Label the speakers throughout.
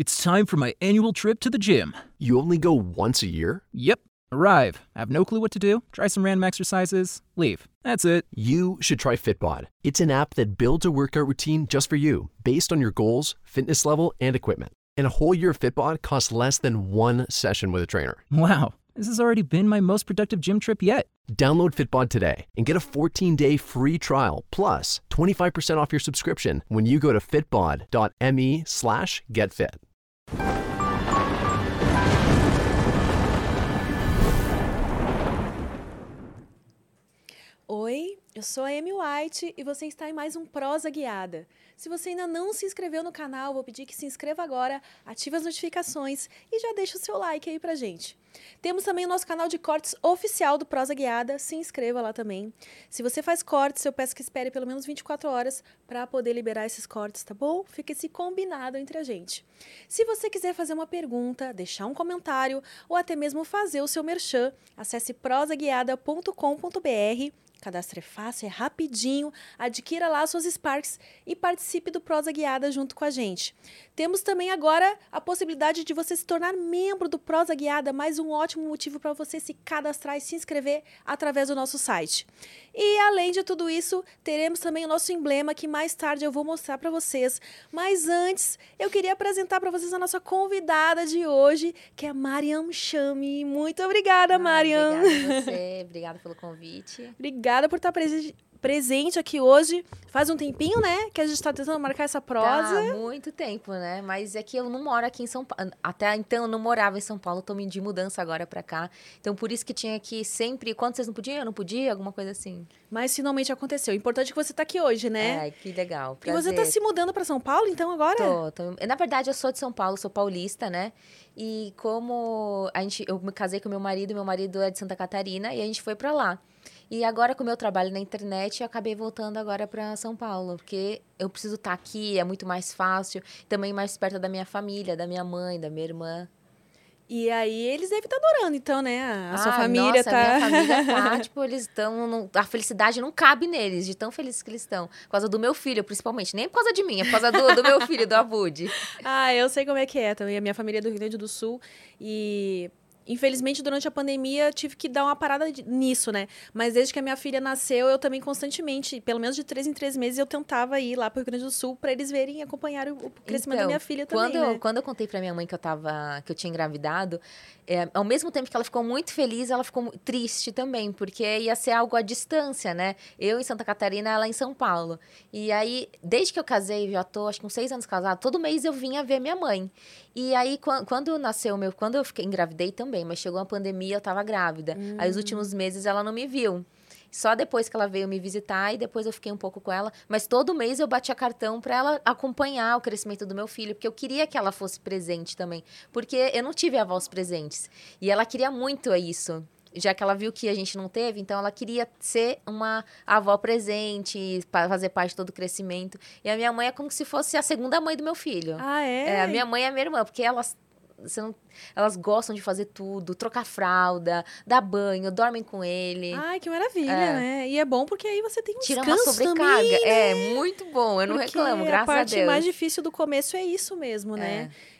Speaker 1: It's time for my annual trip to the gym.
Speaker 2: You only go once a year?
Speaker 1: Yep. Arrive, have no clue what to do, try some random exercises, leave. That's it.
Speaker 2: You should try Fitbod. It's an app that builds a workout routine just for you, based on your goals, fitness level, and equipment. And a whole year of Fitbod costs less than one session with a trainer.
Speaker 1: Wow, this has already been my most productive gym trip yet.
Speaker 2: Download Fitbod today and get a 14-day free trial plus 25% off your subscription when you go to fitbod.me slash getfit.
Speaker 3: Oi, eu sou a Amy White e você está em mais um Prosa Guiada. Se você ainda não se inscreveu no canal, vou pedir que se inscreva agora, ative as notificações e já deixa o seu like aí pra gente. Temos também o nosso canal de cortes oficial do Prosa Guiada, se inscreva lá também. Se você faz cortes, eu peço que espere pelo menos 24 horas para poder liberar esses cortes, tá bom? Fica esse combinado entre a gente. Se você quiser fazer uma pergunta, deixar um comentário ou até mesmo fazer o seu merchan, acesse prosaguiada.com.br Cadastro é fácil, é rapidinho. Adquira lá suas Sparks e participe do Prosa Guiada junto com a gente. Temos também agora a possibilidade de você se tornar membro do Prosa Guiada, mais um ótimo motivo para você se cadastrar e se inscrever através do nosso site. E além de tudo isso, teremos também o nosso emblema que mais tarde eu vou mostrar para vocês. Mas antes, eu queria apresentar para vocês a nossa convidada de hoje, que é Mariam Chami. Muito obrigada,
Speaker 4: Ah,
Speaker 3: Mariam.
Speaker 4: Obrigada a você, obrigada pelo convite.
Speaker 3: Obrigada por estar presen- presente aqui hoje. Faz um tempinho, né, que a gente está tentando marcar essa prosa.
Speaker 4: Tá, muito tempo, né? Mas é que eu não moro aqui em São Paulo. Até então eu não morava em São Paulo, tô me de mudança agora pra cá. Então por isso que tinha que sempre, quando vocês não podiam, eu não podia, alguma coisa assim.
Speaker 3: Mas finalmente aconteceu. O importante é que você está aqui hoje, né?
Speaker 4: Ai, que legal.
Speaker 3: e você está
Speaker 4: prazer.
Speaker 3: se mudando para São Paulo, então, agora?
Speaker 4: Tô, tô- Na verdade, eu sou de São Paulo, sou paulista, né? E como a gente, eu me casei com meu marido, meu marido é de Santa Catarina e a gente foi pra lá. E agora com o meu trabalho na internet, eu acabei voltando agora pra São Paulo, porque eu preciso estar aqui, é muito mais fácil, também mais perto da minha família, da minha mãe, da minha irmã.
Speaker 3: E aí eles devem estar adorando, então, né? A sua
Speaker 4: Ah,
Speaker 3: família
Speaker 4: nossa,
Speaker 3: tá.
Speaker 4: A minha família tá, tipo, eles estão. A felicidade não cabe neles, de tão felizes que eles estão. Por causa do meu filho, principalmente. Nem por causa de mim, é por causa do, do meu filho, do Abud.
Speaker 3: Ah, eu sei como é que é também. A minha família é do Rio Grande do Sul e. Infelizmente, durante a pandemia, tive que dar uma parada nisso, né? Mas desde que a minha filha nasceu, eu também constantemente, pelo menos de três em três meses, eu tentava ir lá pro Rio Grande do Sul para eles verem e acompanharem o, o crescimento da
Speaker 4: Então,
Speaker 3: minha filha também,
Speaker 4: quando, eu,
Speaker 3: né?
Speaker 4: quando eu contei pra minha mãe que eu tava, que eu tinha engravidado, é, ao mesmo tempo que ela ficou muito feliz, ela ficou triste também, porque ia ser algo à distância, né? Eu em Santa Catarina, ela em São Paulo. E aí, desde que eu casei, já tô acho que uns seis anos casada, todo mês eu vinha ver minha mãe. E aí, quan- quando nasceu o meu, quando eu fiquei, engravidei também, mas chegou a pandemia, eu tava grávida. Aí, os últimos meses, ela não me viu. Só depois que ela veio me visitar e depois eu fiquei um pouco com ela. Mas todo mês eu batia cartão para ela acompanhar o crescimento do meu filho, porque eu queria que ela fosse presente também. Porque eu não tive avós presentes. E ela queria muito isso. Já que ela viu que a gente não teve, então ela queria ser uma avó presente, para fazer parte de todo o crescimento. E a minha mãe é como se fosse a segunda mãe do meu filho.
Speaker 3: Ah, é?
Speaker 4: É, a minha mãe é a minha irmã, porque elas, você não- elas gostam de fazer tudo, trocar fralda, dar banho, dormem com ele.
Speaker 3: Ai, que maravilha,
Speaker 4: É.
Speaker 3: né? E é bom porque aí você tem um
Speaker 4: Tira uma sobrecarga.
Speaker 3: também, né?
Speaker 4: É, muito bom. Eu não
Speaker 3: Porque
Speaker 4: reclamo, graças
Speaker 3: a parte
Speaker 4: a Deus.
Speaker 3: mais difícil do começo é isso mesmo, né? É,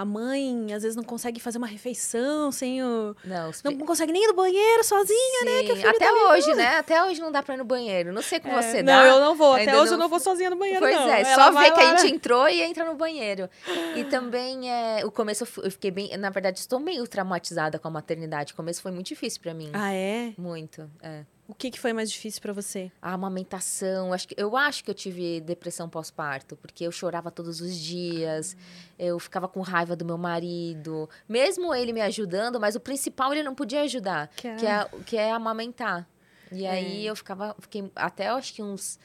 Speaker 3: a mãe, às vezes, não consegue fazer uma refeição sem o...
Speaker 4: Não, os
Speaker 3: Não consegue nem ir no banheiro sozinha, né? Que
Speaker 4: Sim, Até
Speaker 3: tá ali.
Speaker 4: hoje, né? Até hoje não dá pra ir no banheiro. Não sei com
Speaker 3: É,
Speaker 4: você,
Speaker 3: não,
Speaker 4: dá?
Speaker 3: eu não vou. Até
Speaker 4: Ainda
Speaker 3: hoje eu não vou sozinha no banheiro,
Speaker 4: Pois
Speaker 3: não.
Speaker 4: é,
Speaker 3: Ela
Speaker 4: só ver que a gente entrou e entra no banheiro. E também, é, o começo eu fiquei bem... Na verdade, estou meio traumatizada com a maternidade. O começo foi muito difícil pra mim.
Speaker 3: Ah, é?
Speaker 4: Muito, é.
Speaker 3: O que, que foi mais difícil pra você?
Speaker 4: A amamentação, acho que, eu acho que eu tive depressão pós-parto, porque eu chorava todos os dias, eu ficava com raiva do meu marido, mesmo ele me ajudando, mas o principal ele não podia ajudar,
Speaker 3: Que é-
Speaker 4: que é, que é amamentar. E aí eu ficava, fiquei até acho que uns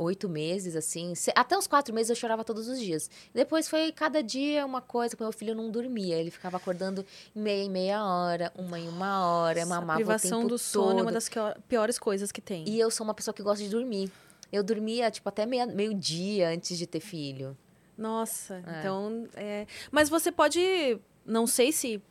Speaker 4: oito meses, assim, até uns quatro meses eu chorava todos os dias. Depois foi cada dia uma coisa, porque meu filho não dormia, ele ficava acordando meia em meia hora, uma em uma hora,
Speaker 3: a
Speaker 4: mamava
Speaker 3: privação
Speaker 4: o tempo
Speaker 3: do sono é uma das piores coisas que tem.
Speaker 4: E eu sou uma pessoa que gosta de dormir. Eu dormia, tipo, até meio-dia antes de ter filho.
Speaker 3: Nossa,
Speaker 4: É.
Speaker 3: então... É... Mas você pode... Não sei se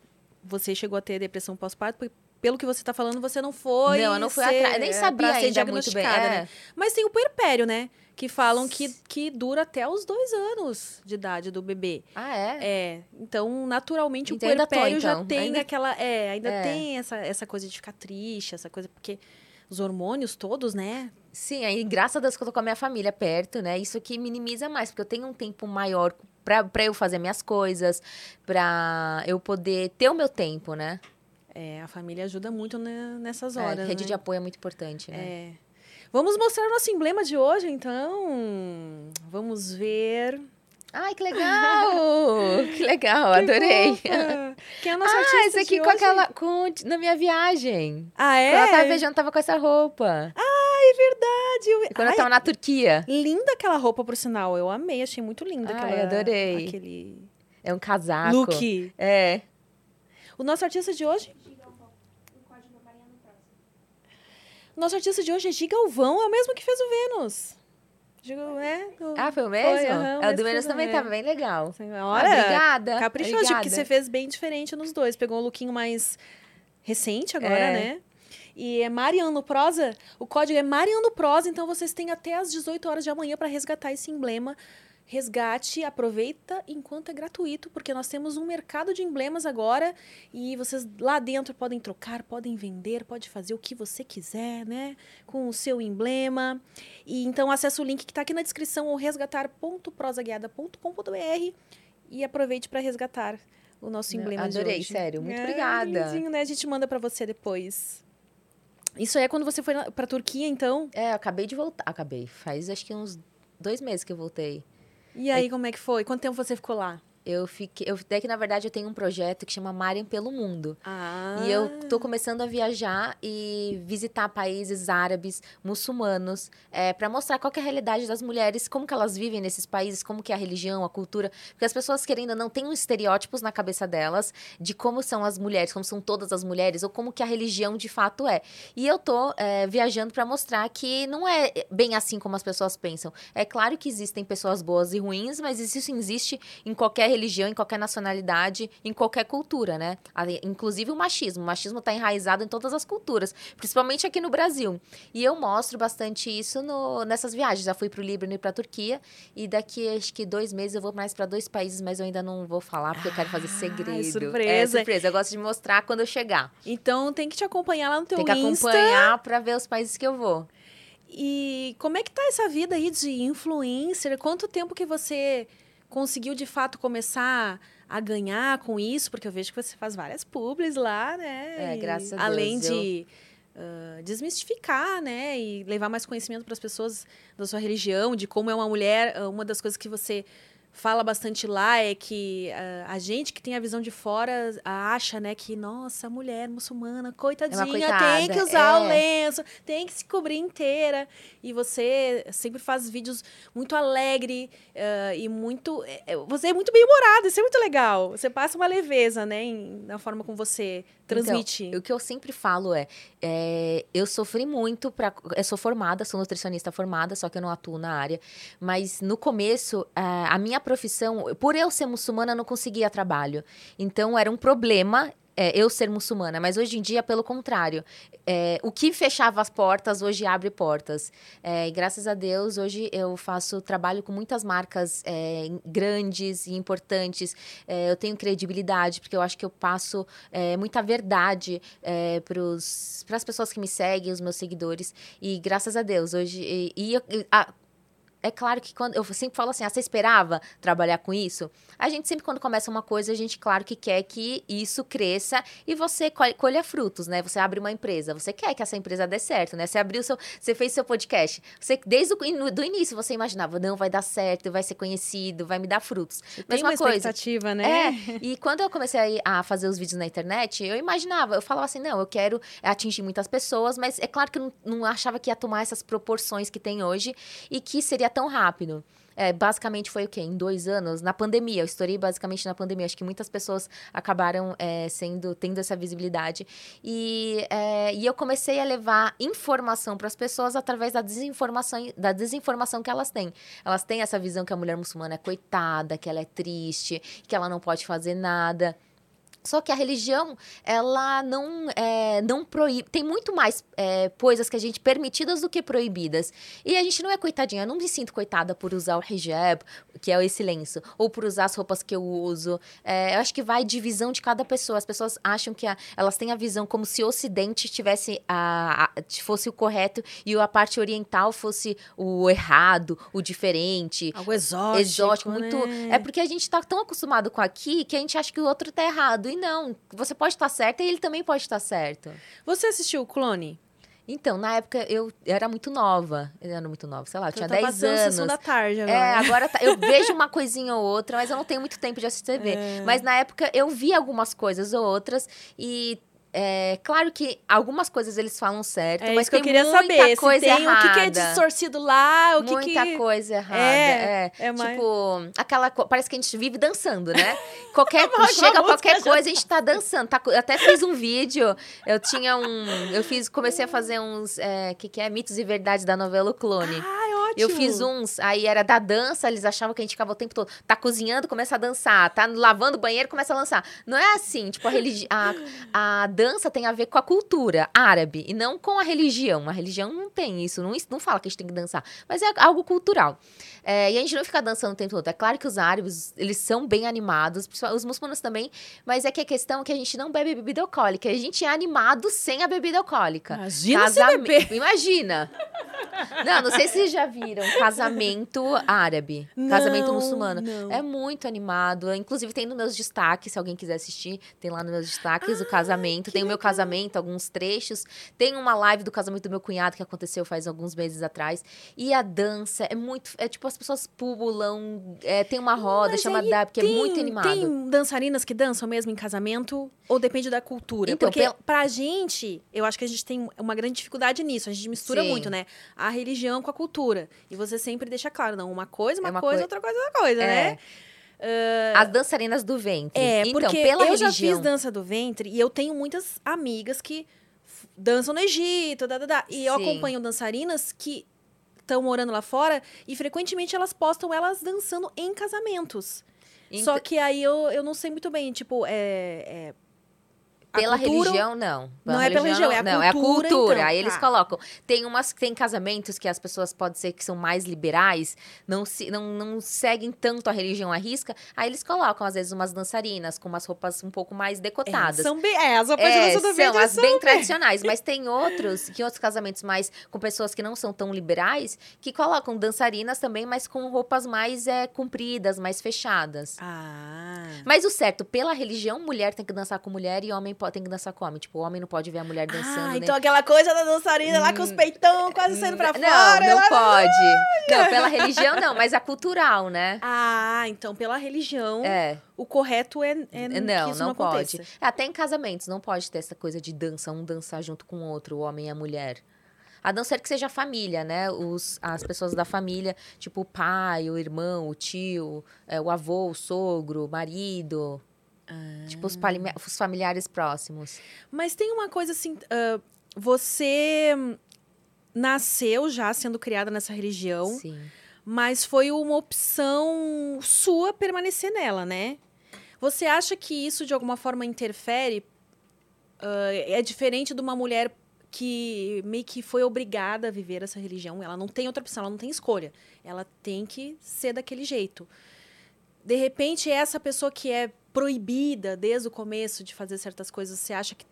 Speaker 3: você chegou a ter depressão pós-parto, porque pelo que você tá falando, você não foi.
Speaker 4: Não, eu não fui
Speaker 3: ser-
Speaker 4: atrás. Eu nem
Speaker 3: é,
Speaker 4: sabia
Speaker 3: pra ser
Speaker 4: ainda muito bem.
Speaker 3: diagnosticada,
Speaker 4: é.
Speaker 3: né? Mas tem o puerpério, né? Que falam que, que dura até os dois anos de idade do bebê.
Speaker 4: Ah, é?
Speaker 3: É, então naturalmente
Speaker 4: Então
Speaker 3: o puerpério já
Speaker 4: então.
Speaker 3: tem
Speaker 4: Ainda-
Speaker 3: aquela, é, ainda
Speaker 4: É.
Speaker 3: tem essa, essa coisa de ficar triste, essa coisa porque os hormônios todos, né?
Speaker 4: Sim, aí graças a Deus que eu tô com a minha família perto, né? Isso que minimiza mais, porque eu tenho um tempo maior pra eu fazer minhas coisas, pra eu poder ter o meu tempo, né?
Speaker 3: É, a família ajuda muito né, nessas
Speaker 4: É,
Speaker 3: horas,
Speaker 4: rede
Speaker 3: né?
Speaker 4: de apoio é muito importante, né?
Speaker 3: É. Vamos mostrar o nosso emblema de hoje, então. Vamos ver.
Speaker 4: Ai, que legal! que legal, adorei.
Speaker 3: Que fofa! Quem é a nossa
Speaker 4: Ah,
Speaker 3: artista
Speaker 4: esse aqui com
Speaker 3: hoje?
Speaker 4: aquela. Com, na minha viagem.
Speaker 3: Ah, é?
Speaker 4: Quando eu tava viajando, tava com essa roupa.
Speaker 3: É verdade. Eu-
Speaker 4: Quando eu
Speaker 3: Ai,
Speaker 4: tava na Turquia.
Speaker 3: Linda aquela roupa, por sinal. Eu amei, achei muito linda
Speaker 4: Ai,
Speaker 3: aquela.
Speaker 4: adorei.
Speaker 3: Aquele
Speaker 4: É um casaco.
Speaker 3: look.
Speaker 4: É.
Speaker 3: O nosso artista de hoje? O nosso artista de hoje é Gigalvão, é o mesmo que fez o Vênus. Né? O-
Speaker 4: Ah, foi o mesmo?
Speaker 3: aham, o
Speaker 4: É, o do Vênus também
Speaker 3: eu-
Speaker 4: tava bem legal. Ah, obrigada.
Speaker 3: caprichoso,
Speaker 4: obrigada.
Speaker 3: porque você fez bem diferente nos dois. Pegou um lookinho mais recente agora,
Speaker 4: É.
Speaker 3: né? E é Mariano Prosa. O código é Mariano Prosa, então vocês têm até às 18 horas de amanhã para resgatar esse emblema. Resgate, aproveita enquanto é gratuito, porque nós temos um mercado de emblemas agora e vocês lá dentro podem trocar, podem vender, pode fazer o que você quiser, né? Com o seu emblema. E então acesse o link que está aqui na descrição ou resgatar.prosaguiada.com.br e aproveite para resgatar o nosso
Speaker 4: Não,
Speaker 3: emblema de
Speaker 4: adorei, sério, muito
Speaker 3: É,
Speaker 4: obrigada.
Speaker 3: lindinho, né? A gente manda para você depois. Isso aí é quando você foi para Turquia, então?
Speaker 4: É, acabei de voltar. Acabei. Faz acho que uns dois meses que eu voltei.
Speaker 3: E aí, como é que foi? Quanto tempo você ficou lá?
Speaker 4: Eu fiquei. Eu, daí que, na verdade, eu tenho um projeto que chama Mariam pelo Mundo.
Speaker 3: Ah.
Speaker 4: E eu tô começando a viajar e visitar países árabes, muçulmanos, é, para mostrar qual é a realidade das mulheres, como que elas vivem nesses países, como que é a religião, a cultura. Porque as pessoas, querendo ou não, têm uns estereótipos na cabeça delas de como são as mulheres, como são todas as mulheres, ou como que a religião de fato é. E eu tô é, viajando para mostrar que não é bem assim como as pessoas pensam. É claro que existem pessoas boas e ruins, mas isso existe em qualquer religião, em qualquer nacionalidade, em qualquer cultura, né? Inclusive o machismo. O machismo está enraizado em todas as culturas, principalmente aqui no Brasil. E eu mostro bastante isso no- nessas viagens. Já fui para o Líbano e para a Turquia, e daqui acho que dois meses eu vou mais para dois países, mas eu ainda não vou falar porque eu quero fazer
Speaker 3: Ah,
Speaker 4: segredo.
Speaker 3: surpresa.
Speaker 4: É surpresa. Eu gosto de mostrar quando eu chegar.
Speaker 3: Então tem que te acompanhar lá no teu
Speaker 4: Tem que
Speaker 3: Insta.
Speaker 4: acompanhar para ver os países que eu vou.
Speaker 3: E como é que tá essa vida aí de influencer? Quanto tempo que você conseguiu de fato começar a ganhar com isso? Porque eu vejo que você faz várias publis lá, né?
Speaker 4: É,
Speaker 3: E
Speaker 4: graças a Deus,
Speaker 3: Além
Speaker 4: eu-
Speaker 3: de ah, desmistificar, né? E levar mais conhecimento para as pessoas da sua religião, de como é uma mulher. Ah, Uma das coisas que você fala bastante lá é que ah, a gente que tem a visão de fora ah, acha, né, que nossa, mulher muçulmana, coitadinha, tem
Speaker 4: coitada,
Speaker 3: que usar o
Speaker 4: é.
Speaker 3: lenço, tem que se cobrir inteira. E você sempre faz vídeos muito alegre ah, e muito. é, é, Você é muito bem-humorado, isso é muito legal. Você passa uma leveza, né, em- na forma como você transmite.
Speaker 4: Então, o que eu sempre falo é, é, eu sofri muito para, eu sou formada, sou nutricionista formada, só que eu não atuo na área. Mas no começo, a a minha profissão, por eu ser muçulmana, não conseguia trabalho. Então era um problema. é, eu ser muçulmana, mas hoje em dia, pelo contrário, é, o que fechava as portas hoje abre portas. É, e graças a Deus, hoje eu faço trabalho com muitas marcas é, grandes e importantes. É, eu tenho credibilidade, porque eu acho que eu passo é, muita verdade para as pessoas que me seguem, os meus seguidores. E graças a Deus, hoje. E, e- a- é claro que quando eu sempre falo assim, ah, você esperava trabalhar com isso? A gente sempre, quando começa uma coisa, a gente, claro, que quer que isso cresça e você colha frutos, né? Você abre uma empresa, você quer que essa empresa dê certo, né? Você abriu seu, você fez seu podcast, você desde o do início você imaginava, não, vai dar certo, vai ser conhecido, vai me dar frutos.
Speaker 3: Tem
Speaker 4: Mesma
Speaker 3: uma
Speaker 4: coisa.
Speaker 3: expectativa, né?
Speaker 4: É, e quando eu comecei a fazer os vídeos na internet, eu imaginava, eu falava assim, não, eu quero atingir muitas pessoas, mas é claro que eu não, não achava que ia tomar essas proporções que tem hoje e que seria tão rápido. É, basicamente foi o quê? Em dois anos, na pandemia. Eu estourei basicamente na pandemia. Acho que muitas pessoas acabaram é, sendo tendo essa visibilidade. E, é, e eu comecei a levar informação para as pessoas através da desinformação, da desinformação que elas têm. Elas têm essa visão que a mulher muçulmana é coitada, que ela é triste, que ela não pode fazer nada. Só que a religião, ela não, é, não proíbe. Tem muito mais é, coisas que a gente permitidas do que proibidas. E a gente não é coitadinha. Eu não me sinto coitada por usar o hijab, que é esse lenço, ou por usar as roupas que eu uso. É, eu acho que vai de visão de cada pessoa. As pessoas acham que a, elas têm a visão como se o Ocidente tivesse a, a, fosse o correto e a parte oriental fosse o errado, o diferente.
Speaker 3: Algo exótico.
Speaker 4: Exótico,
Speaker 3: né?
Speaker 4: muito. É porque a gente está tão acostumado com aqui que a gente acha que o outro tá errado. E não, você pode estar certa e ele também pode estar certo.
Speaker 3: Você assistiu o Clone?
Speaker 4: Então, na época eu era muito nova. Eu era muito nova, sei lá, eu tinha
Speaker 3: Eu tava
Speaker 4: 10
Speaker 3: passando Sessão
Speaker 4: anos.
Speaker 3: da tarde agora.
Speaker 4: É, agora tá- eu vejo uma coisinha ou outra, mas eu não tenho muito tempo de assistir TV.
Speaker 3: É.
Speaker 4: Mas na época eu vi algumas coisas ou outras e. É, claro que algumas coisas eles falam certo,
Speaker 3: É
Speaker 4: mas
Speaker 3: isso que eu queria
Speaker 4: muita
Speaker 3: saber.
Speaker 4: coisa
Speaker 3: se tem
Speaker 4: errada.
Speaker 3: o que, que é distorcido lá, o que
Speaker 4: Muita
Speaker 3: que...
Speaker 4: coisa errada.
Speaker 3: É,
Speaker 4: É,
Speaker 3: é mais-
Speaker 4: Tipo, aquela. Parece que a gente vive dançando, né? Qualquer,
Speaker 3: Coloca
Speaker 4: chega qualquer
Speaker 3: música, já
Speaker 4: coisa, a gente tá dançando. Tá eu até fiz um vídeo. Eu tinha um. Eu fiz, comecei a fazer uns. O que, que é? Mitos e verdades da novela O Clone.
Speaker 3: Ótimo.
Speaker 4: Eu fiz uns, aí era da dança, eles achavam que a gente ficava o tempo todo. Tá cozinhando, começa a dançar. Tá lavando o banheiro, começa a lançar. Não é assim, tipo, a, religi a, a dança tem a ver com a cultura árabe e não com a religião. A religião não tem isso, não, não fala que a gente tem que dançar, mas é algo cultural. É, e a gente não fica dançando o tempo todo. É claro que os árabes, eles são bem animados, os muçulmanos também, mas é que a questão é que a gente não bebe bebida alcoólica. A gente é animado sem a bebida alcoólica.
Speaker 3: Imagina beber.
Speaker 4: Imagina. Não, não sei se vocês já viram casamento árabe, casamento
Speaker 3: Não,
Speaker 4: muçulmano.
Speaker 3: não.
Speaker 4: É muito animado. Inclusive tem nos meus destaques, se alguém quiser assistir, tem lá nos meus destaques o casamento. Tem o meu casamento, alguns trechos. Tem uma live do casamento do meu cunhado que aconteceu faz alguns meses atrás. E a dança é muito. É tipo, as pessoas pulam, é, tem uma roda,
Speaker 3: Mas
Speaker 4: chama dab, que é muito animado.
Speaker 3: Tem dançarinas que dançam mesmo em casamento? Ou depende da cultura?
Speaker 4: Então,
Speaker 3: Porque
Speaker 4: pela-
Speaker 3: pra gente, eu acho que a gente tem uma grande dificuldade nisso. A gente mistura
Speaker 4: Sim.
Speaker 3: muito, né? A religião com a cultura. E você sempre deixa claro, não, uma coisa, uma,
Speaker 4: É uma
Speaker 3: coisa,
Speaker 4: coi-
Speaker 3: outra coisa, outra coisa,
Speaker 4: É.
Speaker 3: né?
Speaker 4: As dançarinas do ventre.
Speaker 3: É,
Speaker 4: então,
Speaker 3: porque
Speaker 4: pela
Speaker 3: eu
Speaker 4: religião.
Speaker 3: já fiz dança do ventre e eu tenho muitas amigas que dançam no Egito, da, da, da. E eu
Speaker 4: Sim.
Speaker 3: acompanho dançarinas que estão morando lá fora e frequentemente elas postam elas dançando em casamentos. Só
Speaker 4: Então-
Speaker 3: que aí eu, eu não sei muito bem, tipo, é. é
Speaker 4: Pela
Speaker 3: cultura-
Speaker 4: religião, não.
Speaker 3: Não é pela religião, é a
Speaker 4: não, é a
Speaker 3: cultura,
Speaker 4: cultura.
Speaker 3: então,
Speaker 4: Aí eles
Speaker 3: tá.
Speaker 4: colocam. Tem umas tem casamentos que as pessoas podem ser que são mais liberais, não, se, não, não seguem tanto a religião à risca. Aí eles colocam, às vezes, umas dançarinas com umas roupas um pouco mais
Speaker 3: É,
Speaker 4: decotadas.
Speaker 3: são bem. É, as roupas de
Speaker 4: É,
Speaker 3: dança do
Speaker 4: são
Speaker 3: ventre
Speaker 4: as
Speaker 3: são
Speaker 4: bem tradicionais, mas tem outros, que outros casamentos mais com pessoas que não são tão liberais, que colocam dançarinas também, mas com roupas mais é, compridas, mais fechadas.
Speaker 3: Ah.
Speaker 4: Mas o certo, pela religião, mulher tem que dançar com mulher e homem po- tem que dançar com homem. Tipo, o homem não pode ver a mulher dançando.
Speaker 3: Ah,
Speaker 4: nem-
Speaker 3: então aquela coisa da dançarina lá com os peitão quase saindo pra
Speaker 4: não,
Speaker 3: fora.
Speaker 4: não
Speaker 3: lá-
Speaker 4: pode. Não, pela religião não, mas a cultural, né?
Speaker 3: Ah, então pela religião,
Speaker 4: É,
Speaker 3: o correto é, é
Speaker 4: não, não,
Speaker 3: não,
Speaker 4: pode.
Speaker 3: aconteça.
Speaker 4: Até em casamentos, não pode ter essa coisa de dança, um dançar junto com o outro, o homem e a mulher. A não ser que seja a família, né? Os, as pessoas da família, tipo o pai, o irmão, o tio, é, o avô, o sogro, o marido. Tipo, os, os familiares próximos.
Speaker 3: Mas tem uma coisa assim, ah, você nasceu já sendo criada nessa religião,
Speaker 4: Sim.
Speaker 3: mas foi uma opção sua permanecer nela, né? Você acha que isso de alguma forma interfere? Ah, é diferente de uma mulher que meio que foi obrigada a viver essa religião. Ela não tem outra opção, ela não tem escolha. Ela tem que ser daquele jeito. De repente, essa pessoa que é proibida desde o começo de fazer certas coisas, você acha que,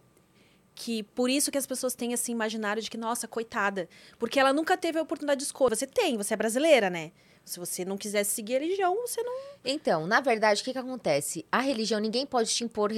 Speaker 3: que por isso que as pessoas têm esse imaginário de que, nossa, coitada, porque ela nunca teve a oportunidade de escolha. Você tem, você é brasileira, né? Se você não quisesse seguir a religião, você não.
Speaker 4: Então, na verdade, o que, que acontece? A religião, ninguém pode te impor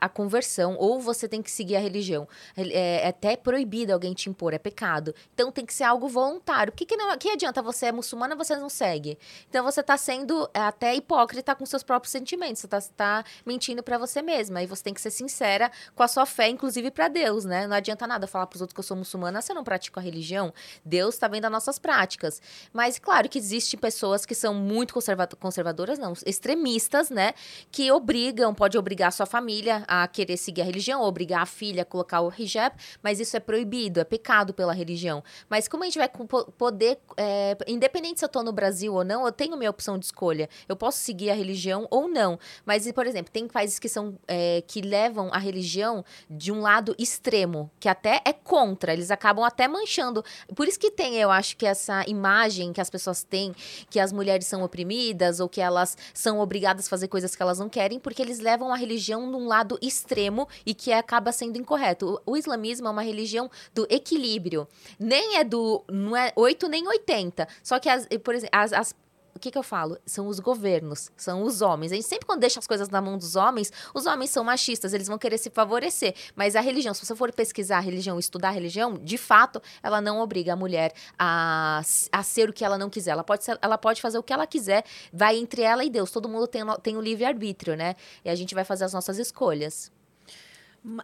Speaker 4: a, conversão, ou você tem que seguir a religião. Reli- É, é até proibido alguém te impor, é pecado. Então tem que ser algo voluntário. O que, que, não, que adianta? Você é muçulmana, você não segue. Então você tá sendo até hipócrita com seus próprios sentimentos. Você tá, tá mentindo pra você mesma. E você tem que ser sincera com a sua fé, inclusive pra Deus, né? Não adianta nada falar pros outros que eu sou muçulmana se eu não pratico a religião. Deus tá vendo as nossas práticas. Mas, claro que existe pessoas pessoas que são muito conserva conservadoras, não, extremistas, né? Que obrigam, pode obrigar sua família a querer seguir a religião, obrigar a filha a colocar o hijab, mas isso é proibido, é pecado pela religião. Mas como a gente vai poder, é, independente se eu tô no Brasil ou não, eu tenho minha opção de escolha. Eu posso seguir a religião ou não. Mas, por exemplo, tem países que são é, que levam a religião de um lado extremo, que até é contra, eles acabam até manchando. Por isso que tem, eu acho que essa imagem que as pessoas têm que as mulheres são oprimidas ou que elas são obrigadas a fazer coisas que elas não querem, porque eles levam a religião num lado extremo e que acaba sendo incorreto. O, o islamismo é uma religião do equilíbrio. Nem é do. não é 8 nem 80. Só que, as, por exemplo, as, as o que, que eu falo? São os governos, são os homens. A gente sempre, quando deixa as coisas na mão dos homens, os homens são machistas, eles vão querer se favorecer. Mas a religião, se você for pesquisar a religião, estudar a religião, de fato, ela não obriga a mulher a, a ser o que ela não quiser. Ela pode, ser, ela pode fazer o que ela quiser, vai entre ela e Deus. Todo mundo tem, tem o livre-arbítrio, né? E a gente vai fazer as nossas escolhas.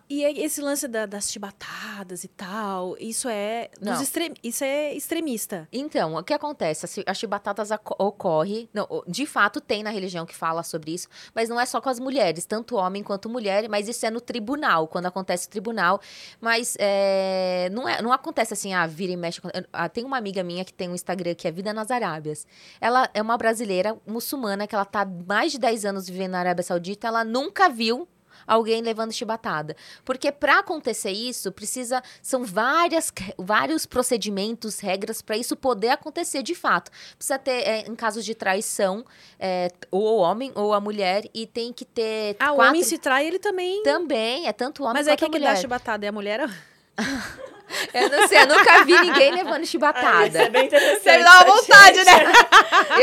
Speaker 3: E esse lance da, das chibatadas e tal, isso é extrem, isso é extremista.
Speaker 4: Então, o que acontece? As chibatadas ocorre, não, de fato tem na religião que fala sobre isso, mas não é só com as mulheres, tanto homem quanto mulher, mas isso é no tribunal, quando acontece no tribunal. Mas é, não, é, não acontece assim, ah, vira e mexe. Ah, tem uma amiga minha que tem um Instagram que é Vida nas Arábias. Ela é uma brasileira muçulmana que ela tá mais de 10 anos vivendo na Arábia Saudita, ela nunca viu alguém levando chibatada. Porque para acontecer isso, precisa são várias vários procedimentos, regras para isso poder acontecer de fato. Precisa ter é, em casos de traição, é, ou o homem ou a mulher e tem que ter
Speaker 3: Ah,
Speaker 4: quatro...
Speaker 3: o homem se trai, ele também
Speaker 4: Também, é tanto o homem
Speaker 3: Mas
Speaker 4: quanto
Speaker 3: é
Speaker 4: a mulher. Mas
Speaker 3: é que dá chibatada é a mulher?
Speaker 4: Eu não sei, eu nunca vi ninguém levando chibatada. Ah, isso é
Speaker 3: bem interessante. Você me dá uma vontade, né?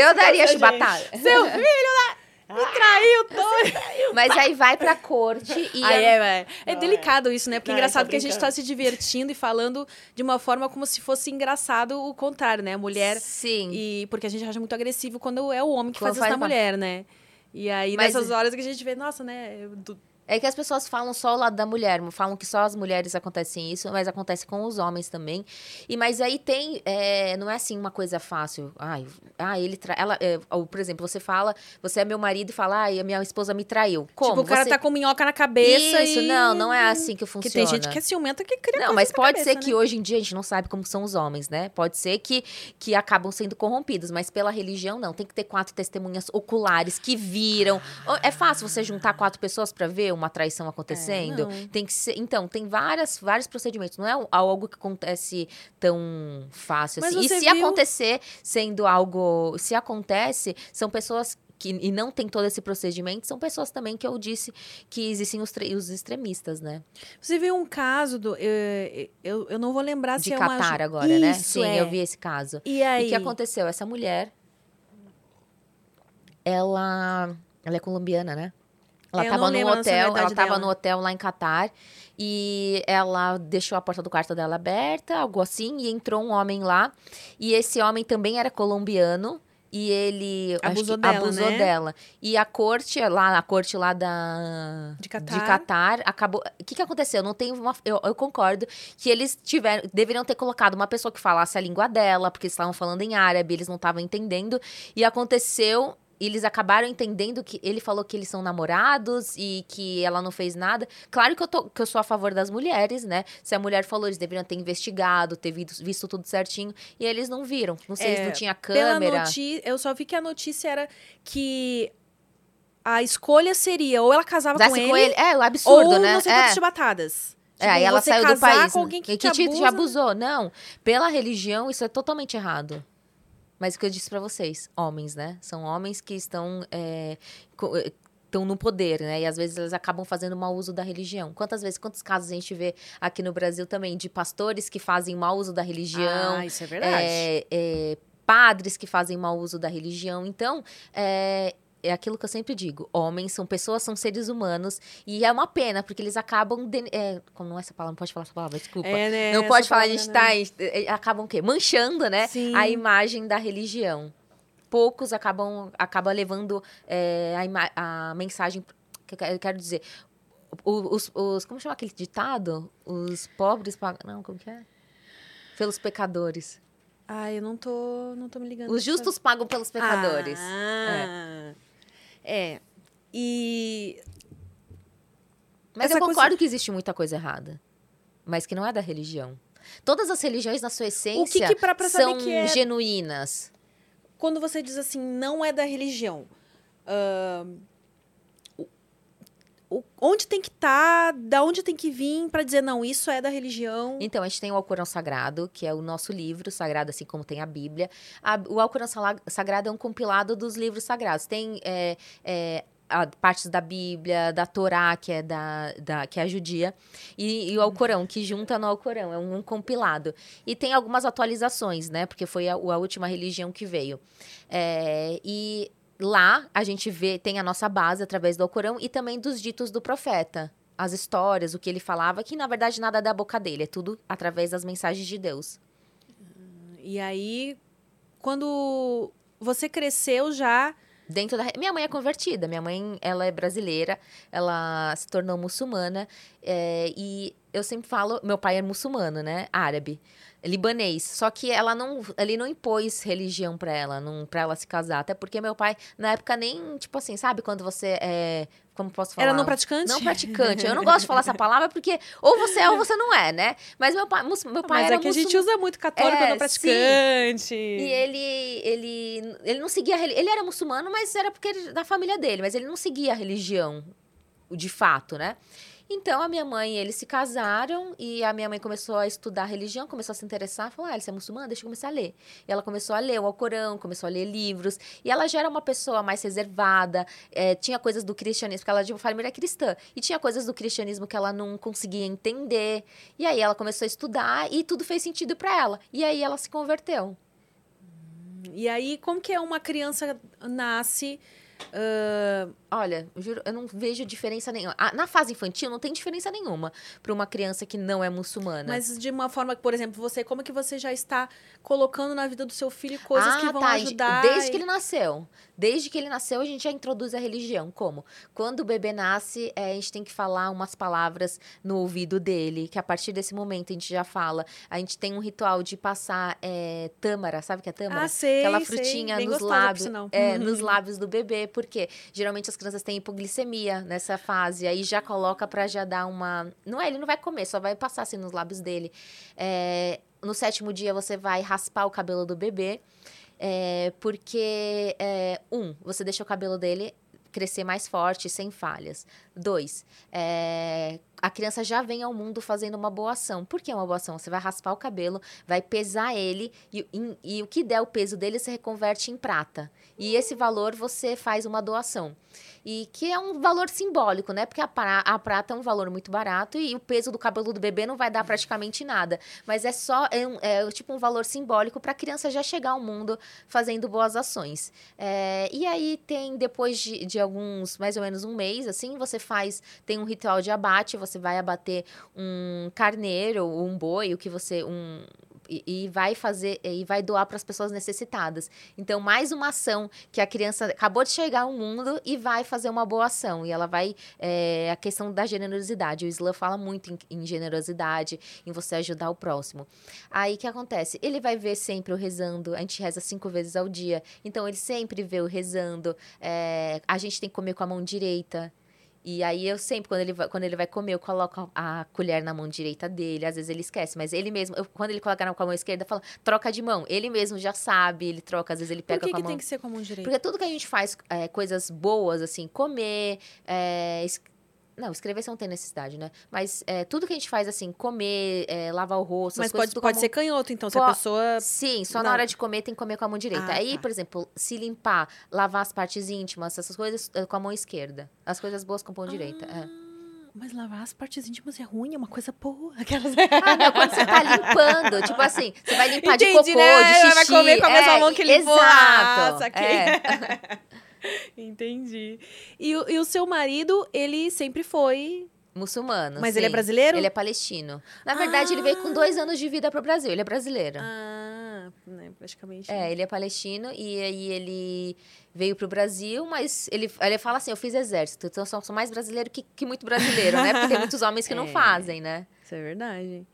Speaker 4: Eu daria chibatada.
Speaker 3: Seu filho, né? Me traiu todo.
Speaker 4: Mas aí vai pra corte e.
Speaker 3: Aí é, é, é delicado isso, né? Porque é engraçado que a gente tá se divertindo e falando de uma forma como se fosse engraçado o contrário, né? A mulher.
Speaker 4: Sim.
Speaker 3: E porque a gente acha muito agressivo quando é o homem que quando faz isso na mulher, né? E aí, Mas, nessas horas que a gente vê, nossa, né? Do,
Speaker 4: é que as pessoas falam só o lado da mulher, falam que só as mulheres acontecem isso, mas acontece com os homens também. E mas aí tem, é, não é assim uma coisa fácil. Ai, ah, ele tra... ela, é, ou, por exemplo, você fala, você é meu marido e fala, ai, a minha esposa me traiu. Como?
Speaker 3: Tipo, o cara
Speaker 4: você...
Speaker 3: tá com minhoca na cabeça
Speaker 4: Isso,
Speaker 3: e...
Speaker 4: não, não é assim que funciona.
Speaker 3: Que tem gente que é ciumenta que cria
Speaker 4: Não, mas pode
Speaker 3: cabeça,
Speaker 4: ser
Speaker 3: né?
Speaker 4: que hoje em dia a gente não sabe como são os homens, né? Pode ser que que acabam sendo corrompidos, mas pela religião não, tem que ter quatro testemunhas oculares que viram. É fácil você juntar quatro pessoas para ver uma traição acontecendo. É, tem que ser. Então, tem várias, vários procedimentos. Não é algo que acontece tão fácil
Speaker 3: Mas
Speaker 4: assim. E se
Speaker 3: viu...
Speaker 4: acontecer sendo algo. Se acontece, são pessoas que, e não tem todo esse procedimento, são pessoas também que eu disse que existem os, os extremistas, né?
Speaker 3: Você viu um caso do. Eu, eu, eu não vou lembrar
Speaker 4: De
Speaker 3: se é
Speaker 4: Catar
Speaker 3: uma...
Speaker 4: agora,
Speaker 3: Isso,
Speaker 4: né? Sim,
Speaker 3: é.
Speaker 4: eu vi esse caso.
Speaker 3: E aí?
Speaker 4: O que aconteceu? Essa mulher. Ela. Ela é colombiana, né? Ela estava no hotel, ela estava no hotel lá em Catar e ela deixou a porta do quarto dela aberta, algo assim, e entrou um homem lá. E esse homem também era colombiano e ele
Speaker 3: abusou, dela,
Speaker 4: abusou
Speaker 3: né?
Speaker 4: dela. E a corte lá, a corte lá da
Speaker 3: de Catar,
Speaker 4: de Catar acabou. O que, que aconteceu? Não tem uma. Eu, eu, concordo que eles tiveram, deveriam ter colocado uma pessoa que falasse a língua dela, porque eles estavam falando em árabe, eles não estavam entendendo. E aconteceu eles acabaram entendendo que ele falou que eles são namorados e que ela não fez nada. Claro que eu, tô, que eu sou a favor das mulheres, né? Se a mulher falou, eles deveriam ter investigado, ter visto, tudo certinho. E eles não viram. Não sei é, se não tinha câmera.
Speaker 3: eu só vi que a notícia era que a escolha seria ou ela casava com,
Speaker 4: com
Speaker 3: ele,
Speaker 4: ele, É, o absurdo,
Speaker 3: ou
Speaker 4: né?
Speaker 3: não sei
Speaker 4: é.
Speaker 3: chibatadas.
Speaker 4: É, aí ela saiu do país.
Speaker 3: Com alguém que,
Speaker 4: que
Speaker 3: te,
Speaker 4: te, te abusou. Não. Pela religião, isso é totalmente errado. Mas o que eu disse para vocês, homens, né? São homens que estão é, estão no poder, né? E às vezes eles acabam fazendo mau uso da religião. Quantas vezes, quantos casos a gente vê aqui no Brasil também de pastores que fazem mau uso da religião?
Speaker 3: Ah, isso é verdade.
Speaker 4: É, é, padres que fazem mau uso da religião. Então, é, é aquilo que eu sempre digo: homens são pessoas, são seres humanos, e é uma pena, porque eles acabam. De, é, como não é essa palavra? Não pode falar essa palavra, desculpa.
Speaker 3: É, né?
Speaker 4: Não pode falar,
Speaker 3: palavra,
Speaker 4: a gente tá. Né? Acabam o quê? Manchando, né?
Speaker 3: Sim.
Speaker 4: A imagem da religião. Poucos acabam, acabam levando é, a, a mensagem. Que eu quero dizer. Os, os, como chama aquele ditado? Os pobres pagam. Não, como que é? Pelos pecadores.
Speaker 3: Ah, eu não tô, não tô me ligando.
Speaker 4: Os justos pagam pelos pecadores.
Speaker 3: Ah, é. E
Speaker 4: Mas
Speaker 3: essa
Speaker 4: eu
Speaker 3: coisa-
Speaker 4: concordo que existe muita coisa errada. Mas que não é da religião. Todas as religiões, na sua essência,
Speaker 3: que saber
Speaker 4: são
Speaker 3: que é-
Speaker 4: genuínas.
Speaker 3: quando você diz assim, não é da religião, o- onde tem que estar, da onde tem que vir pra dizer, não, isso é da religião?
Speaker 4: Então, a gente tem o Alcorão Sagrado, que é o nosso livro sagrado, assim como tem a Bíblia. A- o Alcorão Sagrado é um compilado dos livros sagrados. Tem é, é, partes da Bíblia, da Torá, que é, da, da- que é judia, e, e o Alcorão, que junta no Alcorão. É um, um compilado. E tem algumas atualizações, né? Porque foi a, a última religião que veio. É, e lá a gente vê, tem a nossa base através do Alcorão e também dos ditos do profeta. As histórias, o que ele falava, que na verdade nada é da boca dele, é tudo através das mensagens de Deus.
Speaker 3: E aí, quando você cresceu já,
Speaker 4: Dentro da... Minha mãe é convertida, minha mãe ela é brasileira, ela se tornou muçulmana é, e eu sempre falo, meu pai é muçulmano, né, árabe, libanês, só que ela não, ele não impôs religião pra ela, não para ela se casar, até porque meu pai na época nem tipo assim, sabe quando você é, como posso falar?
Speaker 3: era não praticante?
Speaker 4: Não praticante. Eu não gosto de falar essa palavra porque ou você é ou você não é, né? Mas meu pai, meu pai
Speaker 3: Mas
Speaker 4: era
Speaker 3: é que a gente usa muito católico
Speaker 4: É,
Speaker 3: não praticante.
Speaker 4: E ele, ele, ele não seguia Ele era muçulmano, mas era porque ele, da família dele, mas ele não seguia a religião de fato, né? Então a minha mãe e eles se casaram e a minha mãe começou a estudar religião, começou a se interessar, falou: "Ah, você é muçulmana, deixa eu começar a ler". E ela começou a ler o Alcorão, começou a ler livros, e ela já era uma pessoa mais reservada, eh, tinha coisas do cristianismo, porque ela é de uma família cristã, e tinha coisas do cristianismo que ela não conseguia entender. E aí ela começou a estudar e tudo fez sentido para ela. E aí ela se converteu.
Speaker 3: E aí, como que é uma criança nasce... ah,
Speaker 4: Olha, eu juro, eu não vejo diferença nenhuma. Ah, Na fase infantil não tem diferença nenhuma para uma criança que não é muçulmana.
Speaker 3: mas de uma forma que, por exemplo, você, como que você já está colocando na vida do seu filho coisas
Speaker 4: ah,
Speaker 3: que vão
Speaker 4: tá.
Speaker 3: ajudar?
Speaker 4: Desde
Speaker 3: e-
Speaker 4: que ele nasceu. Desde que ele nasceu, a gente já introduz a religião. Como? Quando o bebê nasce, eh, a gente tem que falar umas palavras no ouvido dele, que a partir desse momento a gente já fala. A gente tem um ritual de passar eh, tâmara, sabe o que é tâmara?
Speaker 3: Ah, sei,
Speaker 4: Aquela
Speaker 3: sei.
Speaker 4: frutinha
Speaker 3: Bem
Speaker 4: nos lábios. É, nos lábios do bebê, porque geralmente as crianças têm hipoglicemia nessa fase, aí já coloca pra já dar uma. Não é, ele não vai comer, só vai passar assim nos lábios dele. É, no sétimo dia você vai raspar o cabelo do bebê, é, porque, é, um, você deixa o cabelo dele crescer mais forte, sem falhas. Dois, é, a criança já vem ao mundo fazendo uma boa ação. Por que uma boa ação? Você vai raspar o cabelo, vai pesar ele e, em- e o que der o peso dele você reconverte em prata. E esse valor você faz uma doação. E que é um valor simbólico, né? Porque a, a prata é um valor muito barato e o peso do cabelo do bebê não vai dar praticamente nada. Mas é só, é, um- é tipo um valor simbólico para a criança já chegar ao mundo fazendo boas ações. É, e aí tem, depois de, de alguns, mais ou menos um mês, assim, você faz, tem um ritual de abate, você vai abater um carneiro, um boi, o que você, um... E, e vai fazer e vai doar para as pessoas necessitadas. Então, mais uma ação que a criança acabou de chegar ao mundo e vai fazer uma boa ação. E ela vai. é, a questão da generosidade. O Islã fala muito em, em generosidade, em você ajudar o próximo. Aí o que acontece? Ele vai ver sempre o rezando. A gente reza cinco vezes ao dia. Então, ele sempre vê o rezando. é, a gente tem que comer com a mão direita. E aí eu sempre, quando ele vai, quando ele vai comer, eu coloco a, colher na mão direita dele. Às vezes ele esquece, mas ele mesmo, eu- quando ele coloca na- com a mão esquerda, fala, troca de mão. Ele mesmo já sabe, ele troca, às vezes ele
Speaker 3: Por
Speaker 4: pega
Speaker 3: que,
Speaker 4: com a
Speaker 3: que
Speaker 4: mão.
Speaker 3: tem que ser com a mão direita?
Speaker 4: Porque tudo que a gente faz, é, coisas boas, assim, comer, é, não, escrever você não tem necessidade, né? Mas é, tudo que a gente faz, assim, comer, é, lavar o rosto,
Speaker 3: Mas pode, pode ser canhoto, então, se
Speaker 4: Po-
Speaker 3: a pessoa...
Speaker 4: Sim, só
Speaker 3: Não.
Speaker 4: na hora de comer tem que comer com a mão direita.
Speaker 3: Ah,
Speaker 4: Aí,
Speaker 3: tá.
Speaker 4: por exemplo, se limpar, lavar as partes íntimas, essas coisas é, com a mão esquerda. As coisas boas com a mão direita. é.
Speaker 3: Ah, Mas lavar as partes íntimas é ruim, é uma coisa boa. Aquelas...
Speaker 4: Ah, não, quando você tá limpando, tipo assim, você vai limpar de
Speaker 3: Entendi,
Speaker 4: cocô,
Speaker 3: né?
Speaker 4: de xixi.
Speaker 3: Vai comer com a mesma
Speaker 4: é,
Speaker 3: mão que limpou.
Speaker 4: Exato.
Speaker 3: Ah, saquei.
Speaker 4: é.
Speaker 3: Entendi. E, o- e o seu marido, ele sempre foi...
Speaker 4: Muçulmano.
Speaker 3: Mas ele é
Speaker 4: sim.
Speaker 3: brasileiro?
Speaker 4: Ele é palestino. Na verdade, ele veio com dois anos de vida pro Brasil. Ele é brasileiro.
Speaker 3: Ah, né, praticamente.
Speaker 4: É, ele é palestino e aí ele veio pro Brasil, mas ele, ele fala assim: eu fiz exército, então eu sou, sou mais brasileiro que, que muito brasileiro, né? Porque tem muitos homens que não
Speaker 3: É.
Speaker 4: fazem, né?
Speaker 3: Isso é verdade.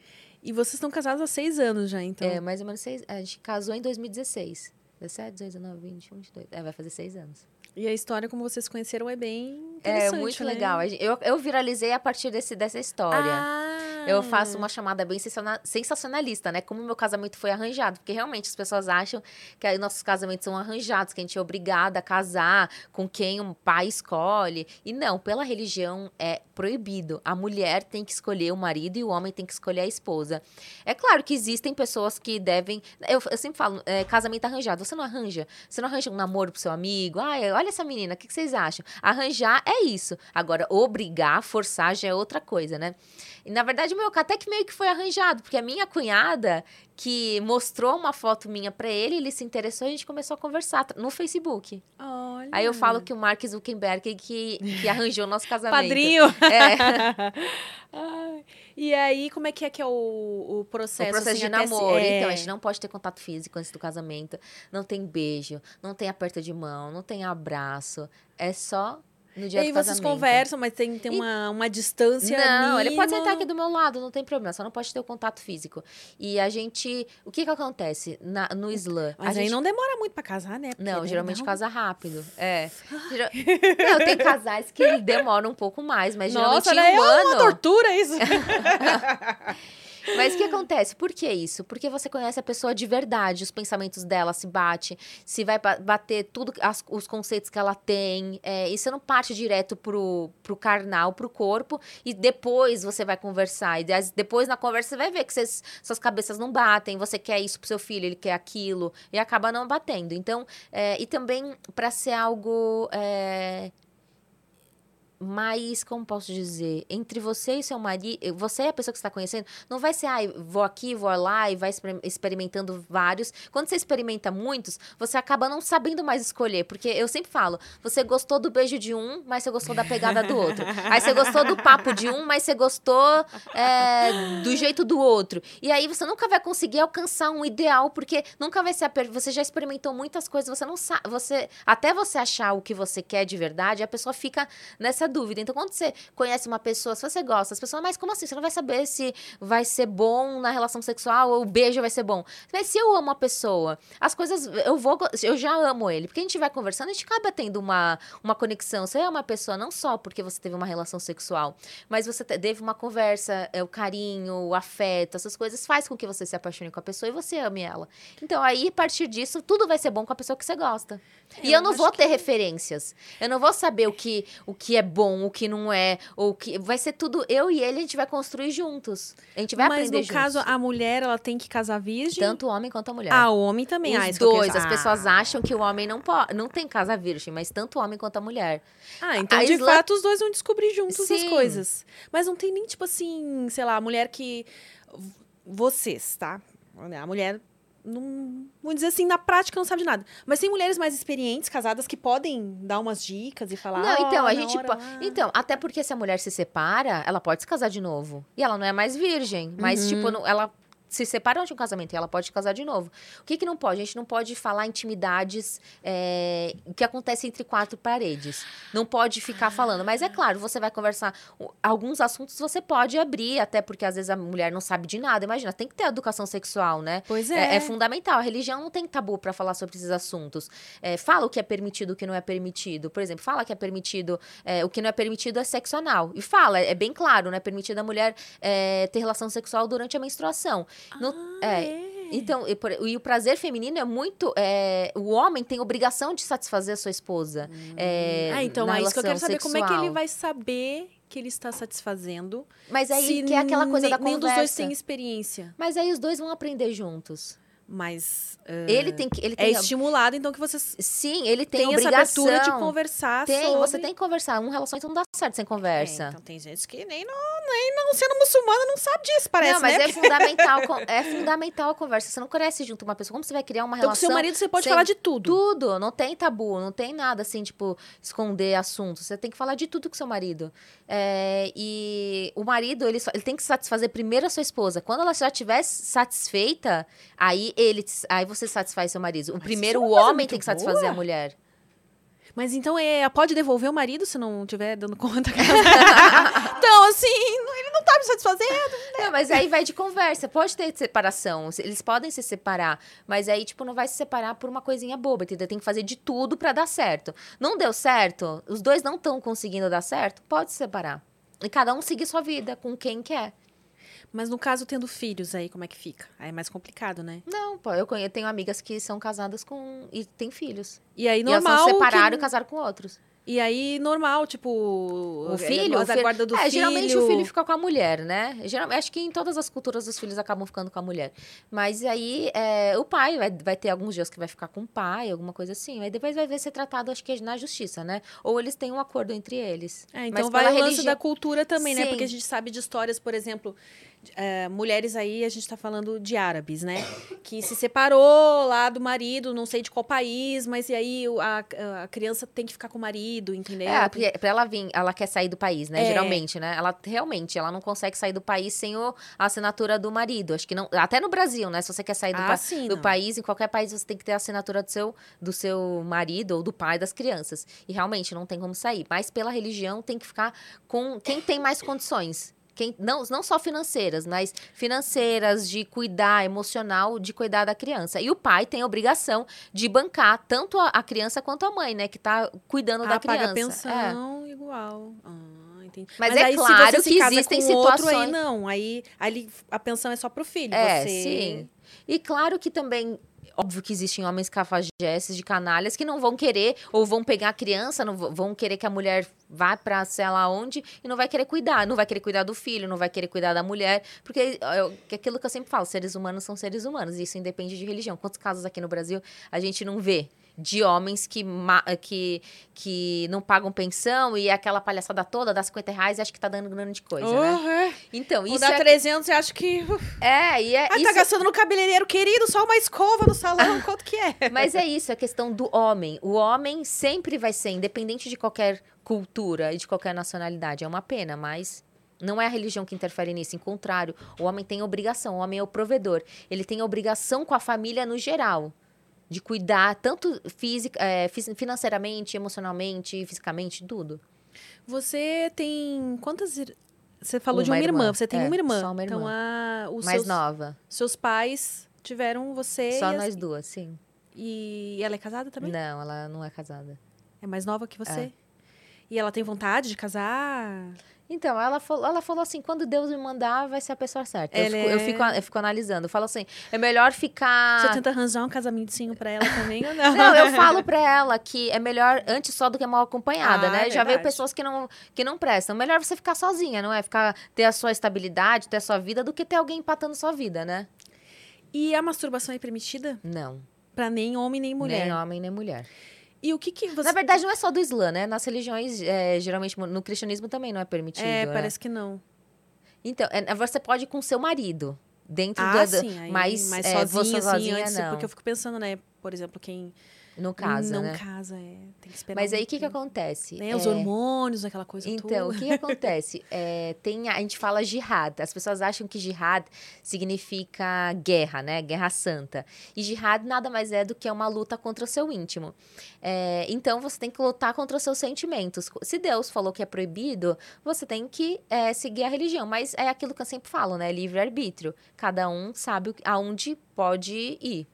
Speaker 3: E vocês estão casados há seis anos já, então.
Speaker 4: É, mais ou menos seis. A gente casou em 2016. 17, 18, 19, 20, 22. É, vai fazer seis anos.
Speaker 3: E a história como vocês se conheceram é bem interessante,
Speaker 4: É muito
Speaker 3: né?
Speaker 4: legal. Eu, eu viralizei a partir desse, dessa história.
Speaker 3: Ah,
Speaker 4: Eu faço uma chamada bem sensacionalista, né? Como meu casamento foi arranjado. Porque realmente as pessoas acham que nossos casamentos são arranjados, que a gente é obrigada a casar com quem o pai escolhe. E não, pela religião é proibido. A mulher tem que escolher o marido e o homem tem que escolher a esposa. É claro que existem pessoas que devem. Eu, eu sempre falo, é, casamento arranjado. Você não arranja? Você não arranja um namoro pro seu amigo? Ai, olha essa menina, o que, que vocês acham? Arranjar é isso. Agora, obrigar, forçar já é outra coisa, né? E na verdade, o meu até que meio que foi arranjado, porque a minha cunhada que mostrou uma foto minha pra ele, ele se interessou e a gente começou a conversar no Facebook.
Speaker 3: Olha.
Speaker 4: Aí eu falo que o Mark Zuckerberg que, que arranjou o nosso casamento.
Speaker 3: Padrinho.
Speaker 4: É,
Speaker 3: Ai. E aí, como é que é que é o, o processo?
Speaker 4: o processo
Speaker 3: assim,
Speaker 4: de namoro.
Speaker 3: é.
Speaker 4: Então, a gente não pode ter contato físico antes do casamento. Não tem beijo, não tem aperto de mão, não tem abraço. É só no
Speaker 3: E
Speaker 4: dia
Speaker 3: aí
Speaker 4: do
Speaker 3: vocês conversam, mas tem, tem
Speaker 4: E-
Speaker 3: uma, uma distância
Speaker 4: Não, ele pode
Speaker 3: mínima.
Speaker 4: sentar aqui do meu lado, não tem problema, só não pode ter o contato físico. E a gente. O que que acontece na- no Islã?
Speaker 3: Mas
Speaker 4: a
Speaker 3: aí
Speaker 4: gente-
Speaker 3: não demora muito pra casar, né? Porque
Speaker 4: Não, geralmente
Speaker 3: um-
Speaker 4: casa rápido. É. Não, tem casais que demoram um pouco mais, mas
Speaker 3: Nossa,
Speaker 4: geralmente
Speaker 3: né?
Speaker 4: em um
Speaker 3: é uma
Speaker 4: ano.
Speaker 3: tortura isso.
Speaker 4: Mas o que acontece? Por que isso? Porque você conhece a pessoa de verdade, os pensamentos dela se bate, se vai ba- bater tudo, as- os conceitos que ela tem. É, e você não parte direto pro, pro carnal, pro corpo, e depois você vai conversar. E depois na conversa você vai ver que suas cabeças não batem, você quer isso pro seu filho, ele quer aquilo, e acaba não batendo. Então, é, e também para ser algo. é, mais, como posso dizer, entre você e seu marido, você e a pessoa que está conhecendo, não vai ser, ai, vou aqui, vou lá e vai exper- experimentando vários. Quando você experimenta muitos, você acaba não sabendo mais escolher, porque eu sempre falo, você gostou do beijo de um, mas você gostou da pegada do outro. Aí você gostou do papo de um, mas você gostou é, do jeito do outro. E aí você nunca vai conseguir alcançar um ideal, porque nunca vai ser a você já experimentou muitas coisas, você não sabe, você até você achar o que você quer de verdade, a pessoa fica nessa dúvida. Então, quando você conhece uma pessoa, se você gosta, as pessoas, mas como assim? Você não vai saber se vai ser bom na relação sexual ou o beijo vai ser bom. Mas se eu amo a pessoa, as coisas, eu vou, eu já amo ele. Porque a gente vai conversando, a gente acaba tendo uma, uma conexão. Você ama a pessoa não só porque você teve uma relação sexual, mas você te- teve uma conversa, é, o carinho, o afeto, essas coisas faz com que você se apaixone com a pessoa e você ame ela. Então, aí, a partir disso, tudo vai ser bom com a pessoa que você gosta. E
Speaker 3: eu
Speaker 4: eu não vou
Speaker 3: que-
Speaker 4: ter referências. Eu não vou saber o que, o que é bom, o que não é, o que. Vai ser tudo. Eu e ele, a gente vai construir juntos. A gente vai
Speaker 3: Mas
Speaker 4: aprender
Speaker 3: no
Speaker 4: juntos.
Speaker 3: caso, a mulher, ela tem que casar virgem?
Speaker 4: Tanto o homem quanto a mulher.
Speaker 3: Ah, o homem também. ah,
Speaker 4: Os
Speaker 3: queria
Speaker 4: dois, as pessoas
Speaker 3: Ah.
Speaker 4: acham que o homem não pode, não tem casa virgem, mas tanto o homem quanto a mulher.
Speaker 3: Ah, então
Speaker 4: A
Speaker 3: de
Speaker 4: Islã-
Speaker 3: fato os dois vão descobrir juntos as
Speaker 4: Sim.
Speaker 3: coisas. Mas não tem nem, tipo assim, sei lá, a mulher que. Vocês, tá? A mulher. Não, vamos dizer assim, na prática não sabe de nada. Mas tem mulheres mais experientes, casadas, que podem dar umas dicas e falar.
Speaker 4: não, então,
Speaker 3: "Ó,
Speaker 4: a gente
Speaker 3: hora
Speaker 4: po-
Speaker 3: lá."
Speaker 4: Então, até porque se a mulher se separa, ela pode se casar de novo. E ela não é mais virgem. Mas,
Speaker 3: Uhum.
Speaker 4: tipo, ela se separa de um casamento e ela pode casar de novo. O que que não pode? A gente não pode falar intimidades é, que acontecem entre quatro paredes. Não pode ficar falando. Mas é claro, você vai conversar. Alguns assuntos você pode abrir, até porque às vezes a mulher não sabe de nada. Imagina, tem que ter educação sexual, né?
Speaker 3: Pois
Speaker 4: É,
Speaker 3: é.
Speaker 4: é fundamental. A religião não tem tabu para falar sobre esses assuntos. É, fala o que é permitido, o que não é permitido. Por exemplo, fala que é permitido, é, o que não é permitido é sexo anal. E fala, é, é bem claro, não é permitido a mulher é, ter relação sexual durante a menstruação.
Speaker 3: Ah,
Speaker 4: é, Então, e, por- e o prazer feminino é muito. é, o homem tem obrigação de satisfazer a sua esposa. é,
Speaker 3: Ah, então é isso que eu quero saber. Como é que ele
Speaker 4: sexual.
Speaker 3: vai saber que ele está satisfazendo?
Speaker 4: Mas aí
Speaker 3: se
Speaker 4: que é aquela coisa da
Speaker 3: nenhum
Speaker 4: conversa.
Speaker 3: dos dois tem experiência.
Speaker 4: Mas aí os dois vão aprender juntos.
Speaker 3: Mas ah,
Speaker 4: Ele tem que. Ele
Speaker 3: é
Speaker 4: tem,
Speaker 3: estimulado, então, que vocês
Speaker 4: Sim, ele tem,
Speaker 3: têm essa abertura de conversar
Speaker 4: Tem,
Speaker 3: sobre...
Speaker 4: você tem que conversar. Um relacionamento não dá certo sem conversa.
Speaker 3: É, então tem gente que nem não, nem não sendo muçulmana não sabe disso, parece,
Speaker 4: não, mas
Speaker 3: né?
Speaker 4: é fundamental, é fundamental a conversa. Você não cresce junto com uma pessoa. Como você vai criar uma
Speaker 3: Então, com
Speaker 4: relação?
Speaker 3: seu marido você pode falar de tudo.
Speaker 4: Tudo, não tem tabu, não tem nada assim, tipo, esconder assuntos. Você tem que falar de tudo com seu marido. É, e o marido, ele, só- ele tem que satisfazer primeiro a sua esposa. Quando ela já estiver satisfeita, aí ele, aí você satisfaz seu marido. O primeiro,
Speaker 3: isso é
Speaker 4: o homem tem que satisfazer
Speaker 3: boa.
Speaker 4: a mulher.
Speaker 3: Mas então é, pode devolver o marido se não tiver dando conta? então, assim, ele não tá me satisfazendo.
Speaker 4: Não, mas aí vai de conversa. Pode ter separação. Eles podem se separar. Mas aí, tipo, não vai se separar por uma coisinha boba, entendeu? Tem que fazer de tudo pra dar certo. Não deu certo? Os dois não estão conseguindo dar certo? Pode se separar. E cada um seguir sua vida com quem quer.
Speaker 3: Mas no caso, tendo filhos aí, como é que fica? Aí é mais complicado, né?
Speaker 4: Não, pô, eu conheço, tenho amigas que são casadas com. e têm filhos.
Speaker 3: E aí,
Speaker 4: e elas
Speaker 3: normal.
Speaker 4: são separaram
Speaker 3: que-
Speaker 4: e casaram com outros.
Speaker 3: E aí, normal, tipo.
Speaker 4: O filho,
Speaker 3: a
Speaker 4: filho-
Speaker 3: guarda do
Speaker 4: é,
Speaker 3: filho.
Speaker 4: geralmente o filho fica com a mulher, né? Geralmente, acho que em todas as culturas os filhos acabam ficando com a mulher. Mas aí é, o pai vai, vai ter alguns dias que vai ficar com o pai, alguma coisa assim. Aí depois vai ver ser tratado, acho que na justiça, né? Ou eles têm um acordo entre eles.
Speaker 3: É, então
Speaker 4: Mas
Speaker 3: vai o lance
Speaker 4: religi-
Speaker 3: da cultura também, né?
Speaker 4: Sim.
Speaker 3: Porque a gente sabe de histórias, por exemplo, eh, mulheres aí, a gente tá falando de árabes, né? Que se separou lá do marido, não sei de qual país, mas e aí a, a criança tem que ficar com o marido, entendeu?
Speaker 4: É, porque pra ela vir, ela quer sair do país, né?
Speaker 3: É.
Speaker 4: Geralmente, né? Ela realmente, ela não consegue sair do país sem o- a assinatura do marido. Acho que não. Até no Brasil, né? Se você quer sair do,
Speaker 3: Ah,
Speaker 4: pa-
Speaker 3: sim,
Speaker 4: do país, em qualquer país, você tem que ter a assinatura do seu, do seu marido ou do pai das crianças. E realmente não tem como sair. Mas pela religião tem que ficar com quem tem mais condições. Quem, não, não só financeiras, mas financeiras, de cuidar, emocional, de cuidar da criança. E o pai tem a obrigação de bancar tanto a, a criança quanto a mãe, né? Que tá cuidando da
Speaker 3: ah, paga
Speaker 4: criança. É.
Speaker 3: pensão igual. Ah, entendi.
Speaker 4: Mas é
Speaker 3: aí,
Speaker 4: claro que existem
Speaker 3: com outro,
Speaker 4: situações-
Speaker 3: aí não. Aí, aí a pensão é só pro filho.
Speaker 4: É,
Speaker 3: você...
Speaker 4: sim. E claro que também, óbvio que existem homens cafajestes de canalhas que não vão querer, ou vão pegar a criança, não vão querer que a mulher vá pra sei lá onde e não vai querer cuidar. Não vai querer cuidar do filho, não vai querer cuidar da mulher. Porque é é aquilo que eu sempre falo, seres humanos são seres humanos. E isso independe de religião. Quantos casos aqui no Brasil a gente não vê? De homens que, que, que não pagam pensão e aquela palhaçada toda, dá 50 reais e acha que tá dando grande coisa, né?
Speaker 3: Oh, é.
Speaker 4: Então,
Speaker 3: Vou
Speaker 4: isso
Speaker 3: dar
Speaker 4: é,
Speaker 3: 300, você acha que...
Speaker 4: é, e é,
Speaker 3: Ah,
Speaker 4: isso
Speaker 3: tá gastando no cabeleireiro, querido, só uma escova no salão, quanto que é?
Speaker 4: Mas é isso, é questão do homem. O homem sempre vai ser, independente de qualquer cultura e de qualquer nacionalidade. É uma pena, mas não é a religião que interfere nisso. Em contrário, o homem tem obrigação, o homem é o provedor. Ele tem obrigação com a família no geral. De cuidar, tanto fisica, é, financeiramente, emocionalmente, fisicamente, tudo.
Speaker 3: Você tem quantas... Você falou
Speaker 4: Uma
Speaker 3: de uma irmã.
Speaker 4: irmã,
Speaker 3: você tem
Speaker 4: é,
Speaker 3: uma irmã.
Speaker 4: só uma
Speaker 3: Então,
Speaker 4: irmã.
Speaker 3: a, os
Speaker 4: Mais
Speaker 3: seus,
Speaker 4: nova.
Speaker 3: seus pais tiveram você
Speaker 4: Só
Speaker 3: e, as-
Speaker 4: nós duas, sim.
Speaker 3: e ela é casada também?
Speaker 4: Não, ela não é casada.
Speaker 3: É mais nova que
Speaker 4: É.
Speaker 3: E ela tem vontade de casar?
Speaker 4: Então, ela falou, ela falou assim: quando Deus me mandar, vai ser a pessoa certa. Eu, fico, eu,
Speaker 3: é-
Speaker 4: fico, eu fico analisando. Eu falo assim: é melhor ficar.
Speaker 3: Você tenta arranjar um casamentinho pra ela também ou não?
Speaker 4: Não, eu falo pra ela que é melhor antes só do que mal acompanhada,
Speaker 3: Ah,
Speaker 4: né?
Speaker 3: é
Speaker 4: Já veio pessoas que não, que não prestam. Melhor você ficar sozinha, não é? Ficar, ter a sua estabilidade, ter a sua vida, do que ter alguém empatando sua vida, né?
Speaker 3: E a masturbação é permitida?
Speaker 4: Não.
Speaker 3: Pra nem homem nem mulher.
Speaker 4: Nem homem, nem mulher.
Speaker 3: E o que que você...
Speaker 4: Na verdade, não é só do Islã, né? Nas religiões, é, geralmente, no cristianismo também não é permitido.
Speaker 3: É,
Speaker 4: né?
Speaker 3: parece que não.
Speaker 4: Então, é, você pode ir com seu marido. Dentro
Speaker 3: Ah,
Speaker 4: do-
Speaker 3: sim. Aí,
Speaker 4: mas,
Speaker 3: mas
Speaker 4: é,
Speaker 3: sozinha, assim,
Speaker 4: sozinha,
Speaker 3: antes,
Speaker 4: não.
Speaker 3: Porque eu fico pensando, né? Por exemplo, quem
Speaker 4: No caso,
Speaker 3: não
Speaker 4: né?
Speaker 3: casa, é, tem que esperar
Speaker 4: Mas
Speaker 3: um
Speaker 4: aí, o que que acontece?
Speaker 3: Né, Os
Speaker 4: É,
Speaker 3: hormônios, aquela coisa
Speaker 4: Então, o
Speaker 3: toda.
Speaker 4: que, que acontece? É, tem, a gente fala jihad. As pessoas acham que jihad significa guerra, né? Guerra santa. E jihad nada mais é do que uma luta contra o seu íntimo. É, então, você tem que lutar contra os seus sentimentos. Se Deus falou que é proibido, você tem que é, seguir a religião. Mas é aquilo que eu sempre falo, né? Livre-arbítrio. Cada um sabe o aonde pode ir.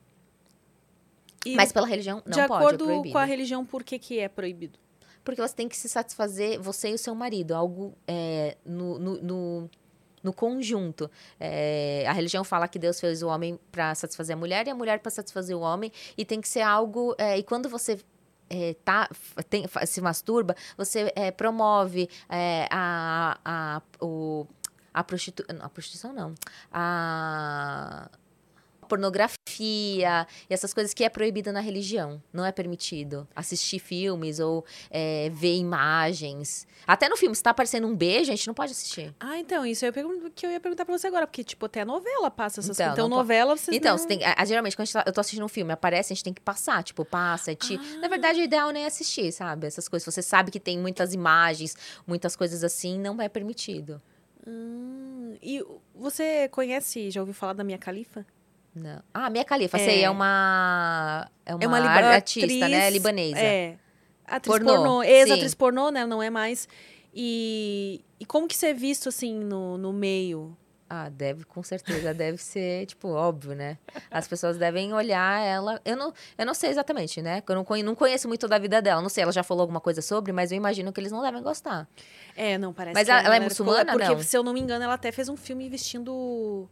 Speaker 3: E
Speaker 4: Mas pela religião não
Speaker 3: de
Speaker 4: pode, é
Speaker 3: acordo
Speaker 4: proibido.
Speaker 3: com a religião, por que que é proibido?
Speaker 4: Porque você tem que se satisfazer, você e o seu marido, algo é, no, no, no, no conjunto. É, a religião fala que Deus fez o homem para satisfazer a mulher e a mulher para satisfazer o homem, e tem que ser algo. é, e quando você. é, tá, tem- se masturba, você é, promove é, a, a, o, a, prostitu, a prostituição, não. A pornografia e essas coisas que é proibida na religião. Não é permitido assistir filmes ou é, ver imagens. Até no filme, se tá aparecendo um beijo, a gente não pode assistir.
Speaker 3: Ah, então, isso eu ia pergun- que eu ia perguntar pra você agora, porque, tipo, até a novela passa essas
Speaker 4: Então,
Speaker 3: coisas. Então, novela, vocês
Speaker 4: Então,
Speaker 3: não...
Speaker 4: você tem, a- geralmente, quando tá- eu tô assistindo um filme, aparece, a gente tem que passar, tipo, passa, te...
Speaker 3: Ah.
Speaker 4: Na verdade, o ideal nem é assistir, sabe? Essas coisas. Você sabe que tem muitas imagens, muitas coisas assim, não é permitido.
Speaker 3: Hum, e você conhece, já ouviu falar da Minha Califa?
Speaker 4: Não. Ah, Minha Califa,
Speaker 3: É.
Speaker 4: sei, é uma... É uma,
Speaker 3: é uma liba-
Speaker 4: artista,
Speaker 3: atriz,
Speaker 4: né? Libanesa.
Speaker 3: É. Atriz
Speaker 4: Pornô,
Speaker 3: pornô, ex-atriz pornô, né? Não é mais. E, e como que isso é visto, assim, no, no meio?
Speaker 4: Ah, deve, com certeza, deve ser, tipo, óbvio, né? As pessoas devem olhar ela. Eu não, eu não sei exatamente, né? Eu não conhe- não conheço muito da vida dela. Não sei, ela já falou alguma coisa sobre, mas eu imagino que eles não devem gostar.
Speaker 3: É, não, parece
Speaker 4: Mas
Speaker 3: que
Speaker 4: ela- ela é
Speaker 3: galera ficou-
Speaker 4: muçulmana,
Speaker 3: Porque,
Speaker 4: não?
Speaker 3: se eu não me engano, ela até fez um filme vestindo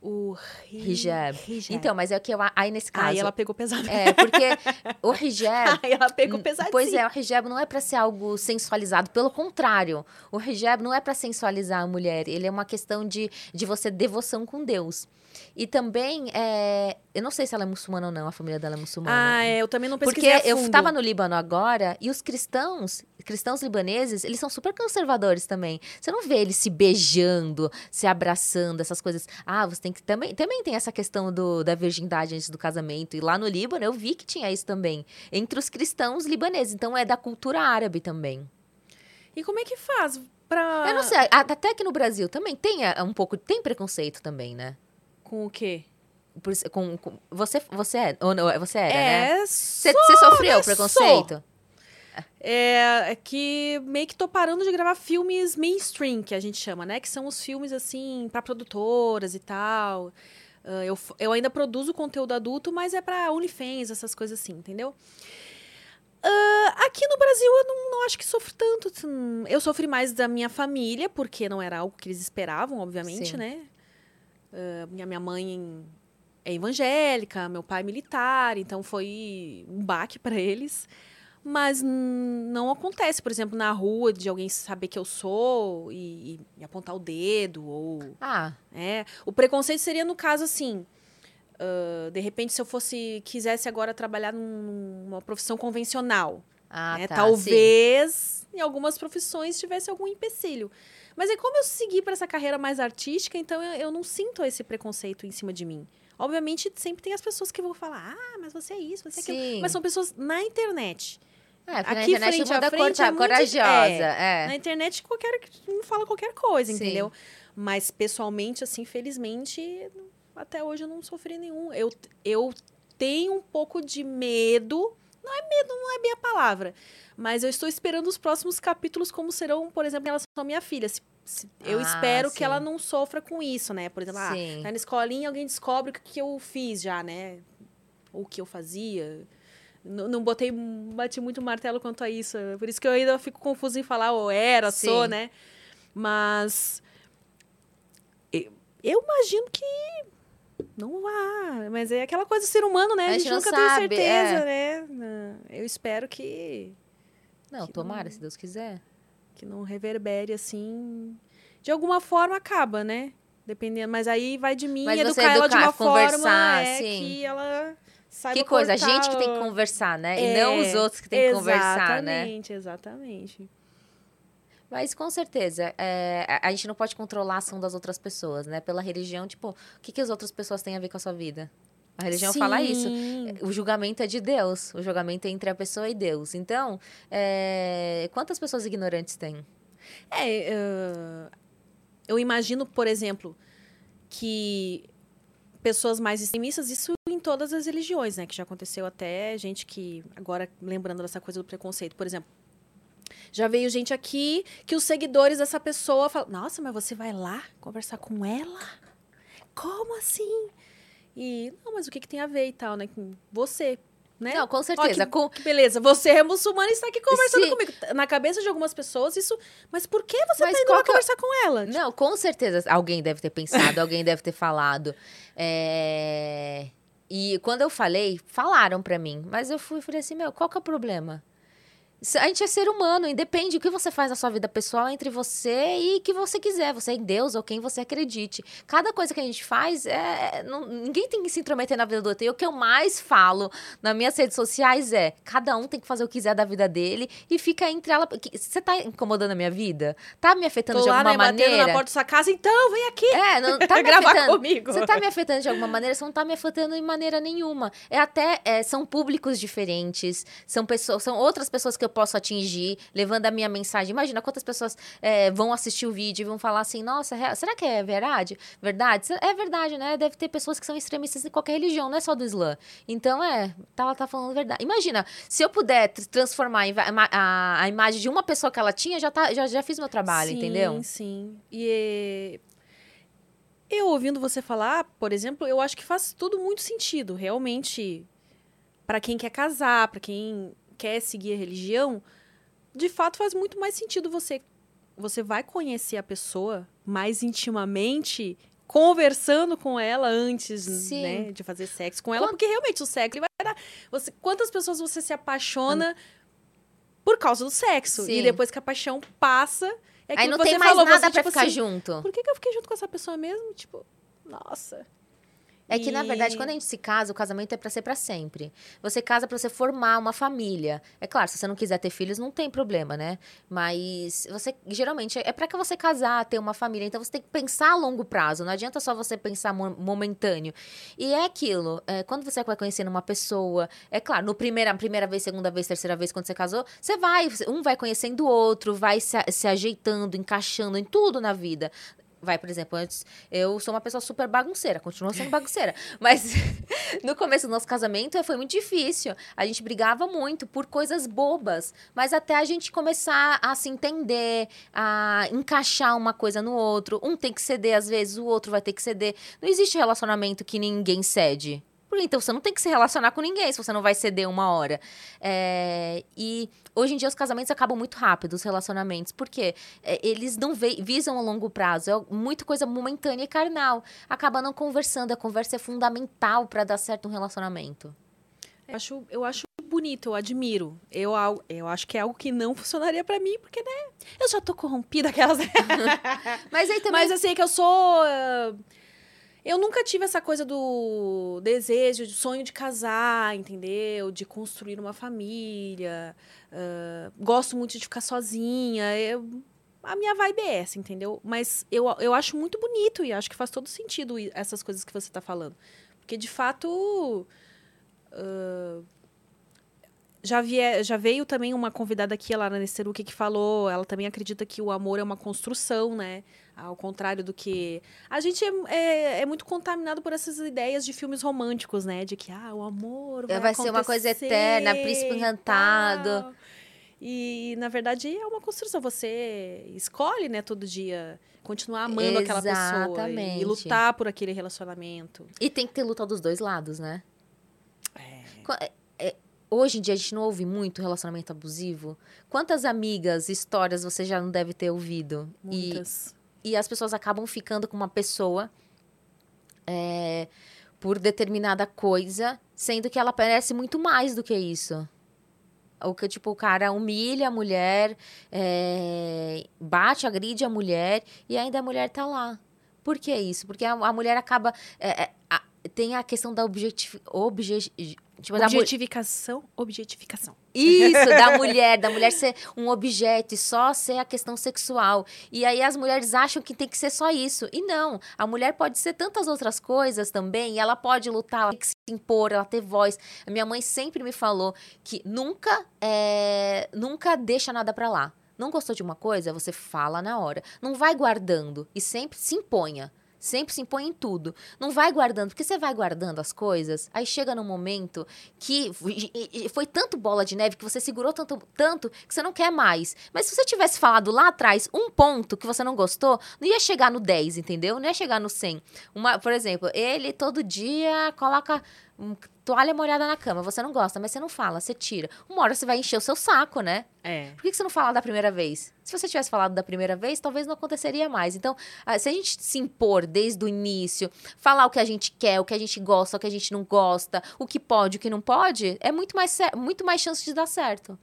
Speaker 3: o... O
Speaker 4: Hijab.
Speaker 3: hijab.
Speaker 4: Então, mas é que eu, aí nesse caso.
Speaker 3: Aí ela pegou pesado.
Speaker 4: É, porque o hijab.
Speaker 3: Aí ela pegou pesadinho.
Speaker 4: Pois é, o hijab não é pra ser algo sensualizado, pelo contrário. O hijab não é pra sensualizar a mulher, ele é uma questão de, de você devoção com Deus. E também, é, eu não sei se ela é muçulmana ou não, a família dela é muçulmana.
Speaker 3: Ah, é, eu também não
Speaker 4: Porque
Speaker 3: pesquisei a
Speaker 4: eu estava no Líbano agora e os cristãos, cristãos libaneses, eles são super conservadores também. Você não vê eles se beijando, se abraçando, essas coisas. Ah, você tem que também também tem essa questão do, da virgindade antes do casamento. E lá no Líbano eu vi que tinha isso também entre os cristãos libaneses. Então é da cultura árabe também.
Speaker 3: E como é que faz pra...
Speaker 4: Eu não sei, até aqui no Brasil também tem é, um pouco tem preconceito também, né?
Speaker 3: Com o quê?
Speaker 4: Por com, com- você você é, ou não, você era, né?
Speaker 3: É,
Speaker 4: Você
Speaker 3: sou,
Speaker 4: você sofreu
Speaker 3: né?
Speaker 4: preconceito?
Speaker 3: É, é que meio que tô parando de gravar filmes mainstream, que a gente chama, né? Que são os filmes, assim, pra produtoras e tal. Ah, eu, eu ainda produzo conteúdo adulto, mas é pra OnlyFans, essas coisas assim, entendeu? Ah, aqui no Brasil eu não, não acho que sofro tanto. assim. Eu sofri mais da minha família, porque não era algo que eles esperavam, obviamente,
Speaker 4: Sim.
Speaker 3: né? Ah, minha, minha mãe é evangélica, meu pai é militar, então foi um baque pra eles. Mas não acontece, por exemplo, na rua de alguém saber que eu sou e, e apontar o dedo ou
Speaker 4: Ah,
Speaker 3: é, o preconceito seria no caso assim, ah, de repente se eu fosse quisesse agora trabalhar num- numa profissão convencional,
Speaker 4: ah
Speaker 3: né?
Speaker 4: tá, sim.
Speaker 3: talvez em algumas profissões tivesse algum empecilho. Mas é como eu segui para essa carreira mais artística, então eu, eu não sinto esse preconceito em cima de mim. Obviamente sempre tem as pessoas que vão falar, ah, mas você é isso, você é aquilo.
Speaker 4: Sim.
Speaker 3: Mas são pessoas na internet.
Speaker 4: É,
Speaker 3: Aqui,
Speaker 4: na internet
Speaker 3: frente a frente, é muito-
Speaker 4: corajosa.
Speaker 3: é,
Speaker 4: É.
Speaker 3: Na internet, qualquer um fala qualquer coisa,
Speaker 4: Sim.
Speaker 3: entendeu? Mas pessoalmente, assim, felizmente, até hoje eu não sofri nenhum. Eu, eu tenho um pouco de medo. Não é medo, não é bem a palavra. Mas eu estou esperando os próximos capítulos, como serão, por exemplo, em relação à minha filha. Se- se- eu
Speaker 4: Ah,
Speaker 3: espero
Speaker 4: sim.
Speaker 3: que ela não sofra com isso, né? Por exemplo, ah, tá na escolinha, alguém descobre o que que eu fiz já, né? Ou o que eu fazia. Não, não botei, bati muito martelo quanto a isso. Por isso que eu ainda fico confusa em falar, ou era, sou,
Speaker 4: Sim.
Speaker 3: né? Mas. Eu imagino que. Não vá. Mas é aquela coisa do ser humano, né?
Speaker 4: A
Speaker 3: A
Speaker 4: gente
Speaker 3: gente,
Speaker 4: não
Speaker 3: nunca
Speaker 4: sabe,
Speaker 3: tem certeza,
Speaker 4: é.
Speaker 3: né? Eu espero que,
Speaker 4: Não,
Speaker 3: Que
Speaker 4: tomara,
Speaker 3: não-
Speaker 4: se Deus quiser.
Speaker 3: que não reverbere assim. De alguma forma acaba, né? Dependendo. Mas aí vai de mim
Speaker 4: Mas você
Speaker 3: educar ela de
Speaker 4: educar,
Speaker 3: uma forma é,
Speaker 4: sim.
Speaker 3: que ela saiba
Speaker 4: que coisa, a gente que tem que conversar, né? E
Speaker 3: É,
Speaker 4: não os outros que têm que conversar, né?
Speaker 3: Exatamente, exatamente.
Speaker 4: Mas com certeza, é, a, a gente não pode controlar a ação das outras pessoas, né? Pela religião, tipo, o que, que as outras pessoas têm a ver com a sua vida? A religião fala isso.
Speaker 3: Sim.
Speaker 4: O julgamento é de Deus. O julgamento é entre a pessoa e Deus. Então, é, quantas pessoas ignorantes tem?
Speaker 3: É, ah, eu imagino, por exemplo, que pessoas mais extremistas, isso em todas as religiões, né? Que já aconteceu até gente que, agora lembrando dessa coisa do preconceito, por exemplo, já veio gente aqui que os seguidores dessa pessoa falam, nossa, mas você vai lá conversar com ela? Como assim? E, não, mas o que, que tem a ver e tal, né? Com Você, né?
Speaker 4: Não, com
Speaker 3: Ó,
Speaker 4: certeza.
Speaker 3: que,
Speaker 4: com,
Speaker 3: que beleza, você é muçulmana e está aqui conversando
Speaker 4: Sim.
Speaker 3: comigo. Na cabeça de algumas pessoas, isso. Mas por que você
Speaker 4: Mas
Speaker 3: tá indo lá
Speaker 4: que é-
Speaker 3: conversar com ela?
Speaker 4: Não, com certeza alguém deve ter pensado, alguém deve ter falado. É, E quando eu falei, falaram pra mim, mas eu fui falei assim, meu, qual que é o problema? A gente é ser humano, independe o que você faz na sua vida pessoal é entre você e o que você quiser, você é em Deus ou quem você acredite. Cada coisa que a gente faz, é, não- ninguém tem que se intrometer na vida do outro. E o que eu mais falo nas minhas redes sociais é: cada um tem que fazer o que quiser da vida dele e fica entre ela. Você tá incomodando a minha vida? Tá me afetando
Speaker 3: Tô
Speaker 4: de
Speaker 3: lá,
Speaker 4: alguma
Speaker 3: né,
Speaker 4: maneira?
Speaker 3: na porta da sua casa, então, vem aqui.
Speaker 4: É, não tá me
Speaker 3: gravar
Speaker 4: afetando.
Speaker 3: comigo.
Speaker 4: Você tá me afetando de alguma maneira, você não tá me afetando de maneira nenhuma. É até, é, são públicos diferentes, são pessoas, são outras pessoas que eu eu posso atingir, levando a minha mensagem. Imagina quantas pessoas é, vão assistir o vídeo e vão falar assim: nossa, será que é verdade? Verdade? É verdade, né? Deve ter pessoas que são extremistas de qualquer religião, não é só do Islã. Então, é, tá, ela tá falando verdade. Imagina, se eu puder transformar a, a, imagem de uma pessoa que ela tinha, já, tá, já, já fiz meu trabalho,
Speaker 3: sim,
Speaker 4: entendeu?
Speaker 3: Sim, sim. E eu ouvindo você falar, por exemplo, eu acho que faz tudo muito sentido. Realmente, para quem quer casar, para quem quer seguir a religião, de fato faz muito mais sentido você você vai conhecer a pessoa mais intimamente conversando com ela antes, né, de fazer sexo com ela, Quant... porque realmente o sexo vai dar você quantas pessoas você se apaixona por causa do sexo Sim. e depois que a paixão passa, é
Speaker 4: Aí não tem mais falou, nada você, pra tipo ficar assim, junto.
Speaker 3: Por que, que eu fiquei junto com essa pessoa mesmo? Tipo, nossa.
Speaker 4: É que, na verdade, quando a gente se casa, o casamento é para ser para sempre. Você casa para você formar uma família. É claro, se você não quiser ter filhos, não tem problema, né? Mas você, geralmente, é para que você casar, ter uma família. Então, você tem que pensar a longo prazo. Não adianta só você pensar momentâneo. E é aquilo. É, quando você vai conhecendo uma pessoa, é claro, no primeira, primeira vez, segunda vez, terceira vez, quando você casou, você vai, um vai conhecendo o outro, vai se, se ajeitando, encaixando em tudo na vida. Vai, por exemplo, antes eu sou uma pessoa super bagunceira, continuo sendo bagunceira. Mas no começo do nosso casamento foi muito difícil. A gente brigava muito por coisas bobas. Mas até a gente começar a se entender, a encaixar uma coisa no outro. Um tem que ceder, às vezes, o outro vai ter que ceder. Não existe relacionamento que ninguém cede. Então você não tem que se relacionar com ninguém se você não vai ceder uma hora. É, e hoje em dia os casamentos acabam muito rápido, os relacionamentos, porque é, eles não visam a longo prazo, é muita coisa momentânea e carnal. Acaba não conversando, a conversa é fundamental para dar certo um relacionamento.
Speaker 3: Eu acho, eu acho bonito, eu admiro. Eu, eu acho que é algo que não funcionaria para mim, porque, né? Eu já tô corrompida aquelas.
Speaker 4: Mas aí também.
Speaker 3: Mas assim, que eu sou. Uh eu nunca tive essa coisa do desejo, de sonho de casar, entendeu? De construir uma família. Uh, gosto muito de ficar sozinha. Eu, a minha vibe é essa, entendeu? Mas eu, eu acho muito bonito e acho que faz todo sentido essas coisas que você está falando. Porque, de fato, uh, já, vie, já veio também uma convidada aqui, a Lara Nesseruque, que falou, ela também acredita que o amor é uma construção, né? Ao contrário do que... A gente é, é, é muito contaminado por essas ideias de filmes românticos, né? De que, ah, o amor vai, vai ser
Speaker 4: uma coisa eterna, príncipe encantado.
Speaker 3: E, na verdade, é uma construção. Você escolhe, né, todo dia continuar amando Exatamente. aquela pessoa e, e lutar por aquele relacionamento.
Speaker 4: E tem que ter luta dos dois lados, né? É hoje em dia a gente não ouve muito relacionamento abusivo. Quantas amigas, histórias você já não deve ter ouvido?
Speaker 3: Muitas.
Speaker 4: E, e as pessoas acabam ficando com uma pessoa é, por determinada coisa, sendo que ela parece muito mais do que isso. O que, tipo, o cara humilha a mulher, é, bate, agride a mulher, e ainda a mulher tá lá. Por que isso? Porque a, a mulher acaba. É, a, tem a questão da objetividade. Obje,
Speaker 3: Tipo, objetificação, da objetificação.
Speaker 4: Isso, da mulher, da mulher ser um objeto e só ser a questão sexual. E aí as mulheres acham que tem que ser só isso. E não, a mulher pode ser tantas outras coisas também, e ela pode lutar, ela tem que se impor, ela ter voz. A minha mãe sempre me falou que nunca, é, nunca deixa nada para lá. Não gostou de uma coisa, você fala na hora. Não vai guardando e sempre se imponha. Sempre se impõe em tudo. Não vai guardando, porque você vai guardando as coisas, aí chega num momento que foi tanto bola de neve que você segurou tanto, tanto que você não quer mais. Mas se você tivesse falado lá atrás um ponto que você não gostou, não ia chegar no 10, entendeu? Não ia chegar no 100. Uma, por exemplo, ele todo dia coloca toalha molhada na cama, você não gosta, mas você não fala, você tira. Uma hora você vai encher o seu saco, né?
Speaker 3: É.
Speaker 4: Por que você não fala da primeira vez? Se você tivesse falado da primeira vez, talvez não aconteceria mais. Então, ah, se a gente se impor desde o início, falar o que a gente quer, o que a gente gosta, o que a gente não gosta, o que pode, o que não pode, é muito mais, muito mais chance de dar certo.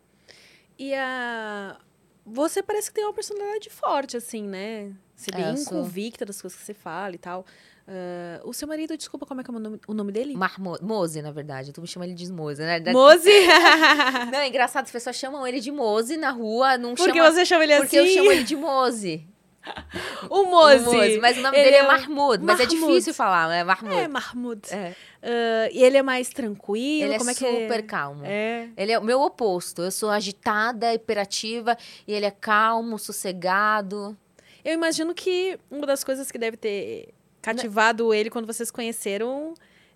Speaker 3: E a. Você parece que tem uma personalidade forte, assim, né? Ser é, bem convicta das coisas que você fala e tal. Uh, o seu marido, desculpa, como é que é o nome, o nome dele?
Speaker 4: Marmo Mose, na verdade. Tu me chama ele de Mose, né?
Speaker 3: Mose?
Speaker 4: não, é engraçado, as pessoas chamam ele de Mose na rua. Não
Speaker 3: Por
Speaker 4: que
Speaker 3: você chama ele
Speaker 4: porque
Speaker 3: assim?
Speaker 4: Porque eu chamo ele de Mose.
Speaker 3: O Mozi.
Speaker 4: O Mozi, Mas o nome
Speaker 3: Ele
Speaker 4: dele é
Speaker 3: é
Speaker 4: Mahmoud, mas é difícil falar, é Mahmoud.
Speaker 3: É, Mahmoud.
Speaker 4: É.
Speaker 3: Ah, e ele é mais tranquilo?
Speaker 4: Ele é
Speaker 3: é que
Speaker 4: super calmo.
Speaker 3: É.
Speaker 4: Ele é o meu oposto. Eu sou agitada, hiperativa, e ele é calmo, sossegado.
Speaker 3: Eu imagino que uma das coisas que deve ter cativado ele quando vocês conheceram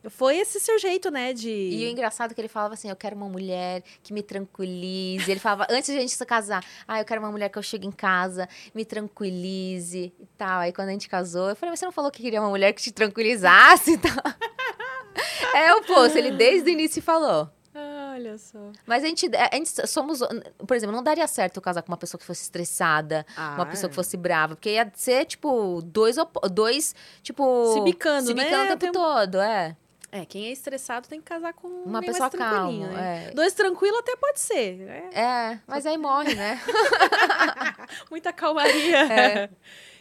Speaker 3: foi esse seu jeito, né? De.
Speaker 4: E o engraçado é que ele falava assim: eu quero uma mulher que me tranquilize. Ele falava, antes de a gente se casar, ah, eu quero uma mulher que eu chegue em casa, me tranquilize e tal. Aí quando a gente casou, eu falei, mas você não falou que queria uma mulher que te tranquilizasse e tal? É o oposto, ele desde o início falou.
Speaker 3: Ah, olha só.
Speaker 4: Mas a gente, a gente somos. Por exemplo, não daria certo eu casar com uma pessoa que fosse estressada, uma pessoa que fosse brava. Porque ia ser, tipo, dois, dois tipo.
Speaker 3: Se bicando,
Speaker 4: se
Speaker 3: né?
Speaker 4: bicando o tempo
Speaker 3: Tem
Speaker 4: todo, é.
Speaker 3: É, quem é estressado tem que casar com
Speaker 4: Uma pessoa calma.
Speaker 3: né?
Speaker 4: É.
Speaker 3: Dois tranquilos até pode ser. É,
Speaker 4: É, mas aí morre, né?
Speaker 3: muita calmaria.
Speaker 4: É.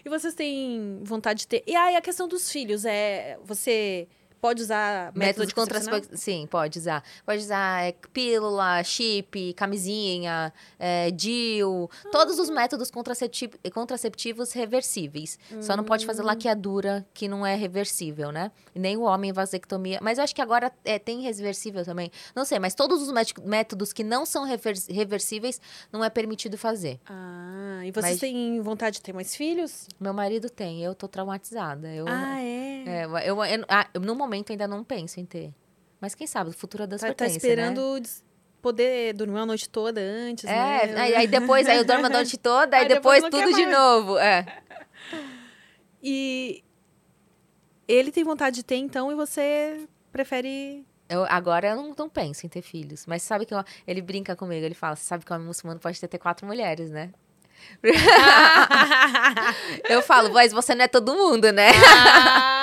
Speaker 3: E vocês têm vontade de ter. E aí, a questão dos filhos, é. Você pode usar método,
Speaker 4: Métodos contraceptivos. Sim, pode usar. Pode usar é, pílula, chip, camisinha, é, DIU. Todos os métodos contracepti- contraceptivos reversíveis. Só não pode fazer laqueadura, que não é reversível, né? Nem o homem vasectomia. Mas eu acho que agora é, tem reversível também. Não sei, mas todos os métodos que não são revers- reversíveis não é permitido fazer.
Speaker 3: Ah, e vocês
Speaker 4: Mas-
Speaker 3: têm vontade de ter mais filhos?
Speaker 4: Meu marido tem, eu tô traumatizada. Eu,
Speaker 3: Ah, é.
Speaker 4: É, eu, eu- ah, eu, no momento ainda não penso em ter. Mas quem sabe, o futuro é das
Speaker 3: Tá, tá esperando des- poder dormir a noite toda antes,
Speaker 4: né? É,
Speaker 3: né?
Speaker 4: aí, aí depois, aí eu dormo a noite toda, aí,
Speaker 3: Aí depois
Speaker 4: depois, tudo de novo. É.
Speaker 3: E ele tem vontade de ter, então, e você prefere.
Speaker 4: Eu, agora eu não, não penso em ter filhos. Mas sabe que eu- ele brinca comigo, ele fala, "Você sabe que o homem muçulmano pode ter, ter quatro mulheres, né? eu falo, mas você não é todo mundo, né?
Speaker 3: Ah!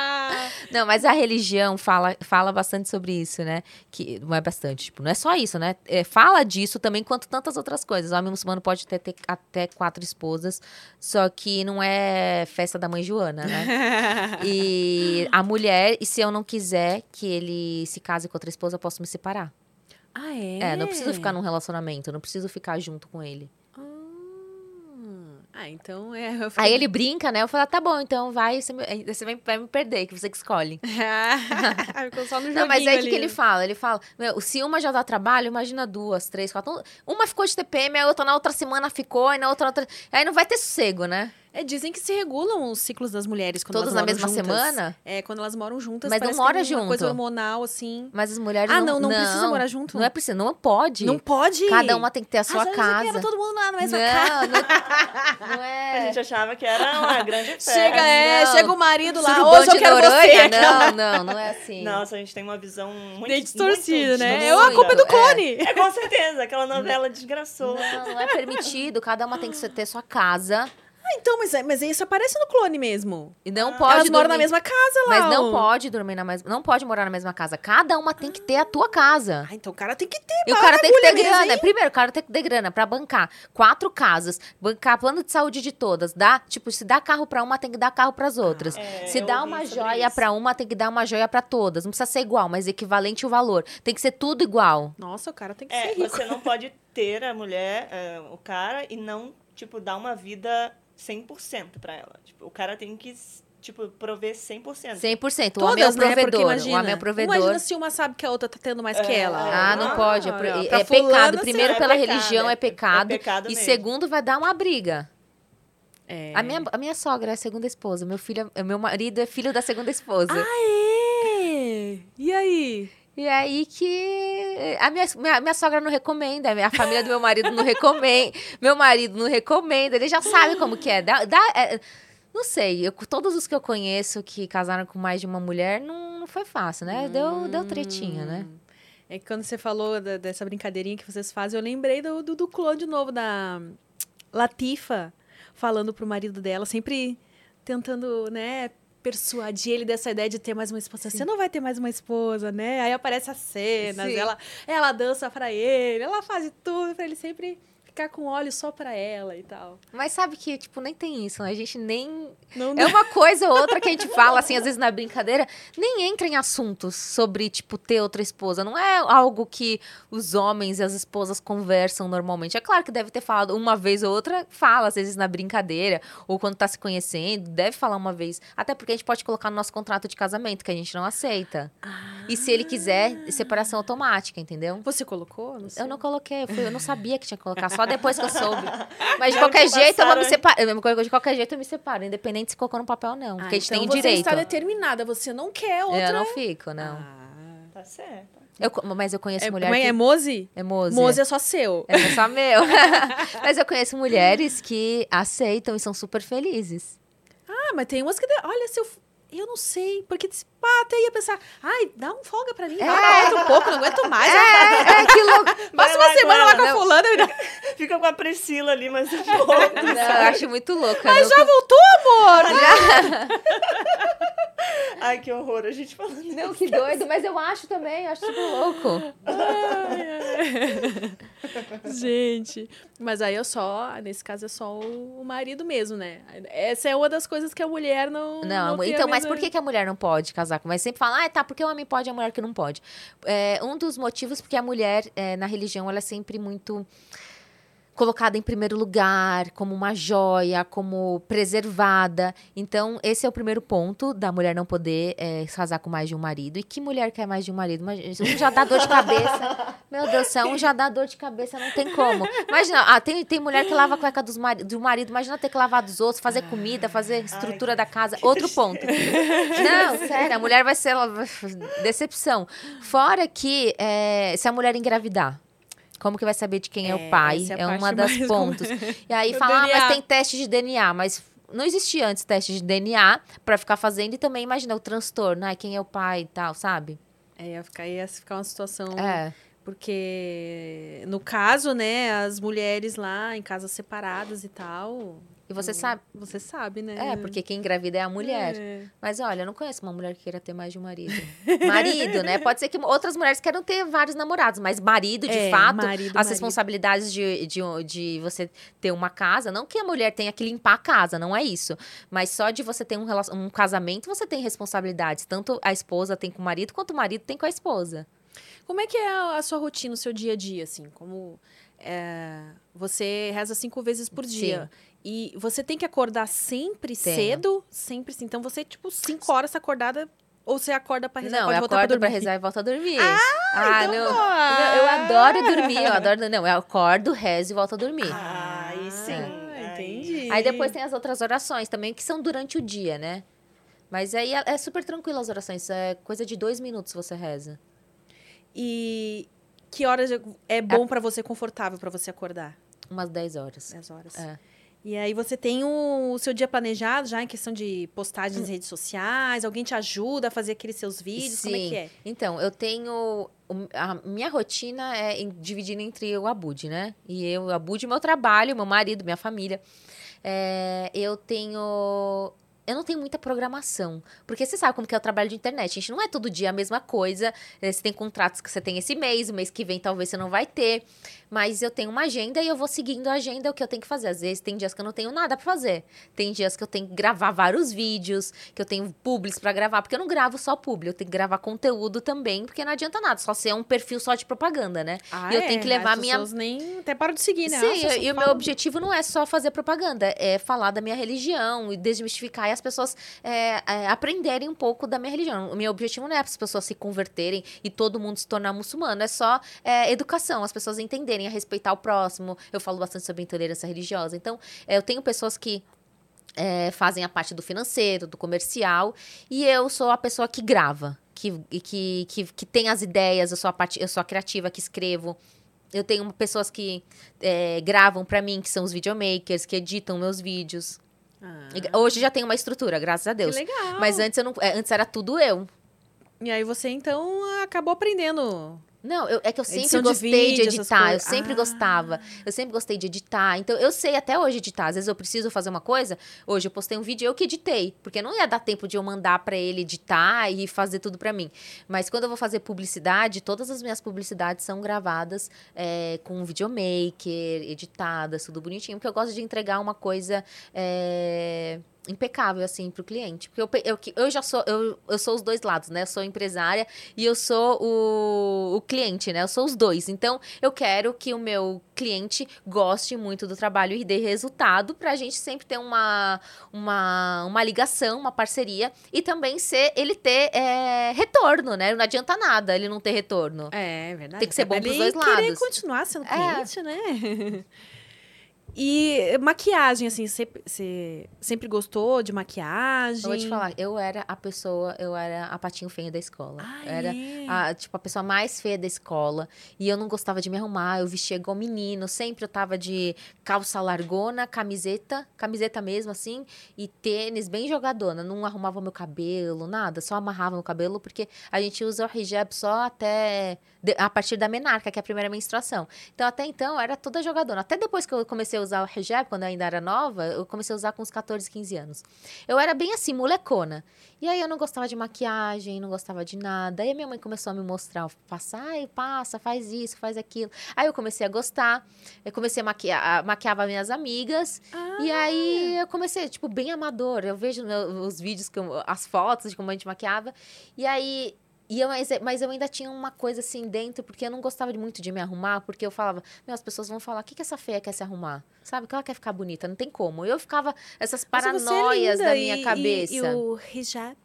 Speaker 4: Não, mas a religião fala, fala bastante sobre isso, né? Que não é bastante, tipo, não é só isso, né? É, fala disso também quanto tantas outras coisas. O homem muçulmano pode ter, ter até quatro esposas, só que não é festa da mãe Joana, né? E a mulher, e se eu não quiser que ele se case com outra esposa, eu posso me separar.
Speaker 3: ah, é?
Speaker 4: É, não preciso ficar num relacionamento, não preciso ficar junto com ele.
Speaker 3: Ah, então é.
Speaker 4: Aí ele brinca, né? Eu falo, tá bom, então vai, você, me- aí você vai, me perder, que você que escolhe.
Speaker 3: Ficou só no
Speaker 4: Não, mas é que,
Speaker 3: ali,
Speaker 4: que ele
Speaker 3: né?
Speaker 4: fala. Ele fala, meu, se uma já dá trabalho, imagina duas, três, quatro. Uma ficou de TPM, a outra na outra semana ficou, e na outra, outra. Aí não vai ter sossego, né?
Speaker 3: É, dizem que se regulam os ciclos das mulheres quando
Speaker 4: Todas
Speaker 3: elas
Speaker 4: na
Speaker 3: moram
Speaker 4: mesma
Speaker 3: juntas.
Speaker 4: semana?
Speaker 3: É, quando elas moram juntas.
Speaker 4: Mas não
Speaker 3: que
Speaker 4: mora
Speaker 3: tem uma coisa
Speaker 4: junto.
Speaker 3: hormonal, assim.
Speaker 4: Mas as mulheres
Speaker 3: Ah,
Speaker 4: não.
Speaker 3: não, não precisa morar junto?
Speaker 4: Não é preciso, não pode.
Speaker 3: Não pode?
Speaker 4: Cada uma tem que ter a
Speaker 3: Ah,
Speaker 4: sua
Speaker 3: aqui
Speaker 4: casa.
Speaker 3: Era todo mundo lá na mesma
Speaker 4: não,
Speaker 3: casa.
Speaker 4: não, não
Speaker 5: A
Speaker 4: é.
Speaker 5: gente achava que era uma grande festa.
Speaker 3: Chega, é,
Speaker 4: Não.
Speaker 3: chega o marido lá.
Speaker 4: Surubão
Speaker 3: Hoje eu quero
Speaker 4: Noronha?
Speaker 3: você.
Speaker 4: Não, não, não é assim.
Speaker 5: Nossa, a gente tem uma visão muito
Speaker 3: Bem distorcida, né? É a culpa do
Speaker 4: é.
Speaker 3: clone.
Speaker 5: É, com certeza. Aquela novela desgraçou.
Speaker 4: Não, não é permitido. Cada uma tem que ter sua casa.
Speaker 3: Ah, então, mas, é- mas isso aparece no clone mesmo.
Speaker 4: E não pode.
Speaker 3: Elas moram na mesma casa lá.
Speaker 4: Mas não pode dormir na mesma. Não pode morar na mesma casa. Cada uma tem que ter a tua casa.
Speaker 3: Ah, então o cara tem que ter.
Speaker 4: E o cara tem que ter
Speaker 3: mesmo,
Speaker 4: grana.
Speaker 3: hein?
Speaker 4: Primeiro, o cara tem que ter grana pra bancar quatro casas, bancar plano de saúde de todas. Dá, tipo, se dá carro pra uma, tem que dar carro pras outras.
Speaker 5: É,
Speaker 4: se dá uma joia
Speaker 5: isso.
Speaker 4: pra uma, tem que dar uma joia pra todas. Não precisa ser igual, mas equivalente o valor. Tem que ser tudo igual.
Speaker 3: Nossa, o cara tem que
Speaker 5: É,
Speaker 3: ser rico.
Speaker 5: você não pode ter a mulher, é, o cara, e não, tipo, dar uma vida 100% pra ela. Tipo, o cara tem que, tipo, prover 100%.
Speaker 4: 100%. O homem é o
Speaker 3: Todas, né? Porque
Speaker 4: provedor.
Speaker 3: imagina,
Speaker 4: o homem é o provedor.
Speaker 3: Imagina se uma sabe que a outra tá tendo mais que
Speaker 5: É,
Speaker 3: ela.
Speaker 4: Ah, não
Speaker 5: Ah,
Speaker 4: pode. É,
Speaker 3: ó,
Speaker 4: é
Speaker 3: pra
Speaker 4: pecado.
Speaker 3: fulana,
Speaker 4: Primeiro,
Speaker 5: é
Speaker 4: pela
Speaker 5: pecado,
Speaker 4: religião,
Speaker 5: é-
Speaker 4: é pecado.
Speaker 5: é pecado
Speaker 4: e
Speaker 5: mesmo.
Speaker 4: segundo, vai dar uma briga.
Speaker 3: É.
Speaker 4: A, minha, a minha sogra é a segunda esposa. Meu filho, é- meu marido é filho da segunda esposa.
Speaker 3: Aê! E aí?
Speaker 4: E aí que a minha, minha, minha sogra não recomenda, a família do meu marido não recomenda, meu marido não recomenda, ele já sabe como que é. Dá, dá- é, não sei, eu- todos os que eu conheço que casaram com mais de uma mulher, não, não foi fácil, né? Deu, deu tretinha, né?
Speaker 3: É que quando você falou da- dessa brincadeirinha que vocês fazem, eu lembrei do, do, do clone de novo, da Latifa, falando pro marido dela, sempre tentando, né, persuadir ele dessa ideia de ter mais uma esposa. Você não vai ter mais uma esposa, né? Aí aparece as cenas,
Speaker 4: Sim.
Speaker 3: ela, ela dança pra ele, ela faz tudo pra ele sempre ficar com olhos só pra ela e tal.
Speaker 4: Mas sabe que, tipo, nem tem isso, né? A gente nem.
Speaker 3: Não
Speaker 4: É uma coisa ou outra que a gente fala, assim, às vezes na brincadeira, nem entra em assuntos sobre, tipo, ter outra esposa. Não é algo que os homens e as esposas conversam normalmente. É claro que deve ter falado uma vez ou outra, fala, às vezes na brincadeira, ou quando tá se conhecendo, deve falar uma vez. Até porque a gente pode colocar no nosso contrato de casamento, que a gente não aceita. E se ele quiser, separação automática, entendeu?
Speaker 3: Você colocou? Não sei.
Speaker 4: Eu não coloquei, eu, fui- eu não sabia que tinha que colocar, só depois que eu soube. Mas de qualquer
Speaker 5: que
Speaker 4: jeito eu vou me separar. De qualquer jeito eu me separo, independente se colocou no papel ou não.
Speaker 3: Ah,
Speaker 4: porque a gente
Speaker 3: então
Speaker 4: tem o
Speaker 3: você
Speaker 4: direito.
Speaker 3: está determinada, você não quer outra.
Speaker 4: Eu não fico, não.
Speaker 3: Ah.
Speaker 5: Tá certo.
Speaker 4: Eu mas eu conheço
Speaker 3: É,
Speaker 4: mulher
Speaker 3: como é,
Speaker 4: que...
Speaker 3: é Mose?
Speaker 4: É Mose.
Speaker 3: Mose é só seu.
Speaker 4: É só meu. mas eu conheço mulheres que aceitam e são super felizes.
Speaker 3: Ah, mas tem umas que. Olha, se eu. Eu não sei, porque até ia pensar, ai, dá um folga pra mim,
Speaker 4: É.
Speaker 3: vai um pouco, não aguento mais.
Speaker 4: É, é que louco.
Speaker 3: Passa uma
Speaker 5: lá
Speaker 3: semana lá com a
Speaker 4: não.
Speaker 3: fulana.
Speaker 5: Fica com a Priscila ali, mas um pouco.
Speaker 4: Não, eu acho muito louca.
Speaker 3: Mas
Speaker 4: não-
Speaker 3: já voltou, amor?
Speaker 5: Ai, que horror a gente falando.
Speaker 4: Não, que doido, mas eu acho também, eu acho super louco.
Speaker 3: Gente, mas aí eu só, nesse caso é só o marido mesmo, né? Essa é uma das coisas que a mulher não.
Speaker 4: Não,
Speaker 3: a
Speaker 4: então, mas por que, que a mulher não pode casar? Mas sempre fala, ah, tá, porque o homem pode e a mulher que não pode. É, um dos motivos porque a mulher, é, na religião, ela é sempre muito colocada em primeiro lugar, como uma joia, como preservada. Então, esse é o primeiro ponto da mulher não poder é, se casar com mais de um marido. E que mulher quer mais de um marido? Mas Um já dá dor de cabeça. Meu Deus do céu, um já dá dor de cabeça, não tem como. Imagina, ah, tem, tem mulher que lava a cueca dos mari do marido, imagina ter que lavar dos outros, fazer comida, fazer estrutura da casa. Outro ponto. Não, sério, a mulher vai ser decepção. Fora que é, se a mulher engravidar. Como que vai saber de quem é,
Speaker 3: É,
Speaker 4: o pai?
Speaker 3: é
Speaker 4: É, uma das pontos. E aí fala, ah, mas tem teste de DNA, mas não existia antes teste de DNA pra ficar fazendo e também imagina o transtorno, ai, quem é o pai e tal, sabe?
Speaker 3: É, ia ficar, ia ficar uma situação.
Speaker 4: É.
Speaker 3: Porque, no caso, né, as mulheres lá em casas separadas e tal.
Speaker 4: E você sabe,
Speaker 3: Você sabe, né?
Speaker 4: é, porque quem engravida é a mulher.
Speaker 3: É.
Speaker 4: Mas olha, eu não conheço uma mulher que queira ter mais de um marido. Marido, né? Pode ser que outras mulheres queiram ter vários namorados, mas marido, de
Speaker 3: É,
Speaker 4: fato,
Speaker 3: marido,
Speaker 4: as
Speaker 3: marido.
Speaker 4: responsabilidades de, de, de você ter uma casa, não que a mulher tenha que limpar a casa, não é isso. Mas só de você ter um, relacion- um casamento, você tem responsabilidades. Tanto a esposa tem com o marido, quanto o marido tem com a esposa.
Speaker 3: Como é que é a sua rotina, o seu dia a dia, assim? Como é, você reza cinco vezes por dia. E você tem que acordar sempre
Speaker 4: Tenho.
Speaker 3: cedo? Sempre sim. Então você, tipo, cinco horas acordada ou você acorda pra rezar e
Speaker 4: não,
Speaker 3: pode
Speaker 4: eu acordo
Speaker 3: pra
Speaker 4: pra rezar e volto a dormir. Ah,
Speaker 3: então
Speaker 4: não. eu adoro dormir, eu adoro. Não, eu acordo, rezo e volto a dormir.
Speaker 5: Ah, aí sim.
Speaker 3: Ah, entendi.
Speaker 4: Aí depois tem as outras orações também, que são durante o dia, né? Mas aí é, é super tranquilo as orações, é coisa de dois minutos você reza.
Speaker 3: E que horas é bom pra você, confortável pra você acordar?
Speaker 4: Umas 10 horas.
Speaker 3: 10 horas.
Speaker 4: É.
Speaker 3: E aí você tem o, o seu dia planejado já em questão de postagens nas redes sociais? Alguém te ajuda a fazer aqueles seus vídeos? Como é
Speaker 4: Sim.
Speaker 3: que é?
Speaker 4: Então, eu tenho. A minha rotina é em- dividida entre o Abud, né? E eu, o Abud, meu trabalho, meu marido, minha família. É, eu tenho. Eu não tenho muita programação. Porque você sabe como que é o trabalho de internet. A gente não é todo dia a mesma coisa. Eh, Você tem contratos que você tem esse mês, o mês que vem talvez você não vai ter. Mas eu tenho uma agenda e eu vou seguindo a agenda, o que eu tenho que fazer. Às vezes tem dias que eu não tenho nada pra fazer. Tem dias que eu tenho que gravar vários vídeos, que eu tenho publis pra gravar, porque eu não gravo só publi, eu tenho que gravar conteúdo também, porque não adianta nada, só ser um perfil só de propaganda, né?
Speaker 3: Ah,
Speaker 4: e eu tenho que levar a
Speaker 3: as
Speaker 4: minha
Speaker 3: nem até param de seguir, né?
Speaker 4: Sim, e o meu objetivo não é só fazer propaganda, é falar da minha religião e desmistificar e as pessoas é, é, aprenderem um pouco da minha religião. O meu objetivo não é as pessoas se converterem e todo mundo se tornar muçulmano, é só é, educação, as pessoas entenderem a respeitar o próximo. Eu falo bastante sobre intolerância religiosa. Então, é, eu tenho pessoas que é, fazem a parte do financeiro, do comercial, e eu sou a pessoa que grava, que, que, que, que tem as ideias, eu sou a parte, eu sou a criativa que escrevo. Eu tenho pessoas que é, gravam pra mim, que são os videomakers, que editam meus vídeos.
Speaker 3: Ah,
Speaker 4: Hoje já tem uma estrutura, graças a
Speaker 3: que
Speaker 4: Deus.
Speaker 3: legal.
Speaker 4: Mas antes, eu não, antes era tudo eu.
Speaker 3: E aí você, então, acabou aprendendo.
Speaker 4: Não, eu- é que eu sempre
Speaker 3: Edição de
Speaker 4: gostei de,
Speaker 3: vídeo, essas
Speaker 4: editar. Eu sempre
Speaker 3: Ah.
Speaker 4: gostava. Eu sempre gostei de editar. Então, eu sei até hoje editar. Às vezes eu preciso fazer uma coisa. Hoje eu postei um vídeo, eu que editei. Porque não ia dar tempo de eu mandar pra ele editar e fazer tudo pra mim. Mas quando eu vou fazer publicidade, todas as minhas publicidades são gravadas é, com um videomaker, editadas, tudo bonitinho. Porque eu gosto de entregar uma coisa. é, impecável, assim, pro cliente. Porque eu, eu, eu já sou, eu, eu sou os dois lados, né? Eu sou empresária e eu sou o, o cliente, né? Eu sou os dois. Então, eu quero que o meu cliente goste muito do trabalho e dê resultado pra gente sempre ter uma, uma, uma ligação, uma parceria e também ser, ele ter é, retorno, né? Não adianta nada ele não ter retorno.
Speaker 3: É, é verdade.
Speaker 4: Tem que ser
Speaker 3: Até
Speaker 4: bom pros dois
Speaker 3: querer
Speaker 4: lados.
Speaker 3: continuar sendo
Speaker 4: É.
Speaker 3: cliente, né? E maquiagem, assim, sempre, você sempre gostou de maquiagem?
Speaker 4: Eu vou te falar, eu era a pessoa, eu era a patinho feio da escola.
Speaker 3: Ah,
Speaker 4: era
Speaker 3: é?
Speaker 4: a, tipo, a pessoa mais feia da escola. E eu não gostava de me arrumar, eu vestia igual menino. Sempre eu tava de calça largona, camiseta, camiseta mesmo, assim, e tênis bem jogadona. Não arrumava meu cabelo, nada, só amarrava meu cabelo, porque a gente usa o hijab só até a partir da menarca, que é a primeira menstruação. Então, até então, eu era toda jogadona. Até depois que eu comecei a usar o hijab, quando eu ainda era nova, eu comecei a usar com uns 14, 15 anos. Eu era bem assim, molecona. E aí eu não gostava de maquiagem, não gostava de nada. Aí a minha mãe começou a me mostrar, passar, ai, passa, faz isso, faz aquilo. Aí eu comecei a gostar, eu comecei a maquiar, maquiava minhas amigas. E
Speaker 3: Ah.
Speaker 4: aí eu comecei, tipo, bem amador. Eu vejo os vídeos, que eu- as fotos de como a gente maquiava. E aí. E eu, mas, mas eu ainda tinha uma coisa assim dentro, porque eu não gostava muito de me arrumar, porque eu falava, meu, as pessoas vão falar, o que, que essa feia quer se arrumar? Sabe? Que ela quer ficar bonita, não tem como. Eu ficava, essas
Speaker 3: é
Speaker 4: paranoias
Speaker 3: linda,
Speaker 4: da minha
Speaker 3: e-
Speaker 4: cabeça.
Speaker 3: E, e o hijab?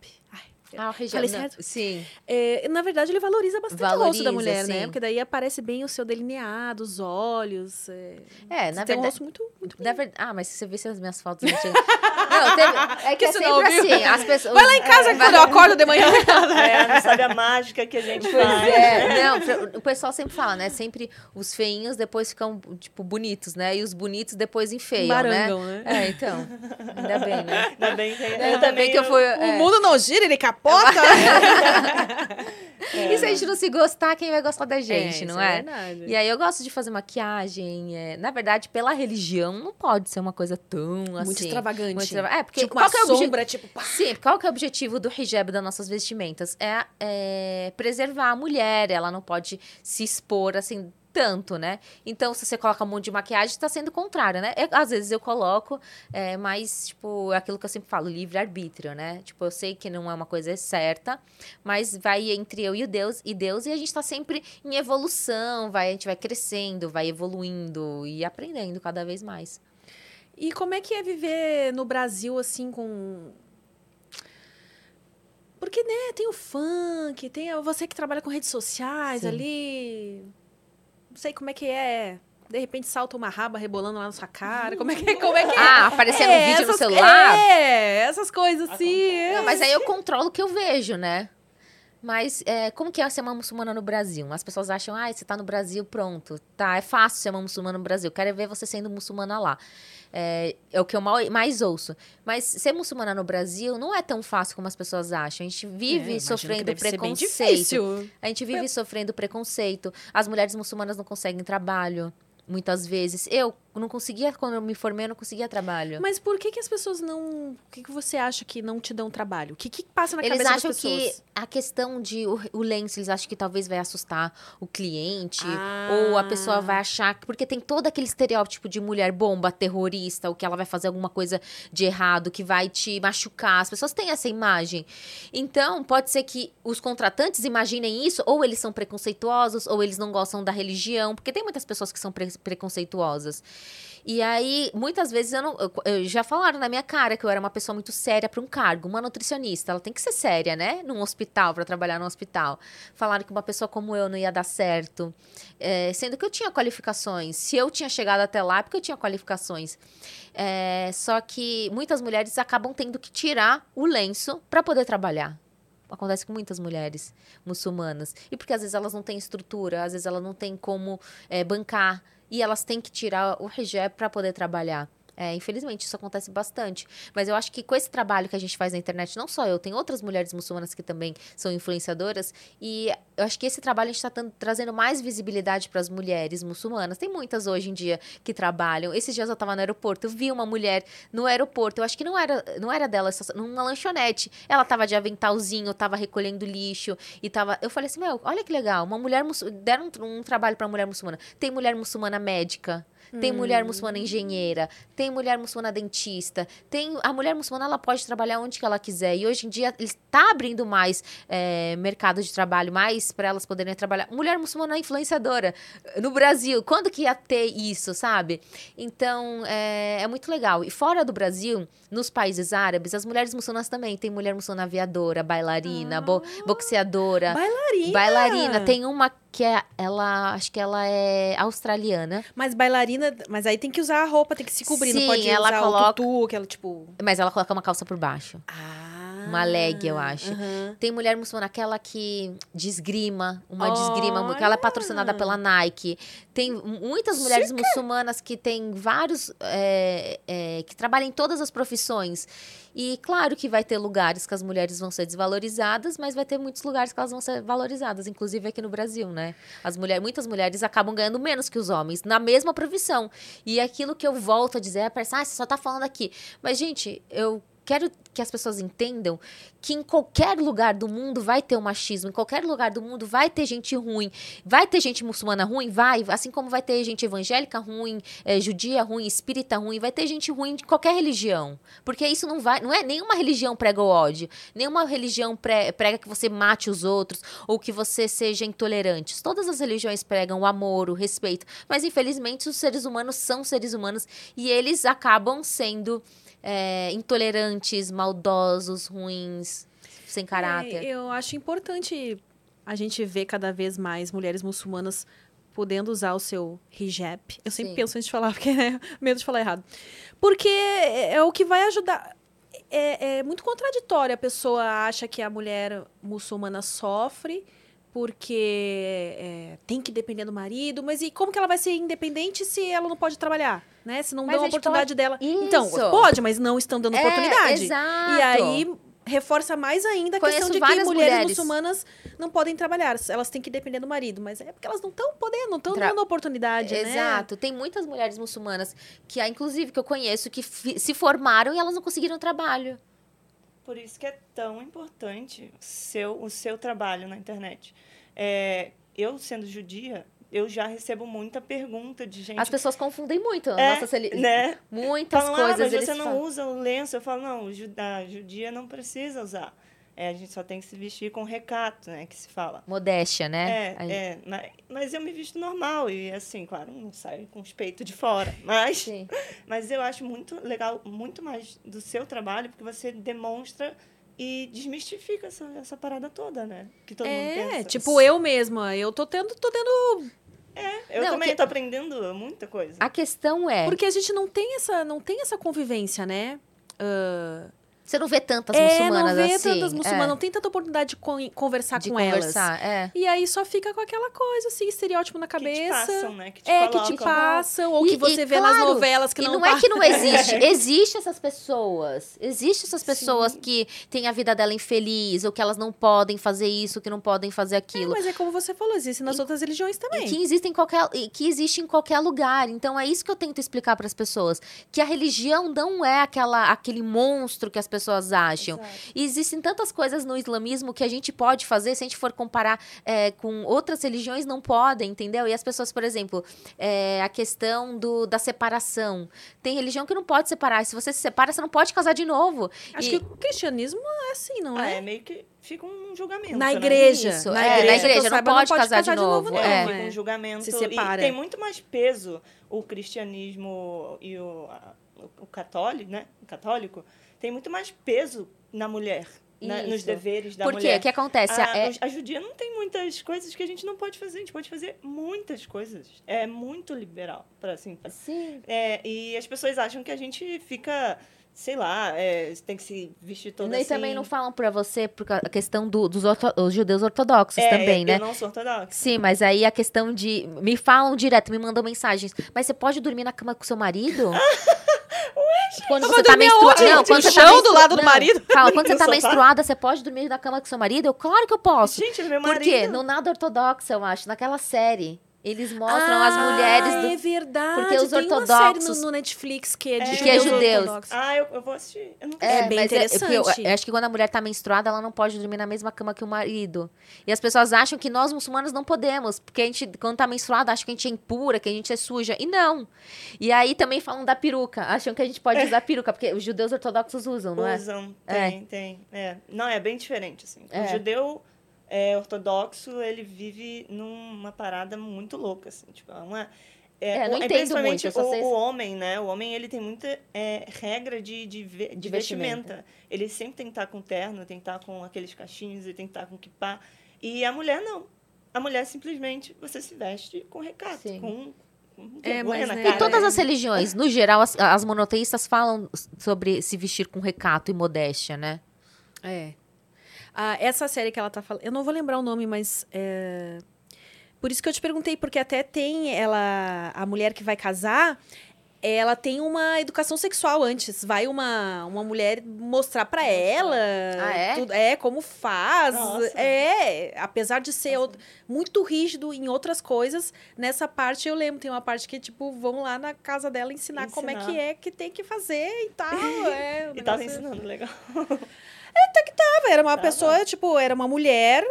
Speaker 4: Ah, o hijab,
Speaker 3: Falei certo?
Speaker 4: Sim.
Speaker 3: é, na verdade, ele valoriza bastante o rosto da
Speaker 4: Valoriza,
Speaker 3: mulher, né?
Speaker 4: sim.
Speaker 3: Porque daí aparece bem o seu delineado, os olhos. É,
Speaker 4: É,
Speaker 3: você
Speaker 4: na
Speaker 3: tem um
Speaker 4: verdade.
Speaker 3: rosto muito, muito
Speaker 4: Na verdade, ah, mas se você visse as minhas fotos antigas. Não, teve, é que,
Speaker 3: Que
Speaker 4: é
Speaker 3: você
Speaker 4: sempre
Speaker 3: não ouviu?
Speaker 4: assim. As pessoas,
Speaker 3: Vai lá em casa quando eu acordo de manhã.
Speaker 5: É, não sabe a mágica que a gente
Speaker 4: Pois
Speaker 5: faz.
Speaker 4: é, não, o pessoal sempre fala, né? Sempre os feinhos depois ficam, tipo, bonitos, né? E os bonitos depois enfeiam,
Speaker 3: Barangam,
Speaker 4: né?
Speaker 3: né?
Speaker 4: É, então. Ainda bem, né?
Speaker 5: Ainda bem que,
Speaker 4: Ainda bem que eu fui.
Speaker 3: O
Speaker 4: é.
Speaker 3: mundo não gira, ele capota.
Speaker 4: E se a gente não se gostar, quem vai gostar da gente,
Speaker 3: isso
Speaker 4: não é?
Speaker 3: verdade.
Speaker 4: E aí eu gosto de fazer maquiagem. é, na verdade, pela religião, não pode ser uma coisa tão assim.
Speaker 3: muito extravagante.
Speaker 4: muito extrava- É, porque
Speaker 3: tipo
Speaker 4: qual
Speaker 3: uma
Speaker 4: que é o obje-
Speaker 3: sombra, tipo... pá.
Speaker 4: Sim, qual que é o objetivo do hijab das nossas vestimentas? É, é preservar a mulher, ela não pode se expor assim tanto, né? Então, se você coloca um monte de maquiagem, está sendo contrário, né? Eu- às vezes eu coloco, é, mas, tipo, é aquilo que eu sempre falo, livre-arbítrio, né? Tipo, eu sei que não é uma coisa certa, mas vai entre eu e o Deus, e Deus, e a gente tá sempre em evolução, vai, a gente vai crescendo, vai evoluindo e aprendendo cada vez mais.
Speaker 3: E como é que é viver no Brasil, assim, com... Porque, né, tem o funk, tem você que trabalha com redes sociais
Speaker 4: Sim.
Speaker 3: ali... Não sei como é que é... De repente salta uma raba rebolando lá na sua cara. Como é que, como é, que é?
Speaker 4: Ah, aparecendo
Speaker 3: É,
Speaker 4: um vídeo no
Speaker 3: essas-
Speaker 4: celular?
Speaker 3: É, essas coisas assim.
Speaker 4: Não, mas aí eu controlo o que eu vejo, né? Mas é, como que é ser uma muçulmana no Brasil? As pessoas acham, ah, você tá no Brasil, pronto. Tá, é fácil ser uma muçulmana no Brasil. Quero ver você sendo muçulmana lá. É, é o que eu mais ouço. Mas ser muçulmana no Brasil não é tão fácil como as pessoas acham. A gente
Speaker 3: É,
Speaker 4: vive
Speaker 3: que
Speaker 4: sofrendo preconceito. A gente vive sofrendo preconceito. As mulheres muçulmanas não conseguem trabalho, muitas vezes. Eu não conseguia, quando eu me formei, eu não conseguia trabalho.
Speaker 3: Mas por que, que as pessoas não. O que, que você acha que não te dão trabalho? O que, que passa na
Speaker 4: Eles
Speaker 3: cabeça
Speaker 4: acham
Speaker 3: das pessoas?
Speaker 4: que a questão de o, o lenço, eles acham que talvez vai assustar o cliente,
Speaker 3: Ah.
Speaker 4: ou a pessoa vai achar que porque tem todo aquele estereótipo de mulher bomba, terrorista, ou que ela vai fazer alguma coisa de errado, que vai te machucar. As pessoas têm essa imagem. Então, pode ser que os contratantes imaginem isso, ou eles são preconceituosos, ou eles não gostam da religião, porque tem muitas pessoas que são pre- preconceituosas. E aí, muitas vezes, eu não, eu- já falaram na minha cara que eu era uma pessoa muito séria para um cargo. Uma nutricionista, ela tem que ser séria, né? Num hospital, para trabalhar num hospital. Falaram que uma pessoa como eu não ia dar certo. É, sendo que eu tinha qualificações. Se eu tinha chegado até lá, é porque eu tinha qualificações. É, só que muitas mulheres acabam tendo que tirar o lenço para poder trabalhar. Acontece com muitas mulheres muçulmanas. E porque às vezes elas não têm estrutura, às vezes elas não têm como é, bancar. E elas têm que tirar o hijab para poder trabalhar. É, infelizmente, isso acontece bastante. Mas eu acho que com esse trabalho que a gente faz na internet, não só eu, tem outras mulheres muçulmanas que também são influenciadoras. E eu acho que esse trabalho a gente está trazendo mais visibilidade para as mulheres muçulmanas. Tem muitas hoje em dia que trabalham. Esses dias eu estava no aeroporto, eu vi uma mulher no aeroporto. Eu acho que não era, não era dela, numa lanchonete. Ela estava de aventalzinho, estava recolhendo lixo e tava. Eu falei assim, meu, olha que legal, uma mulher deram um, um trabalho para mulher muçulmana. Tem mulher muçulmana médica. Tem mulher muçulmana engenheira, tem mulher muçulmana dentista, tem a mulher muçulmana ela pode trabalhar onde que ela quiser e hoje em dia está abrindo mais é, mercado de trabalho, mais para elas poderem trabalhar. Mulher muçulmana influenciadora no Brasil, quando que ia ter isso, sabe? Então é, é muito legal. E fora do Brasil, nos países árabes, as mulheres muçulmanas também tem mulher muçulmana aviadora, bailarina,
Speaker 3: Ah.
Speaker 4: bo boxeadora.
Speaker 3: Bailarina.
Speaker 4: Bailarina, tem uma que é ela, acho que ela é australiana,
Speaker 3: Mas bailarina, mas aí tem que usar a roupa, tem que se cobrir, não
Speaker 4: Sim,
Speaker 3: pode
Speaker 4: ela
Speaker 3: usar
Speaker 4: coloca-
Speaker 3: o tutu, aquela tipo...
Speaker 4: mas ela coloca uma calça por baixo.
Speaker 3: Ah,
Speaker 4: Uma leg, eu acho.
Speaker 3: aham.
Speaker 4: Tem mulher muçulmana, aquela que desgrima, uma
Speaker 3: Olha!
Speaker 4: desgrima, que ela é patrocinada pela Nike. Tem muitas mulheres muçulmanas que têm vários, é, é, que trabalham em todas as profissões. E claro que vai ter lugares que as mulheres vão ser desvalorizadas, mas vai ter muitos lugares que elas vão ser valorizadas, inclusive aqui no Brasil, né? As mulheres, muitas mulheres acabam ganhando menos que os homens na mesma profissão. E aquilo que eu volto a dizer, é parece, ah, você só tá falando aqui. Mas, gente, eu quero que as pessoas entendam que em qualquer lugar do mundo vai ter o machismo, em qualquer lugar do mundo vai ter gente ruim, vai ter gente muçulmana ruim, vai, assim como vai ter gente evangélica ruim, eh, judia ruim, espírita ruim, vai ter gente ruim de qualquer religião, porque isso não vai, não é nenhuma religião prega o ódio, nenhuma religião pre- prega que você mate os outros ou que você seja intolerante. Todas as religiões pregam o amor, o respeito, mas infelizmente os seres humanos são seres humanos e eles acabam sendo é, intolerantes, maldosos, ruins, sem caráter.
Speaker 3: É, eu acho importante a gente ver cada vez mais mulheres muçulmanas podendo usar o seu hijab. Eu sempre
Speaker 4: Sim.
Speaker 3: penso antes de falar, porque é medo de falar errado. Porque é é o que vai ajudar. É, é muito contraditório. A pessoa acha que a mulher muçulmana sofre porque é, tem que depender do marido, mas e como que ela vai ser independente se ela não pode trabalhar? Né? Se não
Speaker 4: Mas
Speaker 3: dão a oportunidade dela.
Speaker 4: Isso.
Speaker 3: Então, pode, mas não estão dando
Speaker 4: É,
Speaker 3: oportunidade.
Speaker 4: exato.
Speaker 3: E aí reforça mais ainda a
Speaker 4: Conheço
Speaker 3: questão de que mulheres,
Speaker 4: mulheres.
Speaker 3: muçulmanas não podem trabalhar, elas têm que depender do marido, mas é porque elas não estão podendo, não estão
Speaker 4: Tra-
Speaker 3: dando oportunidade, né?
Speaker 4: Exato. Tem muitas mulheres muçulmanas que, inclusive, que eu conheço, que se formaram e elas não conseguiram trabalho.
Speaker 5: Por isso que é tão importante o seu, o seu trabalho na internet. É, eu, sendo judia, eu já recebo muita pergunta de gente.
Speaker 4: As pessoas confundem muito.
Speaker 5: é,
Speaker 4: Nossa, celi-
Speaker 5: né?
Speaker 4: Muitas
Speaker 5: Falam,
Speaker 4: coisas
Speaker 5: ah, mas você não
Speaker 4: falam.
Speaker 5: usa o lenço. Eu falo, não, a judia não precisa usar. É, a gente só tem que se vestir com recato, né? Que se fala.
Speaker 4: Modéstia, né?
Speaker 5: É, é, mas, mas eu me visto normal e assim, claro, não saio com os peitos de fora. Mas,
Speaker 4: Sim.
Speaker 5: mas eu acho muito legal, muito mais do seu trabalho, porque você demonstra e desmistifica essa, essa parada toda, né? Que todo mundo
Speaker 3: É,
Speaker 5: pensa.
Speaker 3: tipo eu mesma, eu tô tendo, tô tendo,
Speaker 5: Eu
Speaker 4: Não,
Speaker 5: também
Speaker 4: que-
Speaker 5: tô aprendendo muita coisa.
Speaker 4: A questão é,
Speaker 3: porque a gente não tem essa, não tem essa convivência, né? Ah,
Speaker 4: você não vê tantas
Speaker 3: é,
Speaker 4: muçulmanas
Speaker 3: não vê
Speaker 4: assim.
Speaker 3: tantas muçulmanas,
Speaker 4: é,
Speaker 3: não tem tanta oportunidade de con- conversar
Speaker 4: de
Speaker 3: com
Speaker 4: conversar,
Speaker 3: elas.
Speaker 4: é.
Speaker 3: E aí só fica com aquela coisa assim, estereótipo na
Speaker 5: que te
Speaker 3: cabeça.
Speaker 5: passam, né? Que te
Speaker 3: é, que te
Speaker 5: colocam.
Speaker 3: passam, ou
Speaker 4: E-
Speaker 3: que você
Speaker 4: e,
Speaker 3: vê nas
Speaker 4: claro,
Speaker 3: novelas que
Speaker 4: e
Speaker 3: não
Speaker 4: não é que não existe. Existe essas pessoas. Existem essas pessoas
Speaker 5: Sim.
Speaker 4: que têm a vida dela infeliz, ou que elas não podem fazer isso, que não podem fazer
Speaker 3: É,
Speaker 4: aquilo.
Speaker 3: mas é como você falou, existe nas
Speaker 4: E-
Speaker 3: outras religiões
Speaker 4: E
Speaker 3: também.
Speaker 4: que existe em qualquer, e que existe em qualquer lugar. Então é isso que eu tento explicar para as pessoas, que a religião não é aquela aquele monstro que as pessoas acham.
Speaker 5: Exato.
Speaker 4: E existem tantas coisas no islamismo que a gente pode fazer, se a gente for comparar é, com outras religiões, não podem, entendeu? E as pessoas, por exemplo, é, a questão do, da separação. Tem religião que não pode separar. Se você se separa, você não pode casar de novo.
Speaker 3: Acho
Speaker 4: E-
Speaker 3: que o cristianismo é assim, não
Speaker 5: Ah,
Speaker 3: é?
Speaker 5: é meio que fica um julgamento.
Speaker 3: Na
Speaker 5: né?
Speaker 3: igreja.
Speaker 4: Isso,
Speaker 3: na
Speaker 4: é,
Speaker 3: igreja,
Speaker 4: na igreja, não
Speaker 3: saiba,
Speaker 4: pode casar de novo,
Speaker 3: não,
Speaker 5: É,
Speaker 4: É.
Speaker 5: fica um julgamento.
Speaker 3: Se
Speaker 5: e
Speaker 3: separa.
Speaker 5: tem muito mais peso o cristianismo e o, o católico, né? O católico tem muito mais peso na mulher, né? nos deveres da
Speaker 4: Por quê?
Speaker 5: mulher.
Speaker 4: O que acontece?
Speaker 5: A,
Speaker 4: É-
Speaker 5: a judia não tem muitas coisas que a gente não pode fazer. A gente pode fazer muitas coisas. É muito liberal, para assim. pra-
Speaker 4: Sim.
Speaker 5: É, e as pessoas acham que a gente fica, sei lá, é, tem que se vestir toda
Speaker 4: E
Speaker 5: assim.
Speaker 4: também não falam pra você por ca- a questão do- dos orto- judeus ortodoxos
Speaker 5: é,
Speaker 4: também,
Speaker 5: eu,
Speaker 4: né?
Speaker 5: Eu não sou ortodoxa.
Speaker 4: Sim, mas aí a questão de. Me falam direto, me mandam mensagens. Mas você pode dormir na cama com seu marido? quando
Speaker 3: Mas
Speaker 4: você tá menstruada. Não, quando
Speaker 3: No
Speaker 4: você tá
Speaker 3: chão, do
Speaker 4: menstru-
Speaker 3: lado do marido?
Speaker 4: Fala, quando você tá menstruada, você pode dormir na cama com seu marido? Eu, claro que eu posso.
Speaker 5: Gente, ele é meu
Speaker 4: Por
Speaker 5: marido.
Speaker 4: quê? No nada ortodoxo, eu acho, naquela série. Eles mostram as mulheres
Speaker 3: Ah,
Speaker 4: do
Speaker 3: é verdade.
Speaker 4: porque os
Speaker 3: Tem uma
Speaker 4: ortodoxos-
Speaker 3: série no, no Netflix que é de
Speaker 5: É.
Speaker 4: Que é
Speaker 3: judeus ortodoxos.
Speaker 5: Ah, eu, eu vou assistir. Eu
Speaker 3: É
Speaker 5: assisti.
Speaker 3: bem
Speaker 4: mas porque
Speaker 3: interessante.
Speaker 4: eu, eu acho que quando a mulher tá menstruada, ela não pode dormir na mesma cama que o marido. E as pessoas acham que nós muçulmanos não podemos, porque a gente, quando tá menstruada, acham que a gente é impura, que a gente é suja. E não. E aí também falam da peruca. Acham que a gente pode usar peruca, porque os judeus ortodoxos usam, não é?
Speaker 5: Usam,
Speaker 4: É.
Speaker 5: tem, tem. É. Não, é bem diferente, assim.
Speaker 4: É.
Speaker 5: O judeu é, ortodoxo, ele vive numa parada muito louca, assim. Tipo, é uma...
Speaker 4: É, não
Speaker 5: o-
Speaker 4: entendo
Speaker 5: principalmente
Speaker 4: muito,
Speaker 5: o,
Speaker 4: sei-
Speaker 5: o homem, né? O homem, ele tem muita é, regra de, de, ve- de
Speaker 4: De
Speaker 5: vestimenta.
Speaker 4: vestimenta.
Speaker 5: Ele sempre tem que estar com terno, tem que estar com aqueles cachinhos, ele tem que estar com kipá. E a mulher, não. A mulher, simplesmente, você se veste com recato,
Speaker 4: Sim.
Speaker 5: com... com
Speaker 3: É, mas, né.
Speaker 4: E todas as religiões, no geral, as, as monoteístas falam sobre se vestir com recato e modéstia, né?
Speaker 3: É. Ah, essa série que ela tá falando, eu não vou lembrar o nome, mas é... por isso que eu te perguntei, porque até tem ela, a mulher que vai casar, ela tem uma educação sexual antes. Vai uma, uma mulher mostrar pra ela,
Speaker 4: Ah, é?
Speaker 3: tudo- é como faz,
Speaker 5: Nossa.
Speaker 3: é, apesar de ser muito rígido em outras coisas, nessa parte eu lembro, tem uma parte que tipo vão lá na casa dela ensinar, como é
Speaker 5: Ensinar.
Speaker 3: que é que tem que fazer e tal, é,
Speaker 5: E tava ensinando, legal.
Speaker 3: Tava, era uma
Speaker 5: Tava.
Speaker 3: pessoa, tipo, era uma mulher,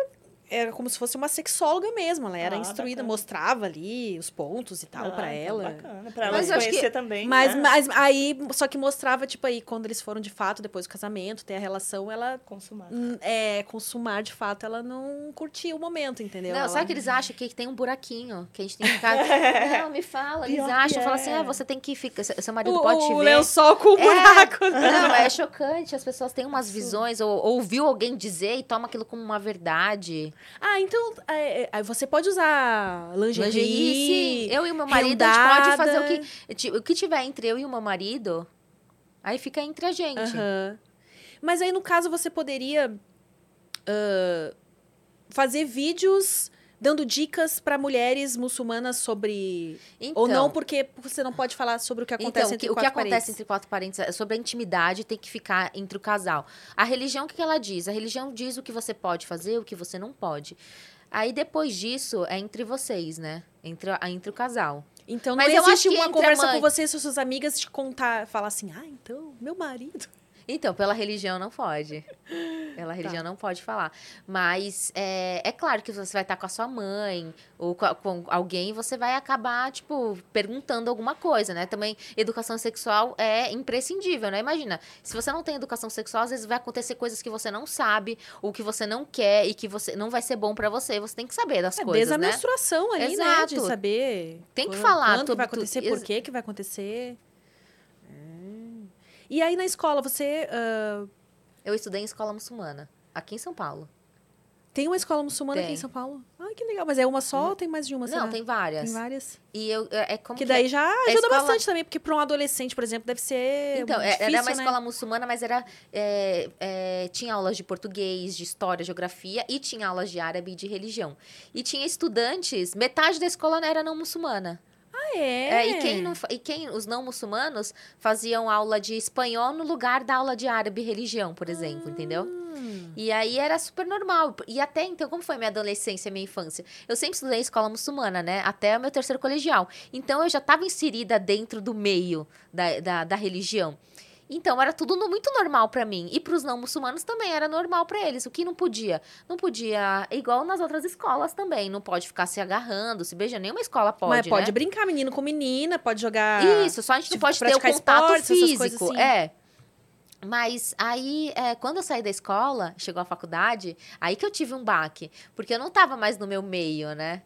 Speaker 3: era como se fosse uma sexóloga mesmo. Ela era
Speaker 5: Ah,
Speaker 3: instruída,
Speaker 5: bacana.
Speaker 3: mostrava ali os pontos e tal
Speaker 5: Ah,
Speaker 3: pra
Speaker 5: então
Speaker 3: ela.
Speaker 5: Bacana, pra ela
Speaker 4: Mas acho que-
Speaker 5: conhecer também.
Speaker 3: Mas,
Speaker 5: né?
Speaker 3: mas aí, só que mostrava, tipo, aí, quando eles foram de fato, depois do casamento, ter a relação, ela.
Speaker 5: Consumar.
Speaker 3: É, consumar de fato, ela não curtia o momento, entendeu?
Speaker 4: Não,
Speaker 3: ela...
Speaker 4: sabe que eles acham que tem um buraquinho, que a gente tem que ficar... Não, me fala. Eles
Speaker 5: Pior que
Speaker 4: acham, falam assim,
Speaker 5: é.
Speaker 4: ah, você tem que ficar... Seu marido
Speaker 3: o,
Speaker 4: pode te
Speaker 3: o
Speaker 4: ver.
Speaker 3: lençol com o
Speaker 4: É,
Speaker 3: buraco.
Speaker 4: Não, é chocante. As pessoas têm umas visões, ou ou ouviu alguém dizer e toma aquilo como uma verdade.
Speaker 3: Ah, então é, é, você pode usar lingerie.
Speaker 4: sim. Eu e o meu marido, a gente pode fazer o que, o que tiver entre eu e o meu marido, aí fica entre a gente.
Speaker 3: Mas aí, no caso, você poderia ah, fazer vídeos dando dicas para mulheres muçulmanas sobre.
Speaker 4: Então,
Speaker 3: Ou não, porque você não pode falar sobre o que acontece
Speaker 4: então, o
Speaker 3: entre
Speaker 4: que, o que
Speaker 3: quatro
Speaker 4: acontece entre quatro parentes é sobre a intimidade tem que ficar entre o casal. A religião, o que ela diz? A religião diz o que você pode fazer, o que você não pode. Aí depois disso é entre vocês, né? Entre, entre o casal.
Speaker 3: Então,
Speaker 4: Mas
Speaker 3: não
Speaker 4: eu acho
Speaker 3: existe uma conversa
Speaker 4: mãe-
Speaker 3: com você e suas amigas te contar, falar assim, ah, então, meu marido.
Speaker 4: Então, pela religião não pode. Pela religião não pode falar. Mas é, é claro que você vai estar com a sua mãe ou com, a- com alguém, você vai acabar, tipo, perguntando alguma coisa, né? Também, educação sexual é imprescindível, né? Imagina, se você não tem educação sexual, às vezes vai acontecer coisas que você não sabe, ou que você não quer e que você não vai ser bom pra você. Você tem que saber das
Speaker 3: É,
Speaker 4: coisas,
Speaker 3: desde a
Speaker 4: né?
Speaker 3: menstruação ali, né?
Speaker 4: Exato.
Speaker 3: De saber.
Speaker 4: Tem que
Speaker 3: quando-
Speaker 4: falar
Speaker 3: Quando que vai acontecer,
Speaker 4: tudo-
Speaker 3: por que que vai acontecer. É. E aí, na escola, você... ah,
Speaker 4: Eu estudei em escola muçulmana, aqui em São Paulo.
Speaker 3: tem uma escola muçulmana aqui em
Speaker 4: Tem.
Speaker 3: São Paulo? Ai, que legal. Mas é uma só ou tem mais de uma,
Speaker 4: não,
Speaker 3: será?
Speaker 4: tem várias.
Speaker 3: Tem várias.
Speaker 4: E eu, é é como
Speaker 3: Que
Speaker 4: que é?
Speaker 3: daí já ajuda
Speaker 4: escola-
Speaker 3: bastante também, porque para um adolescente, por exemplo, deve ser
Speaker 4: Então, é-
Speaker 3: difícil,
Speaker 4: era uma
Speaker 3: né?
Speaker 4: escola muçulmana, mas era é, é, tinha aulas de português, de história, geografia e tinha aulas de árabe e de religião. E tinha estudantes, metade da escola era não muçulmana.
Speaker 3: Ah, é?
Speaker 4: É, e quem não, e quem os não muçulmanos faziam aula de espanhol no lugar da aula de árabe e religião, por exemplo, entendeu?
Speaker 3: Hum.
Speaker 4: E aí era super normal. E até então, como foi minha adolescência, minha infância? Eu sempre estudei em escola muçulmana, né? Até o meu terceiro colegial. Então eu já estava inserida dentro do meio da, da, da religião. Então era tudo muito normal pra mim. E pros não muçulmanos também era normal pra eles. O que não podia? Não podia, igual nas outras escolas também. Não pode ficar se agarrando, se beijando. Nenhuma escola pode.
Speaker 3: Mas pode
Speaker 4: né?
Speaker 3: brincar menino com menina, pode jogar...
Speaker 4: Isso, só a gente não pode ter o contato físico.
Speaker 3: assim.
Speaker 4: É. Mas aí, é, quando eu saí da escola, chegou a faculdade, aí que eu tive um baque. Porque eu não tava mais no meu meio, né?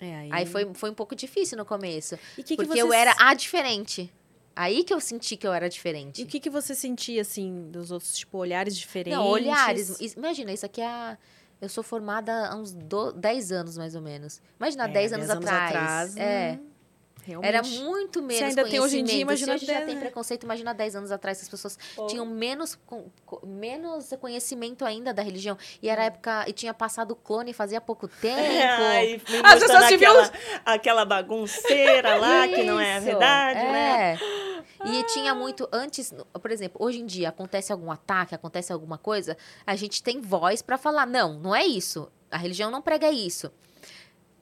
Speaker 3: É, aí...
Speaker 4: Aí foi, foi um pouco difícil no começo.
Speaker 3: E que que
Speaker 4: porque eu
Speaker 3: vocês-
Speaker 4: era a diferente. Aí que eu senti que eu era
Speaker 3: E
Speaker 4: diferente.
Speaker 3: o que, que você sentia, assim, dos outros, tipo, olhares diferentes?
Speaker 4: Não, olhares. Imagina, isso aqui é. a- Eu sou formada há uns do, 10 anos, mais ou menos. Imagina,
Speaker 3: É,
Speaker 4: 10 anos atrás. é.
Speaker 3: hum, realmente.
Speaker 4: Era muito menos
Speaker 3: ainda tem hoje em dia, imagina
Speaker 4: Se hoje já
Speaker 3: dez,
Speaker 4: tem
Speaker 3: né?
Speaker 4: preconceito, imagina 10 anos atrás, as pessoas
Speaker 5: Pô.
Speaker 4: tinham menos, com- co- menos conhecimento ainda da religião. E era época, e tinha passado o clone fazia pouco tempo.
Speaker 5: Me
Speaker 3: As pessoas
Speaker 5: aquela, aquela bagunceira lá, que não é a
Speaker 4: Isso,
Speaker 5: verdade, né?
Speaker 4: é. E tinha muito, antes, no- por exemplo, hoje em dia, acontece algum ataque, acontece alguma coisa, a gente tem voz pra falar, não, não é isso. A religião não prega isso.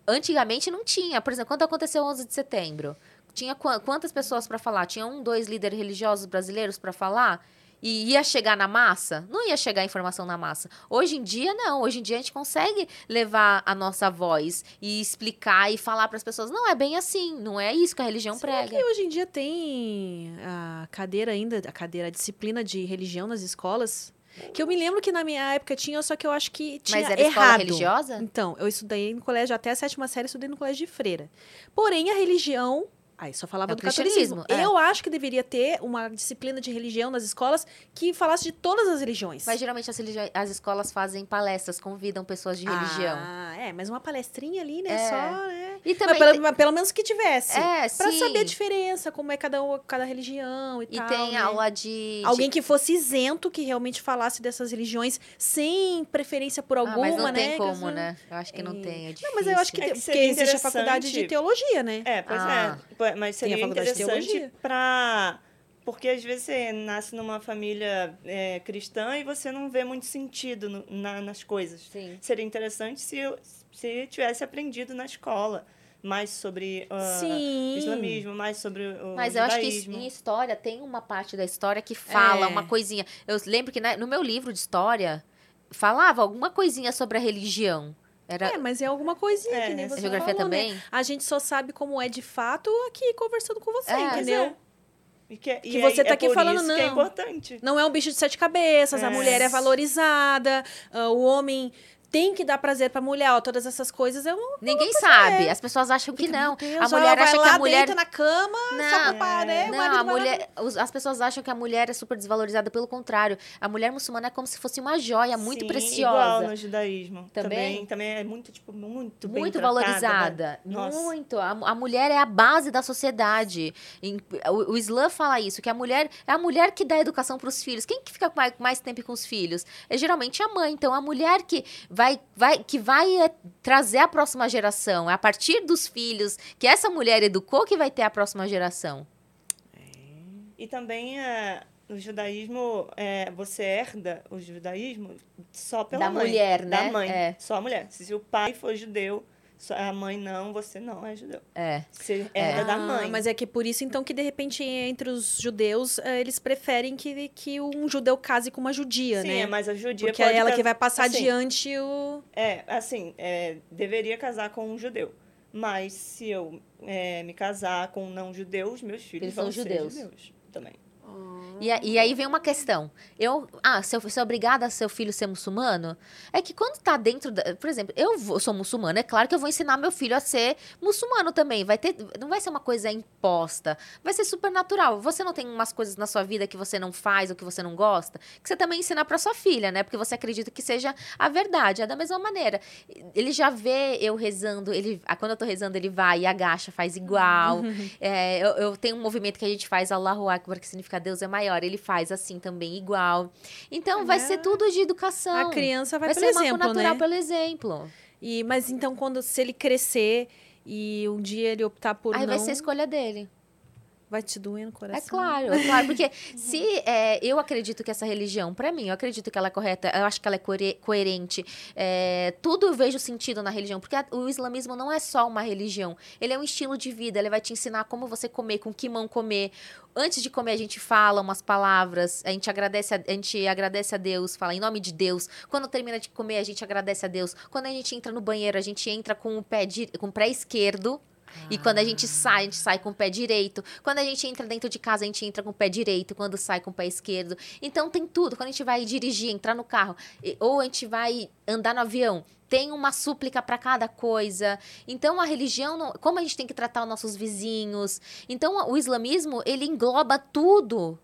Speaker 4: Antigamente não tinha. Por exemplo, quando aconteceu o 11 de setembro, tinha qua- quantas pessoas para falar? Tinha um, dois líderes religiosos brasileiros para falar? E ia chegar na massa? Não ia chegar a informação na massa. Hoje em dia, não. Hoje em dia, a gente consegue levar a nossa voz e explicar e falar para as pessoas: não é bem assim, não é isso que a religião
Speaker 3: Será
Speaker 4: prega.
Speaker 3: que hoje em dia tem a cadeira ainda, a cadeira, a disciplina de religião nas escolas? Que eu me lembro que na minha época tinha, só que eu acho que tinha
Speaker 4: Mas era
Speaker 3: errado.
Speaker 4: religiosa?
Speaker 3: Então, eu estudei no colégio, até a sétima série, estudei no colégio de freira. Porém, a religião... Aí só falava
Speaker 4: É
Speaker 3: do catolicismo.
Speaker 4: é.
Speaker 3: Eu acho que deveria ter uma disciplina de religião nas escolas que falasse de todas as religiões.
Speaker 4: Mas geralmente as, religi- as escolas fazem palestras, convidam pessoas de religião.
Speaker 3: Ah, é, mas uma palestrinha ali, né?
Speaker 4: É.
Speaker 3: Só, né?
Speaker 4: E também.
Speaker 3: Mas pelo,
Speaker 4: tem-
Speaker 3: mas pelo menos que tivesse.
Speaker 4: é,
Speaker 3: Pra
Speaker 4: sim.
Speaker 3: saber a diferença, como é cada, cada religião e,
Speaker 4: E
Speaker 3: tal.
Speaker 4: tem
Speaker 3: né?
Speaker 4: aula de.
Speaker 3: Alguém que fosse isento, que realmente falasse dessas religiões sem preferência por
Speaker 4: Ah,
Speaker 3: alguma,
Speaker 4: mas não
Speaker 3: né?
Speaker 4: tem como, né? Eu acho que não
Speaker 3: É.
Speaker 4: tem. É
Speaker 3: Não, mas eu acho que,
Speaker 5: É que
Speaker 3: porque existe a faculdade de teologia, né?
Speaker 5: É, pois
Speaker 4: Ah.
Speaker 5: é. Pô, Mas seria interessante pra. Porque às vezes você nasce numa família é, cristã e você não vê muito sentido no- na- nas coisas.
Speaker 4: Sim.
Speaker 5: Seria interessante se, se tivesse aprendido na escola mais sobre ah,
Speaker 3: Sim.
Speaker 5: o islamismo, mais sobre o
Speaker 4: Mas eu acho que
Speaker 5: judaísmo.
Speaker 4: em história tem uma parte da história que fala
Speaker 3: É.
Speaker 4: uma coisinha. Eu lembro que né, no meu livro de história falava alguma coisinha sobre a religião. Era
Speaker 3: É, mas é alguma coisinha
Speaker 5: É,
Speaker 3: que nem
Speaker 5: essa
Speaker 3: você
Speaker 4: geografia
Speaker 3: falou, né?
Speaker 4: também.
Speaker 3: A gente só sabe como é de fato aqui conversando com você,
Speaker 4: É.
Speaker 3: Entendeu?
Speaker 5: é. E que, e
Speaker 3: Que
Speaker 5: aí
Speaker 3: você tá
Speaker 5: é
Speaker 3: aqui
Speaker 5: por
Speaker 3: falando,
Speaker 5: isso que é
Speaker 3: não.
Speaker 5: importante.
Speaker 3: Não é um bicho de sete cabeças, a
Speaker 5: É.
Speaker 3: mulher é valorizada, ah, o homem tem que dar prazer pra mulher, ó, todas essas coisas um
Speaker 4: Ninguém sabe. As pessoas acham que não.
Speaker 3: Deus,
Speaker 4: a mulher acha que a mulher
Speaker 3: deita na cama, só pra, né?
Speaker 4: Não, a mulher, as pessoas acham que a mulher é super desvalorizada, pelo contrário. A mulher muçulmana é como se fosse uma joia muito
Speaker 5: Sim,
Speaker 4: preciosa.
Speaker 5: Igual no judaísmo.
Speaker 4: Também?
Speaker 5: Também, também é muito, tipo, muito bem
Speaker 4: muito
Speaker 5: tratada, né?
Speaker 4: valorizada.
Speaker 5: Nossa.
Speaker 4: Muito. A, a mulher é a base da sociedade. Em- o, o Islã fala isso, que a mulher é a mulher que dá educação para os filhos. Quem que fica mais, mais tempo com os filhos? É geralmente a mãe. Então, a mulher que vai, vai, que vai é, trazer a próxima geração. É a partir dos filhos que essa mulher educou que vai ter a próxima geração.
Speaker 5: E também é, no judaísmo, é, você herda o judaísmo só pela
Speaker 4: Da
Speaker 5: mãe.
Speaker 4: mulher, né?
Speaker 5: Da mãe.
Speaker 4: É.
Speaker 5: Só a mulher. Se o pai for judeu, a mãe não, você não é judeu.
Speaker 4: É.
Speaker 5: Você herda da
Speaker 3: Ah,
Speaker 5: mãe.
Speaker 3: Mas é que por isso, então, que de repente, entre os judeus, eh, eles preferem que, que um judeu case com uma judia,
Speaker 5: Sim,
Speaker 3: né?
Speaker 5: é, mas a judia
Speaker 3: Porque é ela
Speaker 5: cas-
Speaker 3: que vai passar
Speaker 5: assim,
Speaker 3: adiante o.
Speaker 5: É, assim, é, deveria casar com um judeu. Mas se eu é, me casar com um não judeu, os meus filhos
Speaker 4: Eles
Speaker 5: vão
Speaker 4: são
Speaker 5: ser
Speaker 4: judeus.
Speaker 5: judeus também.
Speaker 4: E, e aí vem uma questão. Eu, ah, se eu ser obrigada a seu filho ser muçulmano, é que quando tá dentro, da, por exemplo, eu, vou- sou muçulmana, é claro que eu vou ensinar meu filho a ser muçulmano também. Vai ter, não vai ser uma coisa imposta, vai ser super natural. Você não tem umas coisas na sua vida que você não faz ou que você não gosta, que você também ensina para sua filha, né? Porque você acredita que seja a verdade. É da mesma maneira. Ele já vê eu rezando, ele, ah, quando eu tô rezando, ele vai e agacha, faz igual. É, eu, eu tenho um movimento que a gente faz Allahu Akbar, que significa Deus é maior. Ele faz assim também, igual. Então, vai
Speaker 3: Né?
Speaker 4: ser tudo de educação.
Speaker 3: A criança vai,
Speaker 4: vai
Speaker 3: pelo
Speaker 4: ser
Speaker 3: exemplo,
Speaker 4: natural
Speaker 3: né?
Speaker 4: pelo exemplo.
Speaker 3: E, mas então, quando se ele crescer e um dia ele optar por
Speaker 4: Aí
Speaker 3: não...
Speaker 4: vai ser a escolha dele.
Speaker 3: Vai te doer no coração.
Speaker 4: É claro, é claro. Porque se é, eu acredito que essa religião, pra mim, eu acredito que ela é correta, eu acho que ela é coere- coerente. é, tudo eu vejo sentido na religião. Porque a- o islamismo não é só uma religião. Ele é um estilo de vida. Ele vai te ensinar como você comer, com que mão comer. Antes de comer, a gente fala umas palavras, a gente agradece a, a gente agradece a Deus, fala em nome de Deus. Quando termina de comer, a gente agradece a Deus. Quando a gente entra no banheiro, a gente entra com o pé, di- com o pé esquerdo. E quando a gente sai, a gente sai com o pé direito. Quando a gente entra dentro de casa, a gente entra com o pé direito. Quando sai com o pé esquerdo. Então tem tudo. Quando a gente vai dirigir, entrar no carro, ou a gente vai andar no avião, tem uma súplica para cada coisa. Então a religião, não- como a gente tem que tratar os nossos vizinhos. Então o islamismo, ele engloba tudo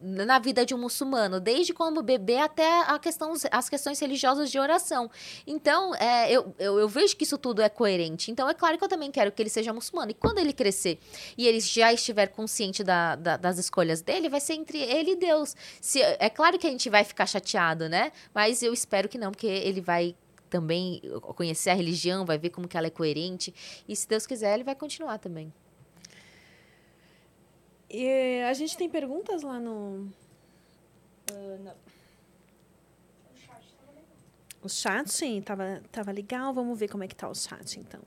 Speaker 4: na vida de um muçulmano, desde como bebê até a questão, as questões religiosas de oração. Então, é, eu, eu, eu vejo que isso tudo é coerente. Então, é claro que eu também quero que ele seja muçulmano. E quando ele crescer e ele já estiver consciente da- da- das escolhas dele, vai ser entre ele e Deus. Se, é claro que a gente vai ficar chateado, né? Mas eu espero que não, porque ele vai também conhecer a religião, vai ver como que ela é coerente. E se Deus quiser, ele vai continuar também.
Speaker 3: E a gente tem perguntas lá no... O chat, sim, tava, tava legal. Vamos ver como é que tá o chat, então.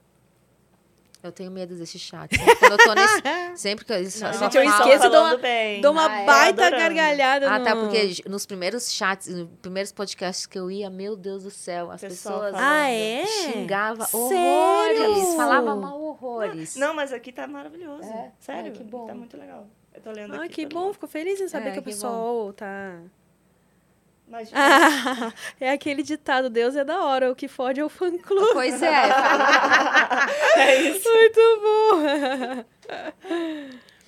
Speaker 4: Eu tenho medo desses chats. né? Quando eu tô nesse. Sempre que eu. Só,
Speaker 5: Não,
Speaker 4: só
Speaker 3: Gente, eu esqueço, dou uma-
Speaker 5: bem.
Speaker 3: Dou uma
Speaker 4: Ah, é,
Speaker 3: baita
Speaker 5: adorando.
Speaker 3: gargalhada
Speaker 4: Ah,
Speaker 3: no...
Speaker 4: tá, porque nos primeiros chats, nos primeiros podcasts que eu ia, meu Deus do céu, as
Speaker 5: Pessoal
Speaker 4: pessoas.
Speaker 3: Ah, é?
Speaker 4: xingavam horrores, falavam mal horrores.
Speaker 5: Não, mas aqui tá maravilhoso.
Speaker 4: É?
Speaker 5: Sério,
Speaker 4: que bom.
Speaker 5: tá muito legal. Eu tô lendo
Speaker 3: Ah,
Speaker 5: aqui.
Speaker 3: que
Speaker 5: tô
Speaker 3: bom,
Speaker 5: lendo.
Speaker 3: fico feliz em saber
Speaker 4: É,
Speaker 3: que o
Speaker 4: que
Speaker 3: pessoal tá...
Speaker 5: Mas,
Speaker 3: Ah, é aquele ditado, Deus é da hora, o que fode é o fã-clube.
Speaker 4: Pois é,
Speaker 5: é isso.
Speaker 3: Muito bom.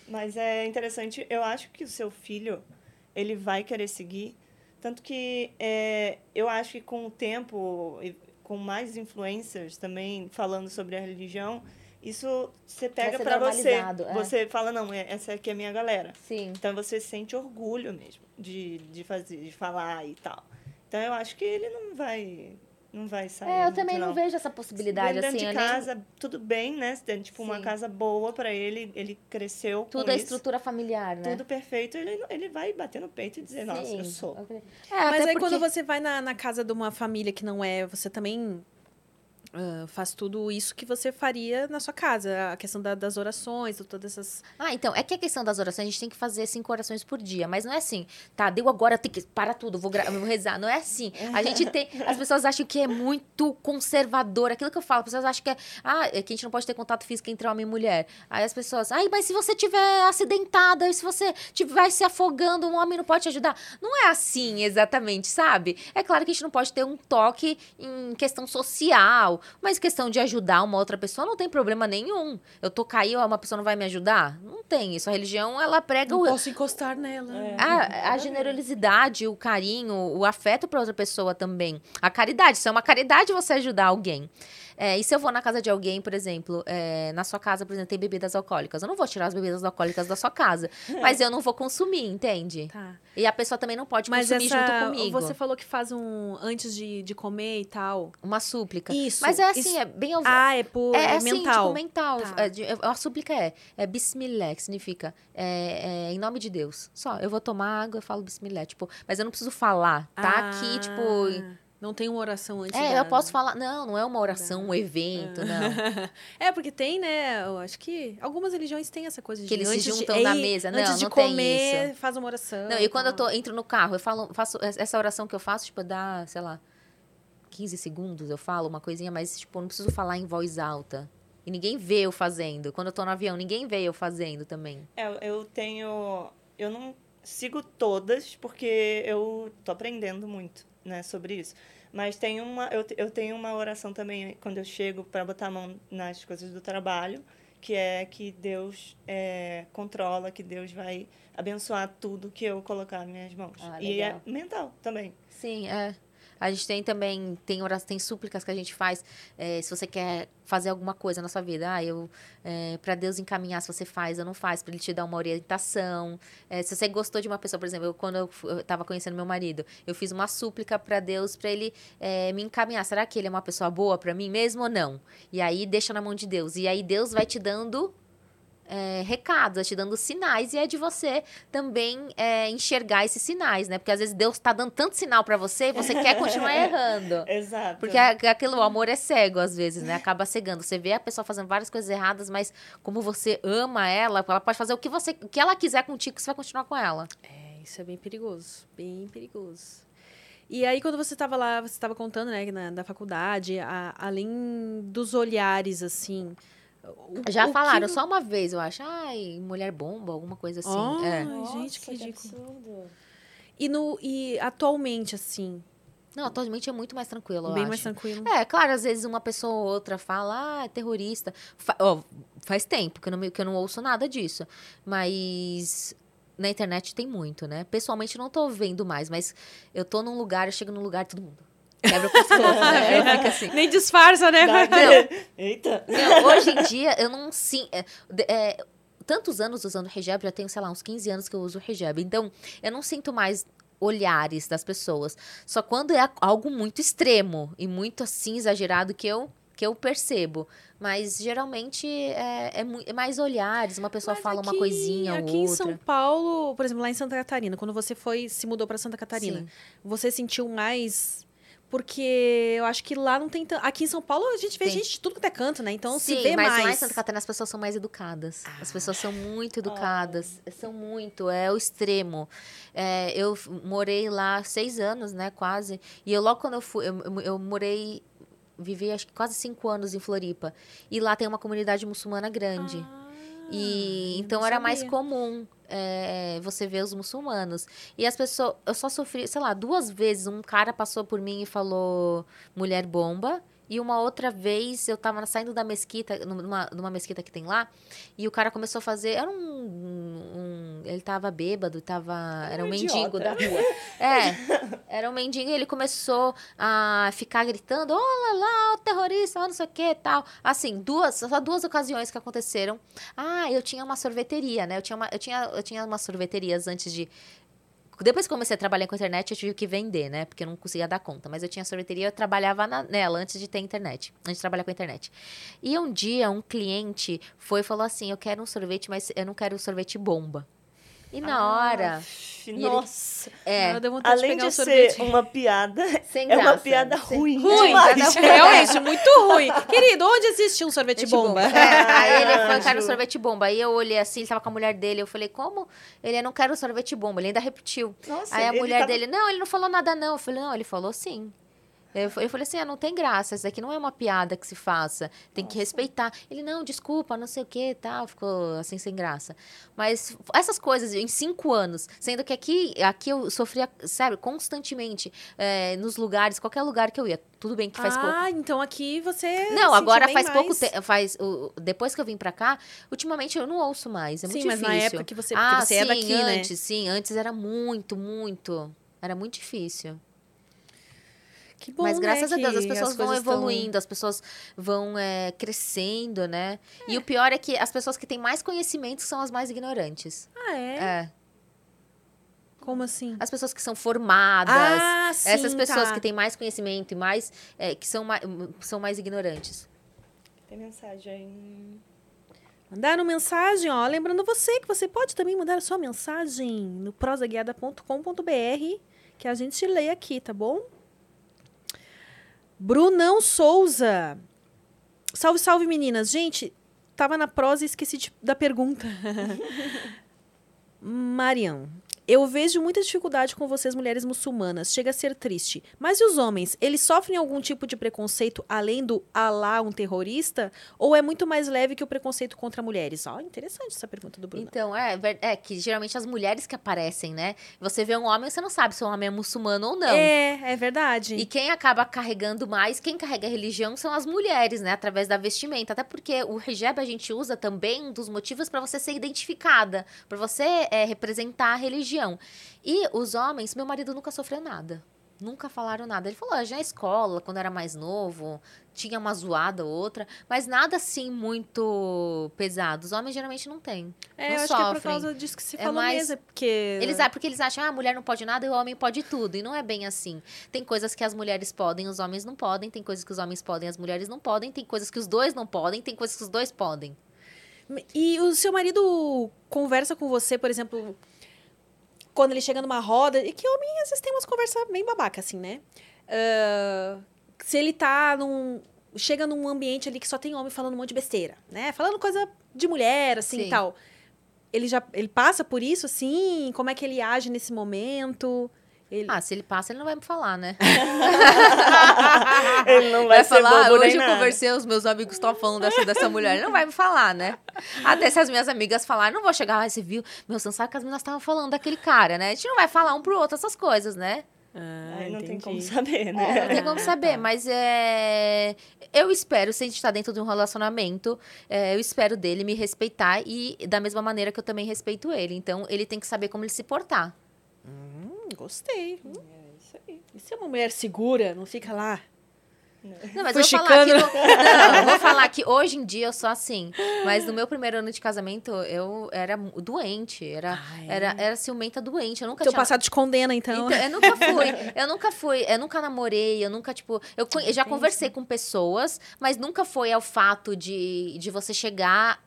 Speaker 5: Mas é interessante, eu acho que o seu filho, ele vai querer seguir. Tanto que é, eu acho que com o tempo, com mais influencers também falando sobre a religião, isso você pega para você.
Speaker 4: é.
Speaker 5: Você fala, não, é- essa aqui é a minha galera.
Speaker 4: sim.
Speaker 5: Então você sente orgulho mesmo de, de fazer, de falar e tal. Então eu acho que ele não vai não vai sair.
Speaker 4: É, eu
Speaker 5: muito,
Speaker 4: também não vejo essa possibilidade,
Speaker 5: dentro
Speaker 4: assim.
Speaker 5: de
Speaker 4: eu nem-
Speaker 5: casa, tudo bem, né? Tem, tipo, uma
Speaker 4: Sim.
Speaker 5: casa boa para ele, ele cresceu
Speaker 4: Tudo
Speaker 5: com
Speaker 4: é
Speaker 5: isso,
Speaker 4: estrutura familiar, né?
Speaker 5: tudo perfeito, ele, não- ele vai bater no peito e dizer, nossa, eu
Speaker 4: Sim.
Speaker 5: sou.
Speaker 4: É,
Speaker 3: Mas aí quando
Speaker 4: porque-
Speaker 3: você vai na, na casa de uma família que não é, você também ah, faz tudo isso que você faria na sua casa. A questão da- das orações, todas essas...
Speaker 4: Ah, então, é que a questão das orações, a gente tem que fazer cinco orações por dia. Mas não é assim, tá, deu agora, tem que parar tudo, vou, gra- vou rezar. Não é assim. A gente tem. As pessoas acham que é muito conservador. Aquilo que eu falo, as pessoas acham que é. Ah, é que a gente não pode ter contato físico entre homem e mulher. Aí as pessoas, ai, mas se você tiver acidentada, se você estiver se afogando, um homem não pode te ajudar. Não é assim exatamente, sabe? É claro que a gente não pode ter um toque em questão social, mas questão de ajudar uma outra pessoa não tem problema nenhum. Eu tô caído, uma pessoa não vai me ajudar? Não tem. Isso a religião, ela prega o,
Speaker 3: posso encostar nela.
Speaker 4: a, a generosidade, o carinho, o afeto para outra pessoa também. A caridade. Isso é uma caridade você ajudar alguém. É, e se eu vou na casa de alguém, por exemplo, é, na sua casa, por exemplo, tem bebidas alcoólicas. Eu não vou tirar as bebidas alcoólicas da sua casa. mas eu não vou consumir, entende?
Speaker 3: Tá.
Speaker 4: E a pessoa também não pode
Speaker 3: Mas
Speaker 4: consumir junto
Speaker 3: essa,
Speaker 4: comigo.
Speaker 3: você falou que faz um antes de, de comer e tal.
Speaker 4: Uma súplica.
Speaker 3: Isso,
Speaker 4: Mas é assim,
Speaker 3: isso-
Speaker 4: é bem...
Speaker 3: Ah, é por
Speaker 4: É,
Speaker 3: é,
Speaker 4: assim,
Speaker 3: mental.
Speaker 4: tipo, mental.
Speaker 3: Tá.
Speaker 4: É, de- a súplica é, é bismillah, que significa é, é, em nome de Deus. Só, eu vou tomar água, eu falo bismillah, tipo, mas eu não preciso falar, tá aqui, tipo...
Speaker 3: Não tem uma oração antes
Speaker 4: É,
Speaker 3: da-
Speaker 4: eu posso falar, não, não é uma oração, um evento, não.
Speaker 3: É, porque tem, né? Eu acho que algumas religiões têm essa coisa de
Speaker 4: Que eles se
Speaker 3: antes de-
Speaker 4: juntam na
Speaker 3: Ei,
Speaker 4: mesa. Não,
Speaker 3: antes de
Speaker 4: não tem
Speaker 3: comer,
Speaker 4: isso.
Speaker 3: faz uma oração.
Speaker 4: Não, e quando eu tô, entro no carro, eu falo, faço essa oração que eu faço, tipo, dá, sei lá, 15 segundos, eu falo uma coisinha, mas, tipo, eu não preciso falar em voz alta. E ninguém vê eu fazendo. Quando eu tô no avião, ninguém vê eu fazendo também.
Speaker 5: É, eu tenho. Eu não sigo todas, porque eu tô aprendendo muito, né, sobre isso. Mas tem uma, eu, eu tenho uma oração também quando eu chego para botar a mão nas coisas do trabalho, que é que Deus é, controla, que Deus vai abençoar tudo que eu colocar nas minhas mãos.
Speaker 4: Ah,
Speaker 5: e é mental também.
Speaker 4: Sim, é. A gente tem também, tem horas, tem súplicas que a gente faz. é, se você quer fazer alguma coisa na sua vida, ah, eu, é, para Deus encaminhar se você faz ou não faz, para ele te dar uma orientação. É, se você gostou de uma pessoa, por exemplo, eu, quando eu, fu- eu tava conhecendo meu marido, eu fiz uma súplica para Deus para ele é, me encaminhar. Será que ele é uma pessoa boa para mim mesmo ou não? E aí deixa na mão de Deus. E aí Deus vai te dando é, recados, vai te dando sinais, e é de você também é, enxergar esses sinais, né? Porque às vezes Deus tá dando tanto sinal pra você e você quer continuar errando.
Speaker 5: Exato.
Speaker 4: Porque é- aquilo, o amor é cego às vezes, né? Acaba cegando. Você vê a pessoa fazendo várias coisas erradas, mas como você ama ela, ela pode fazer o que você, o que ela quiser contigo, você vai continuar com ela.
Speaker 3: É, isso é bem perigoso. Bem perigoso. E aí, quando você estava lá, você estava contando, né, na, da faculdade, a- além dos olhares, assim. O-
Speaker 4: Já
Speaker 3: o que
Speaker 4: falaram
Speaker 3: vo-
Speaker 4: só uma vez, eu acho. Ai, mulher bomba, alguma coisa assim.
Speaker 3: Ai,
Speaker 4: É.
Speaker 3: gente, que ridículo.
Speaker 5: absurdo.
Speaker 3: E, no, e atualmente, assim,
Speaker 4: Não, atualmente é muito mais tranquilo, eu
Speaker 3: bem
Speaker 4: acho.
Speaker 3: mais tranquilo.
Speaker 4: É, claro, às vezes uma pessoa ou outra fala, ah, é terrorista. Fa- ó, faz tempo que eu, não, me- que eu não ouço nada disso. Mas na internet tem muito, né? Pessoalmente não tô vendo mais, mas eu tô num lugar, eu chego num lugar, todo mundo quebra o pescoço, né? Eu fico assim.
Speaker 3: Nem disfarça, né?
Speaker 4: Não.
Speaker 5: Eita!
Speaker 4: Não, hoje em dia, eu não sinto. tantos anos usando hijab, já tenho, sei lá, uns 15 anos que eu uso hijab. Então, eu não sinto mais olhares das pessoas. Só quando é algo muito extremo e muito assim exagerado que eu que eu percebo. Mas geralmente é, é é mais olhares, uma pessoa
Speaker 3: Mas
Speaker 4: fala uma
Speaker 3: aqui-
Speaker 4: coisinha ou
Speaker 3: Aqui em
Speaker 4: outra.
Speaker 3: São Paulo, por exemplo, lá em Santa Catarina, quando você foi, se mudou para Santa Catarina,
Speaker 4: Sim.
Speaker 3: você sentiu mais Porque eu acho que lá não tem tanto. Aqui em São Paulo a gente vê
Speaker 4: Tem.
Speaker 3: gente de tudo que é canto, né? Então
Speaker 4: Sim,
Speaker 3: se vê
Speaker 4: mas
Speaker 3: mais.
Speaker 4: em Santa Catarina as pessoas são mais educadas. As pessoas são muito educadas. São muito, é o extremo. É, eu morei lá seis anos, né, quase. E eu logo quando eu fui, eu, eu- eu morei, vivi acho que quase cinco anos em Floripa. E lá tem uma comunidade muçulmana grande. E
Speaker 3: eu
Speaker 4: então era mais
Speaker 3: sabia.
Speaker 4: comum é, você ver os muçulmanos. E as pessoas. Eu só sofri, sei lá, duas vezes. Um cara passou por mim e falou mulher bomba. E uma outra vez eu tava saindo da mesquita, numa, numa mesquita que tem lá, e o cara começou a fazer. Era um. um- ele tava bêbado, tava. Era um,
Speaker 5: Um
Speaker 4: mendigo da rua. É. Era um mendigo e ele começou a ficar gritando: olha lá, o terrorista, não sei o que tal. Assim, duas, só duas ocasiões que aconteceram. Ah, eu tinha uma sorveteria, né? Eu tinha, uma, eu tinha, eu tinha umas sorveterias antes de. Depois que comecei a trabalhar com internet, eu tive que vender, né? Porque eu não conseguia dar conta. Mas eu tinha sorveteria, eu trabalhava na- nela antes de ter internet. Antes de trabalhar com internet. E um dia, um cliente foi e falou assim: Eu quero um sorvete, mas eu não quero um sorvete bomba. E na hora.
Speaker 5: Aff,
Speaker 4: ele-
Speaker 5: Nossa.
Speaker 4: É.
Speaker 3: Vontade de
Speaker 5: Além de
Speaker 3: sorvete.
Speaker 5: ser uma piada,
Speaker 4: Sem
Speaker 5: é uma
Speaker 4: graça.
Speaker 5: piada ruim.
Speaker 3: Ruim,
Speaker 5: demais.
Speaker 3: realmente, muito ruim. Querido, onde existe um sorvete
Speaker 4: Sorvete
Speaker 3: bomba?
Speaker 4: É, aí ele foi, eu quero
Speaker 5: Anjo.
Speaker 4: sorvete bomba. Aí eu olhei assim, ele tava com a mulher dele. Eu falei, como? Ele, não quero sorvete bomba. Ele ainda repetiu.
Speaker 5: Nossa,
Speaker 4: aí a
Speaker 5: ele
Speaker 4: mulher
Speaker 5: tava-
Speaker 4: dele, não, ele não falou nada não. Eu falei, não, ele falou sim. Eu, eu falei assim, ah, não tem graça, isso daqui não é uma piada que se faça, tem que respeitar. Ele, não, desculpa, não sei o que tal, ficou assim, sem graça. Mas essas coisas, em cinco anos, sendo que aqui, aqui eu sofria, sério, constantemente, é, nos lugares, qualquer lugar que eu ia. Tudo bem que faz pouco.
Speaker 3: Ah, então aqui você.
Speaker 4: Não, agora faz pouco
Speaker 3: mais.
Speaker 4: tempo. Faz, o- depois que eu vim pra cá, ultimamente eu não ouço mais. É muito
Speaker 3: Sim, mas
Speaker 4: difícil.
Speaker 3: na época que você-
Speaker 4: ah,
Speaker 3: você é
Speaker 4: sim,
Speaker 3: daqui, né?
Speaker 4: antes, sim. Antes era muito, muito. Era muito difícil.
Speaker 3: Que bom,
Speaker 4: mas graças
Speaker 3: né,
Speaker 4: a Deus as pessoas vão
Speaker 3: coisas tão-
Speaker 4: evoluindo, as pessoas vão é, crescendo, né? E o pior é que as pessoas que têm mais conhecimento são as mais ignorantes.
Speaker 3: Ah, é?
Speaker 4: É.
Speaker 3: Como assim?
Speaker 4: As pessoas que são formadas.
Speaker 3: Ah, sim,
Speaker 4: essas pessoas
Speaker 3: tá.
Speaker 4: que têm mais conhecimento e mais. é, que são mais, são mais ignorantes.
Speaker 5: Tem mensagem.
Speaker 3: Mandaram mensagem, ó. Lembrando você que você pode também mandar a sua mensagem no prosaguiada.com.br que a gente lê aqui, tá bom? Brunão Souza. Salve, salve, meninas. Gente, tava na prosa e esqueci de- da pergunta. Mariam, eu vejo muita dificuldade com vocês, mulheres muçulmanas. Chega a ser triste. Mas e os homens? Eles sofrem algum tipo de preconceito além do Alá um terrorista? Ou é muito mais leve que o preconceito contra mulheres? Ó, interessante essa pergunta do Bruno.
Speaker 4: Então, é, é que geralmente as mulheres que aparecem, né? Você vê um homem, você não sabe se o homem é muçulmano ou não.
Speaker 3: É, é verdade.
Speaker 4: E quem acaba carregando mais, quem carrega a religião são as mulheres, né? Através da vestimenta. Até porque o hijab a gente usa também um dos motivos para você ser identificada, para você é, representar a religião. E os homens, meu marido nunca sofreu nada. Nunca falaram nada. Ele falou, ah, já na escola, quando era mais novo, tinha uma zoada ou outra, mas nada assim muito pesado. Os homens geralmente não têm.
Speaker 3: É,
Speaker 4: não
Speaker 3: eu acho que é por
Speaker 4: sofrem.
Speaker 3: causa disso que se
Speaker 4: É
Speaker 3: falou
Speaker 4: mais-
Speaker 3: mesmo. é Porque...
Speaker 4: Eles, ah, porque eles acham, ah, a mulher não pode nada e o homem pode tudo. E não é bem assim. Tem coisas que as mulheres podem, os homens não podem. Tem coisas que os homens podem, as mulheres não podem. Tem coisas que os dois não podem. Tem coisas que os dois podem.
Speaker 3: E o seu marido conversa com você, por exemplo, quando ele chega numa roda, e que homem às vezes tem umas conversas bem babaca, assim, né? Ah, se ele tá num. Chega num ambiente ali que só tem homem falando um monte de besteira, né? Falando coisa de mulher, assim e tal. Ele já ele passa por isso, assim? Como é que ele age nesse momento? Ele...
Speaker 4: Ah, se ele passa, ele não vai me falar, né?
Speaker 5: Ele não vai,
Speaker 4: Vai
Speaker 5: ser
Speaker 4: falar, ah,
Speaker 5: bobo nem
Speaker 4: hoje eu
Speaker 5: nada.
Speaker 4: conversei, os meus amigos estão falando dessa, dessa mulher. Ele não vai me falar, né? Até se as minhas amigas falarem, não vou chegar lá, você viu? Meu, você não sabe que as meninas estavam falando daquele cara, né? A gente não vai falar um pro outro essas coisas, né?
Speaker 3: Ah,
Speaker 5: Aí não tem
Speaker 3: entendi.
Speaker 5: como saber,
Speaker 4: É,
Speaker 5: né?
Speaker 4: não tem como saber, mas é. Eu espero, se a gente tá dentro de um relacionamento, é, eu espero dele me respeitar e da mesma maneira que eu também respeito ele. Então, ele tem que saber como ele se portar.
Speaker 3: Hum, gostei. Hum,
Speaker 5: É isso aí.
Speaker 3: E se é uma mulher segura, não fica lá?
Speaker 4: Não, mas eu vou falar que. no- Não, eu vou falar que hoje em dia eu sou assim. Mas no meu primeiro ano de casamento, eu era doente. Era,
Speaker 3: Ah, é?
Speaker 4: era, era ciumenta doente. Eu nunca
Speaker 3: Teu
Speaker 4: tinha.
Speaker 3: passado te condena, então.
Speaker 4: Então, eu nunca fui, eu nunca fui, eu nunca namorei, eu nunca, tipo, eu, eu já conversei com pessoas, mas nunca foi ao fato de, de você chegar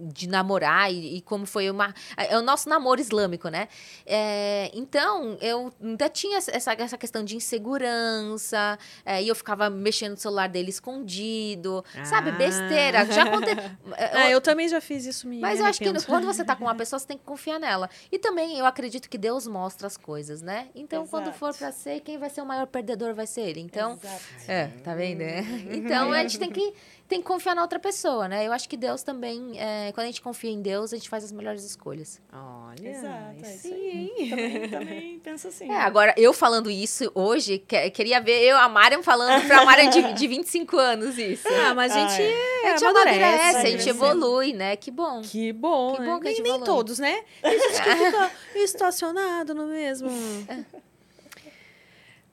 Speaker 4: de namorar e, e como foi uma. É o nosso namoro islâmico, né? É, então, eu ainda tinha essa, essa questão de insegurança, é, e eu ficava mexendo no celular dele escondido, sabe? Besteira. Já aconteceu.
Speaker 3: Ah, eu também já fiz isso, me
Speaker 4: Mas eu acho que quando você tá com uma pessoa, você tem que confiar nela. E também eu acredito que Deus mostra as coisas, né? Então, quando
Speaker 5: Exato.
Speaker 4: for pra ser, quem vai ser o maior perdedor vai ser ele. Então,
Speaker 5: Exato.
Speaker 4: é, tá vendo? né? Então a gente tem que, tem que confiar na outra pessoa, né? Eu acho que Deus também, é, quando a gente confia em Deus, a gente faz as melhores escolhas.
Speaker 3: Olha,
Speaker 5: Exato, é isso
Speaker 3: sim?
Speaker 5: Também, também penso assim.
Speaker 4: É, agora, eu falando isso hoje, que- queria ver eu, a Mariam, falando pra Mariam de, de 25 anos isso.
Speaker 3: Ah, mas a gente,
Speaker 5: Ai.
Speaker 4: a gente
Speaker 3: amadurece,
Speaker 4: amadurece, a gente evolui, né? Que bom.
Speaker 3: Que bom,
Speaker 4: Que
Speaker 3: né?
Speaker 4: bom que a
Speaker 3: nem,
Speaker 4: gente
Speaker 3: nem todos, né? Tem gente que fica estacionado no mesmo.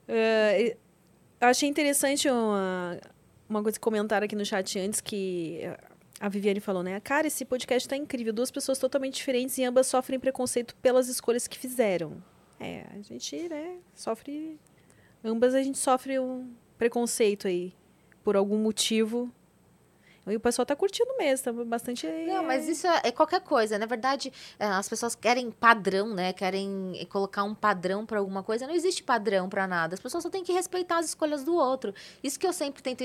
Speaker 3: É, eu achei interessante uma, uma coisa que comentaram aqui no chat antes que a Viviane falou, né? Cara, esse podcast tá incrível. Duas pessoas totalmente diferentes e ambas sofrem preconceito pelas escolhas que fizeram. É, a gente, né, sofre. Ambas a gente sofre um preconceito aí. Por algum motivo. E o pessoal tá curtindo mesmo, tá bastante.
Speaker 4: Não, mas isso é, é qualquer coisa. Na verdade, é, as pessoas querem padrão, né? Querem colocar um padrão pra alguma coisa. Não existe padrão pra nada. As pessoas só têm que respeitar as escolhas do outro. Isso que eu sempre tento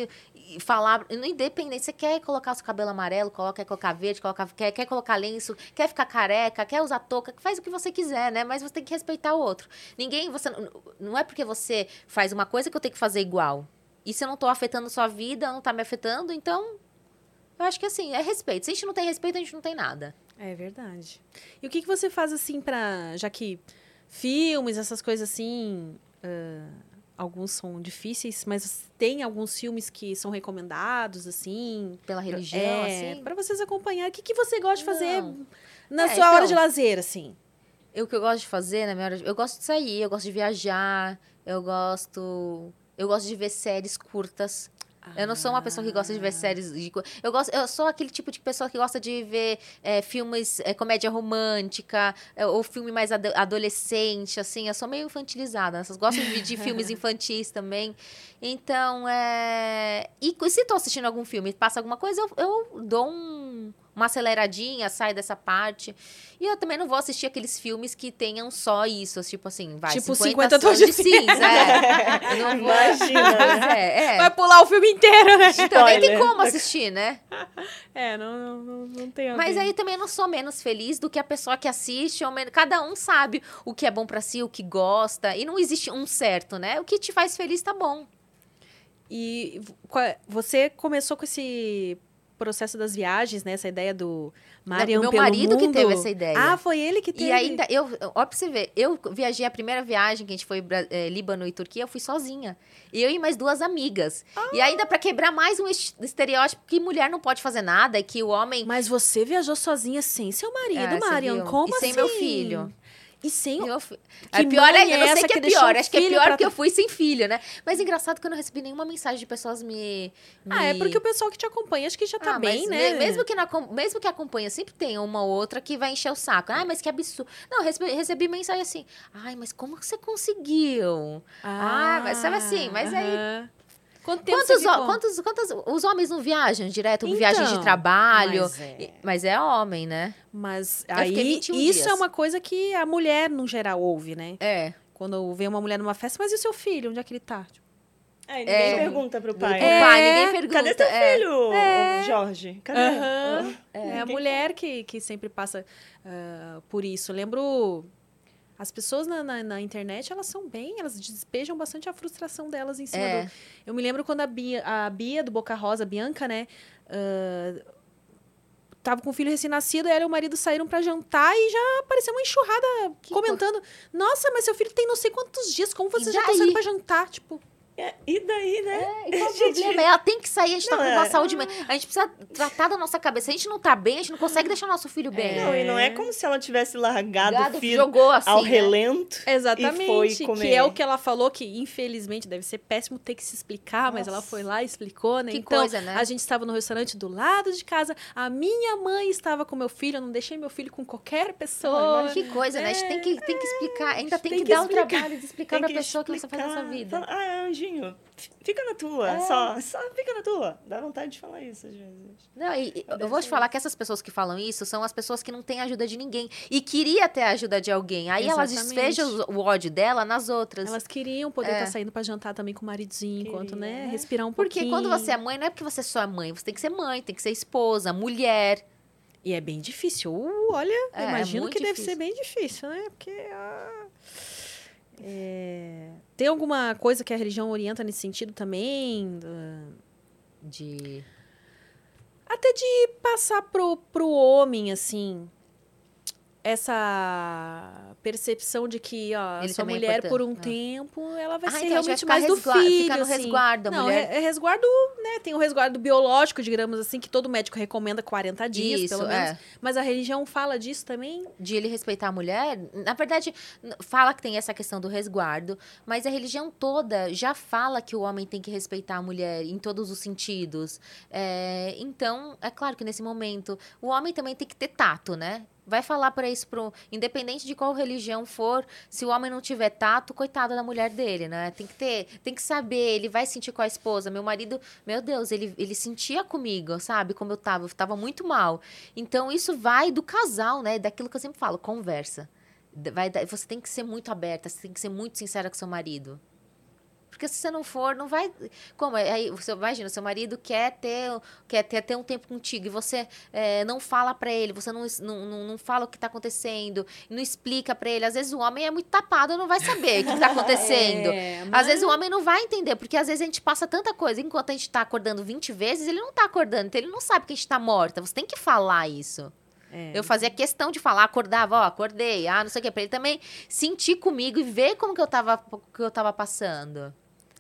Speaker 4: falar, independente, você quer colocar seu cabelo amarelo, coloca, quer colocar verde, coloca, quer, quer colocar lenço, quer ficar careca, quer usar touca, faz o que você quiser, né? Mas você tem que respeitar o outro. Ninguém, você não- é porque você faz uma coisa que eu tenho que fazer igual. Se eu não tô afetando sua vida, não tá me afetando, então eu acho que assim, é respeito. Se a gente não tem respeito, a gente não tem nada.
Speaker 3: É verdade. E o que, que você faz assim pra. Já que filmes, essas coisas assim. ah, alguns são difíceis, mas tem alguns filmes que são recomendados, assim.
Speaker 4: Pela religião,
Speaker 3: é,
Speaker 4: assim.
Speaker 3: Pra vocês acompanhar. O que, que você gosta de fazer
Speaker 4: Não.
Speaker 3: na
Speaker 4: É,
Speaker 3: sua
Speaker 4: então-
Speaker 3: hora de lazer, assim?
Speaker 4: Eu, que eu gosto de fazer na minha hora de... Eu gosto de sair, eu gosto de viajar, eu gosto... Eu gosto de ver séries curtas. Eu não sou uma pessoa que gosta de ver séries. De... Eu, gosto, eu sou aquele tipo de pessoa que gosta de ver é, filmes, é, comédia romântica, é, ou filme mais ado- adolescente, assim. Eu sou meio infantilizada. né? Gostam de, de filmes infantis também. Então, é. E se tô assistindo algum filme e passa alguma coisa, eu, eu dou um- uma aceleradinha, saio dessa parte. E eu também não vou assistir aqueles filmes que tenham só isso, tipo assim, vai,
Speaker 3: Tipo
Speaker 4: 50,
Speaker 3: 50 tons
Speaker 4: de cinza. É. Vou.
Speaker 5: Imagina, né?
Speaker 4: É, é.
Speaker 3: Vai pular o filme inteiro, né?
Speaker 4: Então nem tem como assistir, né?
Speaker 3: É, não, não, não, não tem
Speaker 4: Mas
Speaker 3: alguém.
Speaker 4: aí também eu não sou menos feliz do que a pessoa que assiste. Ou menos... Cada um sabe o que é bom pra si, o que gosta. E não existe um certo, né? O que te faz feliz tá bom.
Speaker 3: E é- você começou com esse processo das viagens, né? Essa ideia do Mariam
Speaker 4: meu
Speaker 3: pelo
Speaker 4: marido que teve essa ideia.
Speaker 3: Ah, foi ele que teve.
Speaker 4: E ainda, eu, ó, pra você ver, eu viajei a primeira viagem que a gente foi eh, Líbano e Turquia, eu fui sozinha. Eu e mais duas amigas. E ainda pra quebrar mais um est- estereótipo que mulher não pode fazer nada e que o homem.
Speaker 3: Mas você viajou sozinha sem seu marido,
Speaker 4: É?
Speaker 3: Como
Speaker 4: E sem
Speaker 3: assim?
Speaker 4: meu filho.
Speaker 3: E sem Que
Speaker 4: é pior ainda,
Speaker 3: é
Speaker 4: eu não sei que
Speaker 3: que
Speaker 4: é pior. Acho que é pior porque eu fui sem filho, né? Mas engraçado que eu não recebi nenhuma mensagem de pessoas me.
Speaker 3: Ah, é
Speaker 4: me-
Speaker 3: porque o pessoal que te acompanha acho que já tá
Speaker 4: Ah,
Speaker 3: bem, né?
Speaker 4: me- Mesmo que, não, mesmo que acompanha, sempre tem uma ou outra que vai encher o saco. Ai, mas que absurdo. Não, recebi, recebi mensagem assim. Ai, mas como que você conseguiu? Ah, mas sabe assim, mas aí-
Speaker 3: aham. Quanto tempo
Speaker 4: Quantos,
Speaker 3: você
Speaker 4: ho-
Speaker 3: ficou?
Speaker 4: quantos, quantos. Os homens não viajam direto,
Speaker 3: Então,
Speaker 4: viagens de trabalho.
Speaker 3: mas é.
Speaker 4: Mas é homem, né?
Speaker 3: Mas
Speaker 4: Eu
Speaker 3: aí,
Speaker 4: 21
Speaker 3: isso é
Speaker 4: dias.
Speaker 3: uma coisa que a mulher, no geral, ouve, né?
Speaker 4: É.
Speaker 3: Quando vê uma mulher numa festa, mas e o seu filho? Onde é que ele tá? Tipo,
Speaker 5: Aí ninguém
Speaker 4: É.
Speaker 5: pergunta pro
Speaker 4: O
Speaker 5: pai.
Speaker 3: É.
Speaker 4: pai, ninguém pergunta.
Speaker 5: Cadê teu
Speaker 4: é.
Speaker 5: filho, ô, Jorge? Cadê?
Speaker 3: Aham. É, a mulher que, que sempre passa ah, por isso. Eu lembro. As pessoas na, na, na internet, elas são bem, elas despejam bastante a frustração delas em cima
Speaker 4: É.
Speaker 3: do. Eu me lembro quando a Bia, a Bia do Boca Rosa, a Bianca, né? ah, tava com um filho recém-nascido, ela e o marido saíram pra jantar e já apareceu uma enxurrada
Speaker 4: Que
Speaker 3: comentando: Nossa, mas seu filho tem não sei quantos dias, como vocês já estão
Speaker 4: daí?
Speaker 3: saindo pra jantar? Tipo,
Speaker 5: É, e daí, né?
Speaker 4: E qual o
Speaker 5: Gente,
Speaker 4: problema? Ela tem que sair, a gente tá
Speaker 5: Não,
Speaker 4: com uma
Speaker 5: é.
Speaker 4: saúde. men- A gente precisa tratar da nossa cabeça. Se a gente não tá bem, a gente não consegue deixar nosso filho bem.
Speaker 5: Não, e não é como se ela tivesse largado
Speaker 4: Gado
Speaker 5: o filho
Speaker 4: jogou assim.
Speaker 5: ao
Speaker 4: né?
Speaker 5: relento.
Speaker 3: Exatamente.
Speaker 5: E foi
Speaker 3: Que
Speaker 5: comer.
Speaker 3: é o que ela falou, que infelizmente deve ser péssimo ter que se explicar, mas ela
Speaker 5: Nossa.
Speaker 3: foi lá e explicou, né?
Speaker 4: Que
Speaker 3: então,
Speaker 4: coisa, né?
Speaker 3: a gente estava no restaurante do lado de casa, a minha mãe estava com meu filho, eu não deixei meu filho com qualquer pessoa.
Speaker 4: Que coisa, né? A gente tem que, tem que explicar. Ainda tem,
Speaker 3: Tem
Speaker 4: que,
Speaker 3: que
Speaker 4: dar o
Speaker 3: explicar.
Speaker 4: trabalho de explicar
Speaker 5: Tem
Speaker 4: pra
Speaker 5: que
Speaker 4: pessoa o que você faz na sua
Speaker 5: explicar.
Speaker 4: vida.
Speaker 5: Ah. Fica na tua,
Speaker 4: É.
Speaker 5: só, só fica na tua. Dá vontade de falar isso às vezes.
Speaker 4: Não, e, eu vou te falar que essas pessoas que falam isso são as pessoas que não têm ajuda de ninguém. E queria ter a ajuda de alguém. Aí elas
Speaker 3: Exatamente.
Speaker 4: desfejam o ódio dela nas outras.
Speaker 3: Elas queriam poder
Speaker 4: É.
Speaker 3: estar saindo pra jantar também com o maridinho, enquanto,
Speaker 5: Queria,
Speaker 3: né?
Speaker 5: né?
Speaker 3: Respirar um
Speaker 4: Porque
Speaker 3: pouquinho.
Speaker 4: quando você é mãe, não é porque você só é mãe. Você tem que ser mãe, tem que ser esposa, mulher.
Speaker 3: E é bem difícil. Uh, olha,
Speaker 4: É, é
Speaker 3: imagino que deve
Speaker 4: difícil.
Speaker 3: ser bem difícil, né? Porque. ah, é, Tem alguma coisa que a religião orienta nesse sentido também?
Speaker 4: De.
Speaker 3: Até de passar pro, pro homem, assim. Essa percepção de que, ó,
Speaker 4: Ele
Speaker 3: sua
Speaker 4: é
Speaker 3: mulher por um.
Speaker 4: Ah.
Speaker 3: tempo, ela vai
Speaker 4: Ah,
Speaker 3: ser
Speaker 4: então a vai
Speaker 3: realmente
Speaker 4: ficar
Speaker 3: mais do filho,
Speaker 4: ficar no
Speaker 3: assim.
Speaker 4: resguardo da
Speaker 3: Não,
Speaker 4: mulher.
Speaker 3: é, é resguardo, né? Tem o resguardo biológico, digamos assim, que todo médico recomenda 40 dias,
Speaker 4: Isso,
Speaker 3: pelo menos.
Speaker 4: é.
Speaker 3: Mas a religião fala disso também?
Speaker 4: de ele respeitar a mulher, na verdade, fala que tem essa questão do resguardo, mas a religião toda já fala que o homem tem que respeitar a mulher em todos os sentidos. É, então, é claro que nesse momento, o homem também tem que ter tato, né? Vai falar para isso pro. Independente de qual religião for, se o homem não tiver tato, coitado da mulher dele, né? Tem que ter, tem que saber, ele vai sentir com a esposa. Meu marido, meu Deus, ele, ele sentia comigo, sabe? Como eu tava, eu tava muito mal. Então, isso vai do casal, né? Daquilo que eu sempre falo, conversa. Vai, você tem que ser muito aberta, você tem que ser muito sincera com seu marido. Porque se você não for, não vai. Como? é? Aí, você imagina, seu marido quer ter, quer ter, ter um tempo contigo e você é, não fala pra ele, você não, não, não, fala o que tá acontecendo, não explica pra ele. Às vezes o homem é muito tapado, não vai saber o que tá acontecendo.
Speaker 3: É,
Speaker 4: Às vezes o homem não vai entender, porque às vezes a gente passa tanta coisa. Enquanto a gente tá acordando 20 vezes, ele não tá acordando. Então ele não sabe que a gente tá morta. Você tem que falar isso.
Speaker 3: É.
Speaker 4: Eu fazia questão de falar, acordava, ó, acordei, ah, não sei o que, pra ele também sentir comigo e ver como que eu tava, que eu tava passando.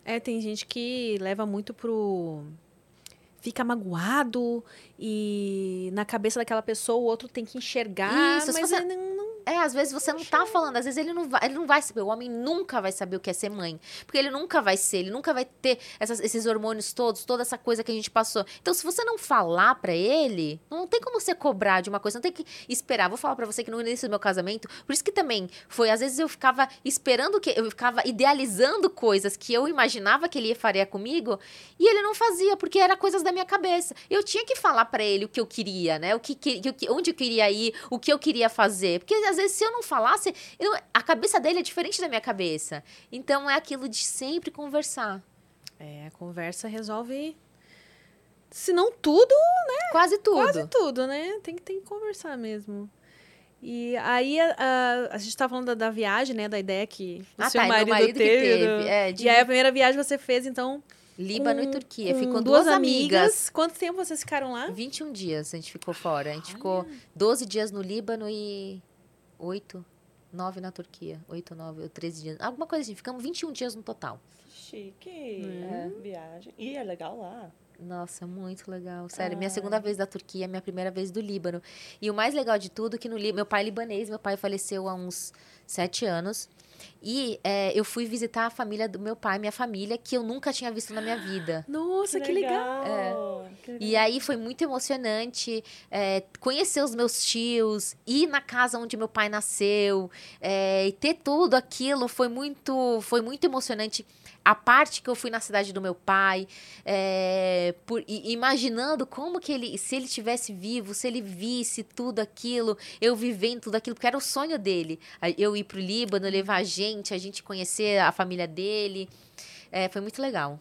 Speaker 3: É, tem gente que leva muito pro. Fica magoado e na cabeça daquela pessoa o outro tem que enxergar.
Speaker 4: Isso,
Speaker 3: mas
Speaker 4: você-
Speaker 3: não-
Speaker 4: É, às vezes você não tá falando, às vezes ele não vai, ele não vai saber, o homem nunca vai saber o que é ser mãe, porque ele nunca vai ser, ele nunca vai ter essas- esses hormônios todos, toda essa coisa que a gente passou. Então, se você não falar pra ele, não tem como você cobrar de uma coisa, não tem que esperar. Vou falar pra você que no início do meu casamento, por isso que também foi, às vezes eu ficava esperando que eu ficava idealizando coisas que eu imaginava que ele faria comigo, e ele não fazia, porque era coisas da minha cabeça. Eu tinha que falar pra ele o que eu queria, né? O que, que- que- onde eu queria ir, o que eu queria fazer. Porque às vezes se eu não falasse, eu- a cabeça dele é diferente da minha cabeça. Então é aquilo de sempre conversar.
Speaker 3: É, a conversa resolve. Se não tudo,
Speaker 4: Quase tudo.
Speaker 3: quase tudo, né? Tem que, tem que conversar mesmo. E aí a, a, a gente tá falando da, da viagem, né? Da ideia que o
Speaker 4: Ah,
Speaker 3: seu
Speaker 4: tá,
Speaker 3: marido,
Speaker 4: marido que
Speaker 3: teve.
Speaker 4: teve,
Speaker 3: né?
Speaker 4: é, de-
Speaker 3: E aí a primeira viagem você fez, então.
Speaker 4: Líbano
Speaker 3: com-
Speaker 4: e Turquia.
Speaker 3: com
Speaker 4: Ficou duas, amigas.
Speaker 3: Quanto tempo vocês ficaram lá?
Speaker 4: 21 dias a gente ficou fora. A gente ficou 12 dias no Líbano e 8, 9 na Turquia. 8, 9, ou 13 dias. Alguma coisa assim. Ficamos 21 dias no total.
Speaker 5: Chique.
Speaker 3: Né?
Speaker 5: Viagem. E é legal lá.
Speaker 4: Nossa, muito legal. Sério, minha
Speaker 5: Ai.
Speaker 4: segunda vez da Turquia, minha primeira vez do Líbano. E o mais legal de tudo é que no Líbano, meu pai é libanês, meu pai faleceu há uns sete anos. E é, eu fui visitar a família do meu pai, minha família, que eu nunca tinha visto na minha vida.
Speaker 3: Nossa, que legal!
Speaker 5: Que
Speaker 4: E aí foi muito emocionante é, conhecer os meus tios, ir na casa onde meu pai nasceu, é, e ter tudo aquilo foi muito, foi muito emocionante. A parte que eu fui na cidade do meu pai, é, por- imaginando como que ele, se ele tivesse vivo, se ele visse tudo aquilo, eu vivendo tudo aquilo, porque era o sonho dele. Eu ir pro Líbano, levar a gente, a gente conhecer a família dele. É, foi muito legal.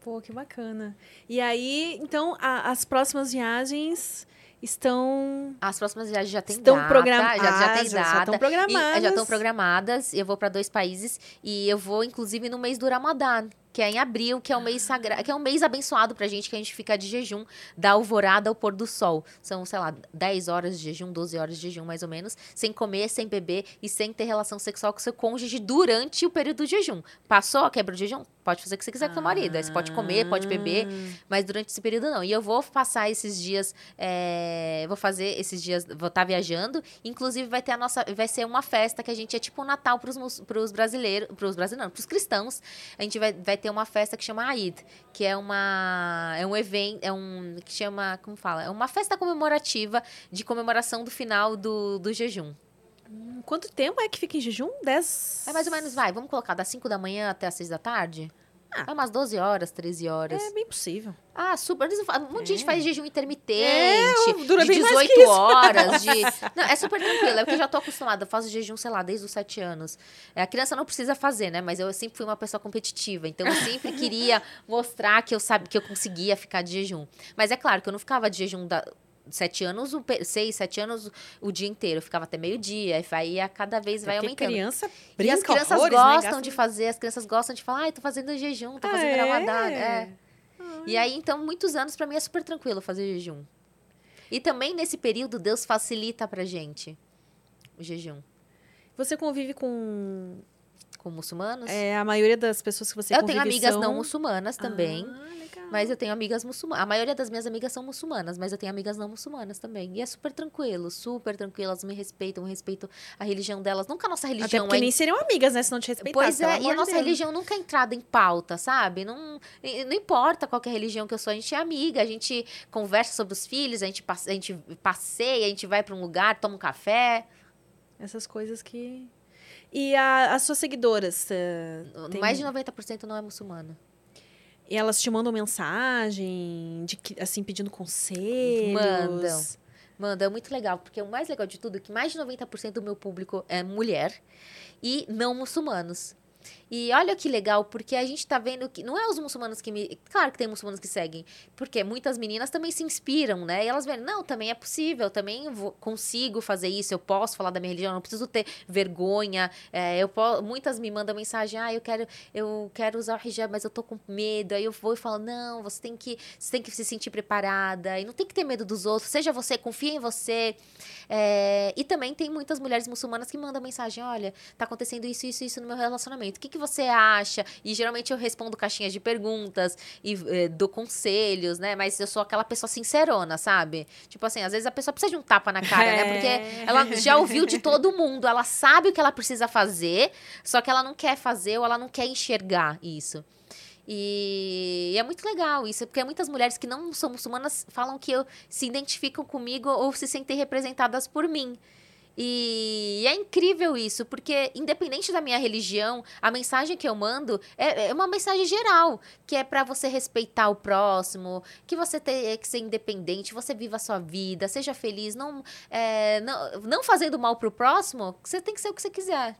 Speaker 3: Pô, que bacana. E aí, então, a- as próximas viagens estão.
Speaker 4: As próximas viagens já tem
Speaker 3: Estão
Speaker 4: data,
Speaker 3: programadas.
Speaker 4: já, já tem
Speaker 3: já
Speaker 4: data.
Speaker 3: estão
Speaker 4: E-
Speaker 3: programadas.
Speaker 4: já estão programadas. Eu vou para dois países e eu vou inclusive no mês do Ramadã, que é em abril, que é um mês sagrado, que é um mês abençoado pra gente, que a gente fica de jejum da alvorada ao pôr do sol. São, sei lá, 10 horas de jejum, 12 horas de jejum mais ou menos, sem comer, sem beber e sem ter relação sexual com seu cônjuge durante o período do jejum. Passou a quebra do jejum? Pode fazer o que você quiser com seu marido. Aí você pode comer, pode beber, mas durante esse período não. E eu vou passar esses dias, é, vou fazer esses dias, vou estar viajando. Inclusive vai ter a nossa, vai ser uma festa que a gente é tipo um Natal para os brasileiros, para os brasileiros, para os cristãos. A gente vai, vai ter uma festa que chama Eid, que é uma, é um evento, é um que chama, como fala, é uma festa comemorativa de comemoração do final do, do jejum.
Speaker 3: Quanto tempo é que fica em jejum? 10.
Speaker 4: É mais ou menos, vai, vamos colocar das 5 da manhã até as 6 da tarde? É umas 12 horas, 13 horas.
Speaker 3: É bem possível.
Speaker 4: Ah, super. Um monte de gente faz jejum intermitente.
Speaker 3: É, dura
Speaker 4: de
Speaker 3: bem mais que
Speaker 4: 18
Speaker 3: isso.
Speaker 4: horas. De... Não, é super tranquilo. É porque eu já tô acostumada. Eu faço jejum, sei lá, desde os 7 anos. É, a criança não precisa fazer, né? Mas eu sempre fui uma pessoa competitiva. Então eu sempre queria mostrar que eu sabia que eu conseguia ficar de jejum. Mas é claro que eu não ficava de jejum da. Sete anos, o seis, sete anos, o dia inteiro. Eu ficava até meio-dia. E aí cada vez vai
Speaker 3: Porque
Speaker 4: aumentando.
Speaker 3: criança
Speaker 4: E as crianças
Speaker 3: horrores, né?
Speaker 4: gostam
Speaker 3: Gasta-
Speaker 4: de fazer, as crianças gostam de falar, ai, tô fazendo jejum, tô
Speaker 3: Ah,
Speaker 4: fazendo
Speaker 3: é?
Speaker 4: ramadã. É. E aí, então, muitos anos pra mim é super tranquilo fazer jejum. E também nesse período, Deus facilita pra gente o jejum.
Speaker 3: Você convive com
Speaker 4: Com muçulmanos?
Speaker 3: é, a maioria das pessoas que você
Speaker 4: eu tenho amigas
Speaker 3: são...
Speaker 4: não muçulmanas também.
Speaker 3: Ah.
Speaker 4: Mas eu tenho amigas muçulmanas. A maioria das minhas amigas são muçulmanas, mas eu tenho amigas não muçulmanas também. E é super tranquilo, super tranquilo. Elas me respeitam, respeito a religião delas. Nunca a nossa
Speaker 3: Até
Speaker 4: religião
Speaker 3: porque
Speaker 4: é
Speaker 3: nem seriam amigas, né? Se não te respeitasse.
Speaker 4: Pois é, e a nossa
Speaker 3: Deus.
Speaker 4: religião nunca é entrada em pauta, sabe? Não, não importa qual é a religião que eu sou, a gente é amiga, a gente conversa sobre os filhos, a gente, passe- a gente passeia, a gente vai pra um lugar, toma um café.
Speaker 3: Essas coisas que... E a- as suas seguidoras? eh, tem-
Speaker 4: Mais de 90% não é muçulmano.
Speaker 3: E elas te mandam mensagem, de que- assim, pedindo conselhos?
Speaker 4: Mandam. Manda, é muito legal, porque o mais legal de tudo é que mais de 90% do meu público é mulher e não muçulmanos. E olha que legal, porque a gente tá vendo que não é os muçulmanos que me. Claro que tem muçulmanos que seguem, porque muitas meninas também se inspiram, né? E elas veem, não, também é possível, também vou- consigo fazer isso, eu posso falar da minha religião, não preciso ter vergonha. é, eu po- Muitas me mandam mensagem, ah, eu quero, eu quero usar o hijab, mas eu tô com medo. Aí eu vou e falo, não, você tem que, você tem que se sentir preparada, e não tem que ter medo dos outros, seja você, confia em você. É, e também tem muitas mulheres muçulmanas que mandam mensagem: olha, tá acontecendo isso, isso, isso no meu relacionamento. O que, que você acha? E geralmente eu respondo caixinhas de perguntas e eh, dou conselhos, né? Mas eu sou aquela pessoa sincerona, sabe? Tipo assim, às vezes a pessoa precisa de um tapa na cara, né?
Speaker 3: É.
Speaker 4: Porque ela já ouviu de todo mundo, ela sabe o que ela precisa fazer, só que ela não quer fazer ou ela não quer enxergar isso. E é muito legal isso, porque muitas mulheres que não são muçulmanas falam que eu, se identificam comigo ou se sentem representadas por mim. E é incrível isso, porque independente da minha religião, a mensagem que eu mando é, é uma mensagem geral, que é pra você respeitar o próximo, que você tem que ser independente, você viva a sua vida, seja feliz, não, é, não, não fazendo mal pro próximo, você tem que ser o que você quiser.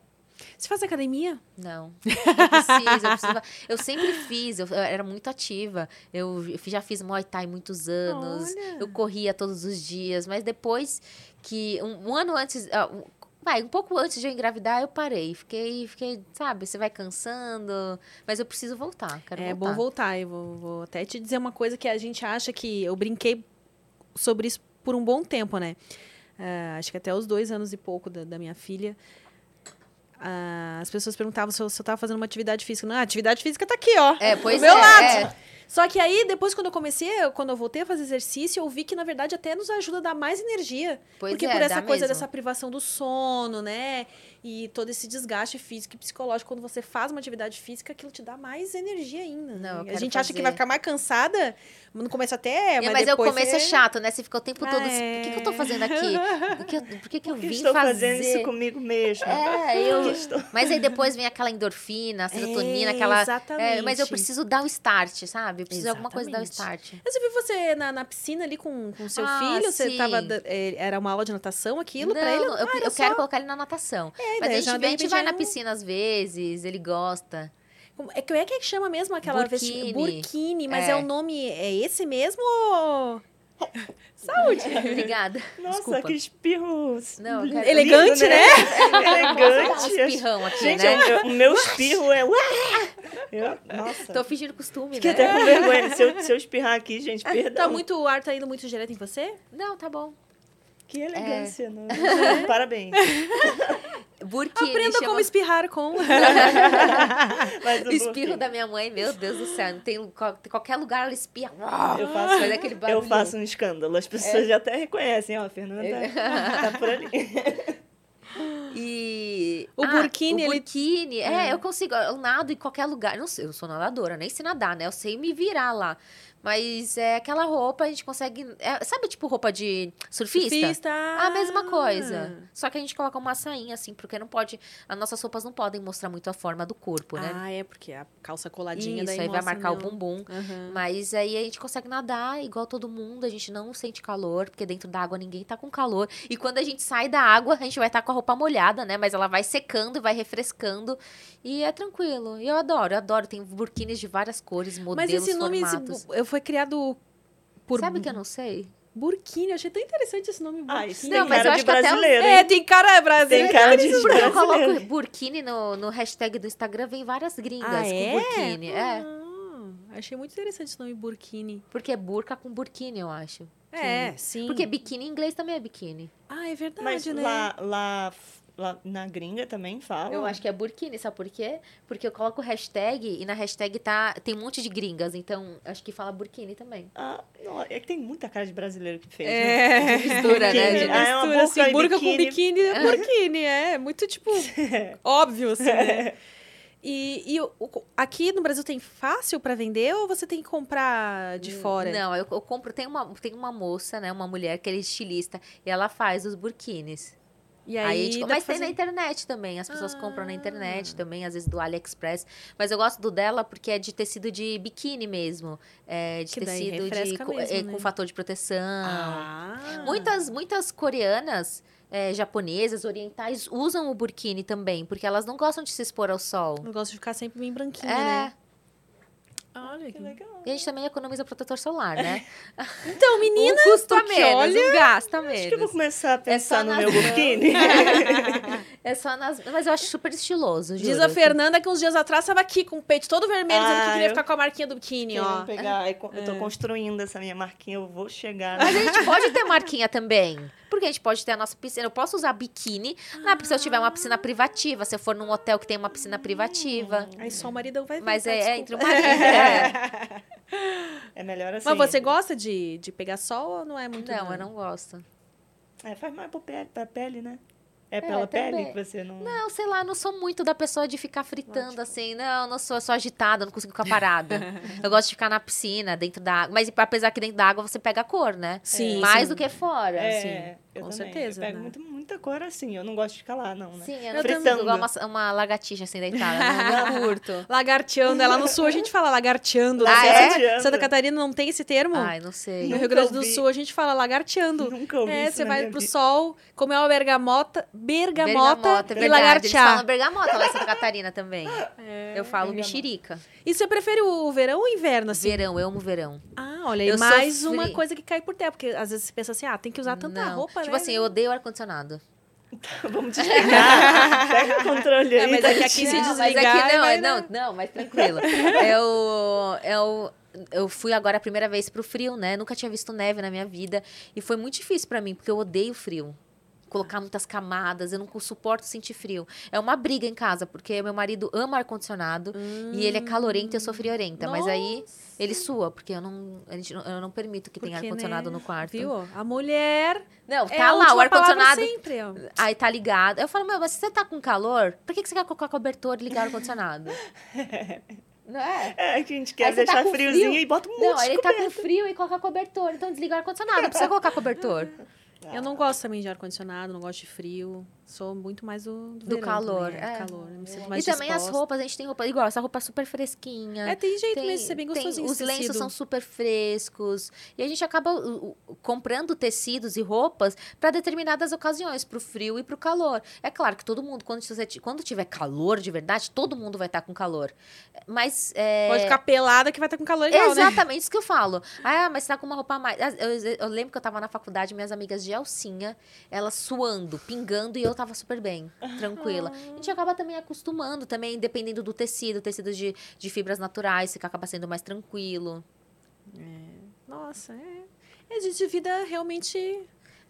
Speaker 3: Você faz academia?
Speaker 4: Não, não precisa, eu, preciso- eu sempre fiz, eu, eu era muito ativa. Eu, eu já fiz Muay Thai muitos anos,
Speaker 3: Olha.
Speaker 4: eu corria todos os dias, mas depois que, um, um ano antes, ah, um- vai, um pouco antes de eu engravidar, eu parei. Fiquei, fiquei, sabe, você vai cansando, mas eu preciso voltar, quero
Speaker 3: é
Speaker 4: voltar.
Speaker 3: bom voltar. Eu vou, vou até te dizer uma coisa que a gente acha que... Eu brinquei sobre isso por um bom tempo, né? Ah, acho que até os dois anos e pouco da, da minha filha. Ah, as pessoas perguntavam se eu, se eu tava fazendo uma atividade física. Não, a atividade física tá aqui, ó.
Speaker 4: É, pois
Speaker 3: do meu
Speaker 4: é,
Speaker 3: lado.
Speaker 4: é.
Speaker 3: Só que aí, depois, quando eu comecei, eu- quando eu voltei a fazer exercício, eu vi que, na verdade, até nos ajuda a dar mais energia.
Speaker 4: Pois
Speaker 3: Porque
Speaker 4: é,
Speaker 3: por essa coisa
Speaker 4: mesmo.
Speaker 3: dessa privação do sono, né? E todo esse desgaste físico e psicológico, quando você faz uma atividade física, aquilo te dá mais energia ainda.
Speaker 4: Não, eu
Speaker 3: a gente acha que
Speaker 4: fazer.
Speaker 3: vai ficar mais cansada, no começo até é,
Speaker 4: É,
Speaker 3: mas,
Speaker 4: mas,
Speaker 3: depois
Speaker 4: o começo é
Speaker 3: você-
Speaker 4: chato, né? Você fica o tempo todo.
Speaker 3: É.
Speaker 4: O que, que eu tô fazendo aqui? Por que, por que, que eu
Speaker 5: que
Speaker 4: vim
Speaker 5: estou
Speaker 4: fazer?
Speaker 5: fazendo isso comigo mesmo?
Speaker 4: É, eu.
Speaker 5: Estou-
Speaker 4: Mas aí depois vem aquela endorfina, a serotonina,
Speaker 3: É,
Speaker 4: aquela.
Speaker 3: exatamente.
Speaker 4: É, mas eu preciso dar o start, sabe? Eu preciso de alguma coisa dar o start.
Speaker 3: Mas eu vi você na, na piscina ali com o seu
Speaker 4: Ah,
Speaker 3: filho, você
Speaker 4: sim.
Speaker 3: tava. da- é, Era uma aula de natação, aquilo
Speaker 4: não,
Speaker 3: pra ele?
Speaker 4: eu,
Speaker 3: Ah,
Speaker 4: eu quero
Speaker 3: só-
Speaker 4: colocar ele na natação.
Speaker 3: É,
Speaker 4: mas a gente, vem, a gente vai
Speaker 3: é
Speaker 4: na piscina às vezes, ele gosta.
Speaker 3: Como- É que é que chama mesmo aquela
Speaker 4: Burkini.
Speaker 3: vesti- Burkini, mas
Speaker 4: É.
Speaker 3: é. o nome. É esse mesmo ou. Saúde!
Speaker 4: Obrigada.
Speaker 5: Nossa,
Speaker 4: Desculpa.
Speaker 5: que espirro.
Speaker 4: Não, quero-
Speaker 3: Elegante, né?
Speaker 5: Elegante.
Speaker 4: Um espirrão aqui,
Speaker 5: Gente,
Speaker 4: né?
Speaker 5: eu- eu- o meu espirro é. Eu, nossa.
Speaker 4: Tô fingindo costume,
Speaker 5: Fiquei
Speaker 4: né?
Speaker 5: até com vergonha. Se eu, se eu espirrar aqui, gente, perdão.
Speaker 3: Tá muito, o ar tá indo muito direto em você?
Speaker 4: Não, tá bom.
Speaker 5: Que elegância.
Speaker 4: É.
Speaker 5: Não, Parabéns.
Speaker 4: Burkini.
Speaker 3: Aprenda
Speaker 4: chama...
Speaker 3: como espirrar com.
Speaker 5: O
Speaker 4: espirro da minha mãe, meu Deus do céu. Não tem qual- qualquer lugar ela espirra.
Speaker 5: Eu faço,
Speaker 4: Faz aquele barulho.
Speaker 5: eu faço um escândalo. As pessoas já até reconhecem, ó, a Fernanda tá, tá por ali.
Speaker 4: E.
Speaker 3: O
Speaker 4: Ah,
Speaker 3: burkini,
Speaker 4: o
Speaker 3: ele-
Speaker 4: burkini, é. eu consigo. Eu nado em qualquer lugar. Não sei, eu sou nadadora, nem sei nadar, né? Eu sei me virar lá. Mas é aquela roupa, a gente consegue. é, sabe, tipo, roupa de surfista?
Speaker 3: Surfista.
Speaker 4: A mesma coisa. Só que a gente coloca uma sainha, assim, porque não pode. As nossas roupas não podem mostrar muito a forma do corpo, né?
Speaker 3: Ah, é, porque a calça coladinha
Speaker 4: Isso,
Speaker 3: daí
Speaker 4: aí vai marcar o bumbum.
Speaker 3: Aham.
Speaker 4: Mas aí a gente consegue nadar igual todo mundo, a gente não sente calor, porque dentro da água ninguém tá com calor. E quando a gente sai da água, a gente vai estar com a roupa molhada, né? Mas ela vai secando e vai refrescando. E é tranquilo. E eu adoro, eu adoro. Tem burquinis de várias cores,
Speaker 3: Mas
Speaker 4: modelos,
Speaker 3: esse nome esse
Speaker 4: formatos.
Speaker 3: bu- eu foi criado por
Speaker 4: Sabe que eu não sei?
Speaker 3: Burkini. Eu achei tão interessante esse nome
Speaker 5: Ah, isso
Speaker 4: Não, mas eu acho
Speaker 5: de
Speaker 4: que até
Speaker 5: brasileiro,
Speaker 3: É, tem cara brasileiro.
Speaker 5: Tem cara de
Speaker 4: Porque eu
Speaker 5: brasileiro.
Speaker 4: coloco burkini no, no hashtag do Instagram, vem várias gringas
Speaker 3: Ah, é?
Speaker 4: com burkini. É.
Speaker 3: Ah, achei muito interessante esse nome Burkini.
Speaker 4: Porque é burca com burkini, eu acho.
Speaker 3: É, sim.
Speaker 4: Porque biquíni em inglês também é biquíni.
Speaker 3: Ah, é verdade,
Speaker 5: Mas
Speaker 3: né?
Speaker 5: lá, lá, lá na gringa também fala.
Speaker 4: Eu acho que é burkini, sabe por quê? Porque eu coloco hashtag e na hashtag tá, tem um monte de gringas, então acho que fala burkini também.
Speaker 5: Ah, não, é que tem muita cara de brasileiro que fez. né?
Speaker 3: É.
Speaker 4: Mistura, né? De-
Speaker 5: Ah, é uma
Speaker 3: Mistura,
Speaker 5: burca
Speaker 3: assim,
Speaker 5: e
Speaker 3: burca com
Speaker 5: biquíni.
Speaker 3: é burkini, é. Muito, tipo, óbvio, assim, né? E, e o- o- aqui no Brasil tem fácil pra vender ou você tem que comprar de fora?
Speaker 4: Não, eu, eu compro. Tem uma, tem uma moça, né? Uma mulher que é estilista e ela faz os burquinis.
Speaker 3: E
Speaker 4: Aí,
Speaker 3: aí, dá
Speaker 4: mas tem na
Speaker 3: fazer-
Speaker 4: internet também. As pessoas compram na
Speaker 3: Ah.
Speaker 4: internet também, às vezes do AliExpress. Mas eu gosto do dela porque é de tecido de biquíni mesmo. É de
Speaker 3: Que
Speaker 4: tecido de,
Speaker 3: refresca
Speaker 4: co-
Speaker 3: mesmo,
Speaker 4: é,
Speaker 3: né?
Speaker 4: com fator de proteção.
Speaker 3: Ah.
Speaker 4: Muitas, muitas coreanas, é, japonesas, orientais usam o burkini também, porque elas não gostam de se expor ao sol.
Speaker 3: Eu gosto de ficar sempre bem branquinha,
Speaker 4: É,
Speaker 3: né? Olha
Speaker 5: Que
Speaker 3: que
Speaker 5: legal.
Speaker 4: e a gente também economiza protetor solar, né?
Speaker 3: Então, menina,
Speaker 4: um custa
Speaker 3: porque
Speaker 4: menos,
Speaker 3: olha-
Speaker 4: um gasta
Speaker 5: Acho que eu vou
Speaker 4: menos.
Speaker 5: começar a pensar
Speaker 4: só
Speaker 5: no
Speaker 4: nas
Speaker 5: meu burkini.
Speaker 4: É só nas... Mas eu acho super estiloso,
Speaker 3: Diz
Speaker 4: juro.
Speaker 3: a Fernanda que uns dias atrás tava aqui com o peito todo vermelho, dizendo que
Speaker 5: Ah,
Speaker 3: queria
Speaker 5: eu-
Speaker 3: ficar com a marquinha do biquíni, ó.
Speaker 5: Pegar, eu tô construindo essa minha marquinha, eu vou chegar.
Speaker 4: Mas a gente pode ter marquinha também. Porque a gente pode ter a nossa piscina. Eu posso usar biquíni na, se eu tiver uma piscina privativa. Se eu for num hotel que tem uma piscina privativa.
Speaker 3: Aí só o maridão vai ver.
Speaker 4: Mas
Speaker 3: tá?
Speaker 4: é, é entre o marido. é.
Speaker 5: É melhor assim.
Speaker 3: Mas você gosta de, de pegar sol ou não é muito?
Speaker 4: Não, eu não gosto.
Speaker 5: É, faz mais pra pele, pra pele, né? É
Speaker 4: É,
Speaker 5: pela pele
Speaker 4: também.
Speaker 5: que você não...
Speaker 4: Não, sei lá, não sou muito da pessoa de ficar fritando assim. Não, eu não sou, eu sou agitada, não consigo ficar parada. eu gosto de ficar na piscina, dentro da água. Mas apesar que dentro da água você pega a cor, né?
Speaker 3: Sim,
Speaker 4: Mais
Speaker 3: sim.
Speaker 4: do que fora.
Speaker 5: É,
Speaker 3: sim,
Speaker 5: eu
Speaker 3: com
Speaker 5: também.
Speaker 3: certeza,
Speaker 5: Eu pego
Speaker 3: né?
Speaker 5: muito, muita cor assim. Eu não gosto de ficar lá, não, né?
Speaker 4: Sim, eu
Speaker 3: Eu
Speaker 4: não consigo. Igual uma, uma lagartixa assim deitada. Não, não curto.
Speaker 3: Lagarteando. Ela no sul a gente fala lagarteando.
Speaker 4: Ah, é?
Speaker 5: Lagarteando.
Speaker 3: Santa Catarina não tem esse termo?
Speaker 4: Ai, não sei.
Speaker 3: no
Speaker 5: Nunca
Speaker 3: Rio Grande do. Sul a gente fala lagarteando.
Speaker 5: Nunca ouvi
Speaker 3: É,
Speaker 5: isso
Speaker 3: você
Speaker 5: na
Speaker 3: vai
Speaker 5: minha
Speaker 3: pro
Speaker 5: vida.
Speaker 3: sol, comer uma bergamota, bergamota,
Speaker 4: Bergamota, é
Speaker 3: e
Speaker 4: verdade. Eles
Speaker 3: lagartear.
Speaker 4: falam bergamota lá em Santa Catarina também.
Speaker 3: É.
Speaker 4: eu falo
Speaker 5: bergamota.
Speaker 4: mexerica.
Speaker 3: E você prefere o verão ou o inverno, assim?
Speaker 4: Verão, eu amo verão.
Speaker 3: Ah, olha,
Speaker 4: Eu
Speaker 3: e mais
Speaker 4: sofri.
Speaker 3: uma coisa que cai por terra, porque às vezes você pensa assim, ah, tem que usar tanta
Speaker 4: não.
Speaker 3: roupa,
Speaker 4: tipo
Speaker 3: né?
Speaker 4: assim, eu odeio ar-condicionado.
Speaker 5: Vamos desligar. Pega o controle
Speaker 3: É,
Speaker 5: aí.
Speaker 3: mas é que aqui se
Speaker 4: Não, mas aqui não,
Speaker 3: vai,
Speaker 4: não, não, mas tranquilo. eu, eu, eu fui agora a primeira vez pro frio, né? Nunca tinha visto neve na minha vida. E foi muito difícil pra mim, porque eu odeio frio. Colocar muitas camadas, eu não suporto sentir frio. É uma briga em casa, porque meu marido ama ar-condicionado e ele é calorento e eu sou friorenta. Mas aí ele sua, porque eu não, a gente não- eu não permito que tenha
Speaker 3: Porque,
Speaker 4: ar-condicionado
Speaker 3: né,
Speaker 4: no quarto.
Speaker 3: Viu? A mulher
Speaker 4: Não,
Speaker 3: é
Speaker 4: tá
Speaker 3: a
Speaker 4: lá, o ar-condicionado. Aí tá ligado. Eu falo, meu, mas se você tá com calor, por que, que você quer colocar cobertor e ligar o ar-condicionado? Não é?
Speaker 5: É que a gente quer
Speaker 4: tá
Speaker 5: deixar
Speaker 4: com
Speaker 5: friozinho
Speaker 4: frio.
Speaker 5: e bota um monte
Speaker 4: Não,
Speaker 5: de
Speaker 4: aí ele tá com frio e coloca cobertor. Então desliga o ar-condicionado. Não precisa colocar cobertor.
Speaker 3: Eu não gosto também de ar-condicionado, não gosto de frio. Sou muito mais do, do,
Speaker 4: Do calor,
Speaker 3: também, é,
Speaker 4: é.
Speaker 3: calor. Me sinto
Speaker 4: E
Speaker 3: mais
Speaker 4: também as
Speaker 3: disposta.
Speaker 4: roupas, a gente tem roupa igual, essa roupa é super fresquinha.
Speaker 3: É, tem jeito
Speaker 4: Tem-
Speaker 3: mesmo de ser bem
Speaker 4: tem-
Speaker 3: gostosinho
Speaker 4: os lenços
Speaker 3: tecido.
Speaker 4: são super frescos. E a gente acaba uh, comprando tecidos e roupas para determinadas ocasiões, pro frio e pro calor. É claro que todo mundo, quando, você, quando tiver calor de verdade, todo mundo vai estar com calor. Mas. é,
Speaker 3: Pode ficar pelada que vai estar com calor igual, né?
Speaker 4: Exatamente isso que eu falo. Ah, mas tá com uma roupa mais. Eu, eu- eu lembro que eu tava na faculdade, minhas amigas de alcinha, elas suando, pingando, e eu tava super bem, tranquila. A gente acaba também acostumando, também, dependendo do tecido, tecido de, de fibras naturais, fica acaba sendo mais tranquilo.
Speaker 3: Nossa, é. É de de vida realmente.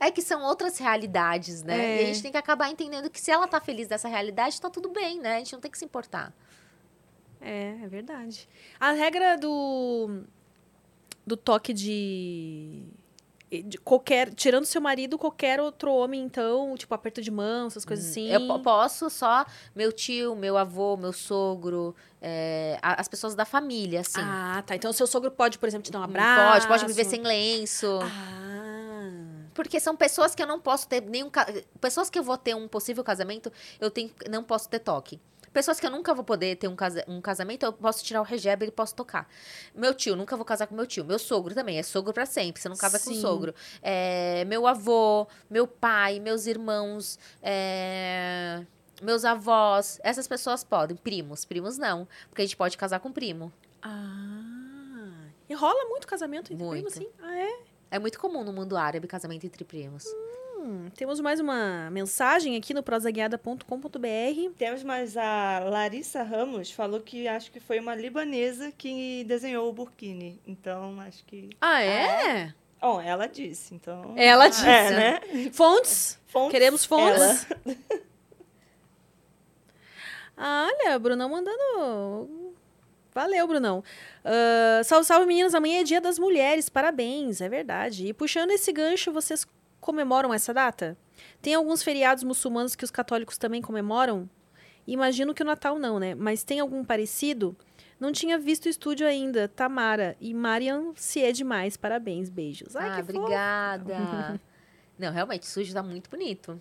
Speaker 4: É que são outras realidades, né?
Speaker 3: É.
Speaker 4: E a gente tem que acabar entendendo que se ela tá feliz dessa realidade, tá tudo bem, né? A gente não tem que se importar.
Speaker 3: É, é verdade. A regra do. do toque de qualquer, tirando seu marido, qualquer outro homem, então, tipo, aperto de mão, essas coisas assim.
Speaker 4: Eu po- posso só meu tio, meu avô, meu sogro, é, as pessoas da família, assim.
Speaker 3: Ah, tá. Então o seu sogro pode, por exemplo, te dar um abraço.
Speaker 4: pode, pode viver sem lenço.
Speaker 3: Ah.
Speaker 4: Porque são pessoas que eu não posso ter nenhum. Pessoas que eu vou ter um possível casamento, eu tenho, não posso ter toque. Pessoas que eu nunca vou poder ter um, casa, um casamento, eu posso tirar o regebe e posso tocar. Meu tio, nunca vou casar com meu tio. Meu sogro também, é sogro pra sempre. Você não casa com
Speaker 3: Sim.
Speaker 4: sogro. É, meu avô, meu pai, meus irmãos, é, meus avós. Essas pessoas podem. Primos, primos não. Porque a gente pode casar com primo.
Speaker 3: Ah. E rola muito casamento entre
Speaker 4: Muito.
Speaker 3: primos, assim? Ah, é?
Speaker 4: É muito comum no mundo árabe casamento entre primos.
Speaker 3: Hum, temos mais uma mensagem aqui no prosaguiada.com.br.
Speaker 5: Temos mais a Larissa Ramos, falou que acho que foi uma libanesa que desenhou o burkini. Então, acho que...
Speaker 3: Ah, é?
Speaker 5: Bom, ela disse, então...
Speaker 3: Ela disse.
Speaker 5: É, né?
Speaker 3: Fontes?
Speaker 5: Fontes,
Speaker 3: Queremos fontes? Ah, olha, Brunão mandando. Valeu, Brunão. Ah, salve, salve, meninas. Amanhã é dia das mulheres. Parabéns, é verdade. E puxando esse gancho, vocês comemoram essa data? Tem alguns feriados muçulmanos que os católicos também comemoram? Imagino que o Natal não, né? Mas tem algum parecido? Não tinha visto o estúdio ainda. Tamara e Mariam, se é demais. Parabéns, beijos. Ai,
Speaker 4: ah, obrigada. Não, realmente, o sujo tá muito bonito.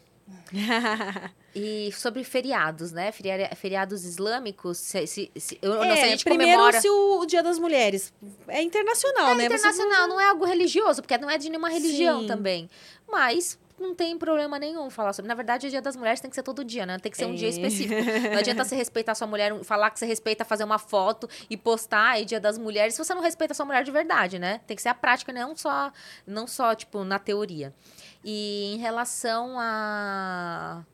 Speaker 4: E sobre feriados, né? Feria- Feriados islâmicos, se, se- se- eu não sei, a
Speaker 3: É,
Speaker 4: gente
Speaker 3: primeiro
Speaker 4: comemora...
Speaker 3: se o, o Dia das Mulheres. É internacional, né? Vocês
Speaker 4: internacional, não é algo religioso, porque não é de nenhuma religião
Speaker 3: Sim.
Speaker 4: também. Mas não tem problema nenhum falar sobre. Na verdade, o Dia das Mulheres tem que ser todo dia, né? Tem que ser um dia
Speaker 3: É.
Speaker 4: específico. Não adianta você respeitar a sua mulher, falar que você respeita fazer uma foto e postar aí Dia das Mulheres, se você não respeita a sua mulher de verdade, né? Tem que ser a prática, não só, não só tipo, na teoria. E em relação a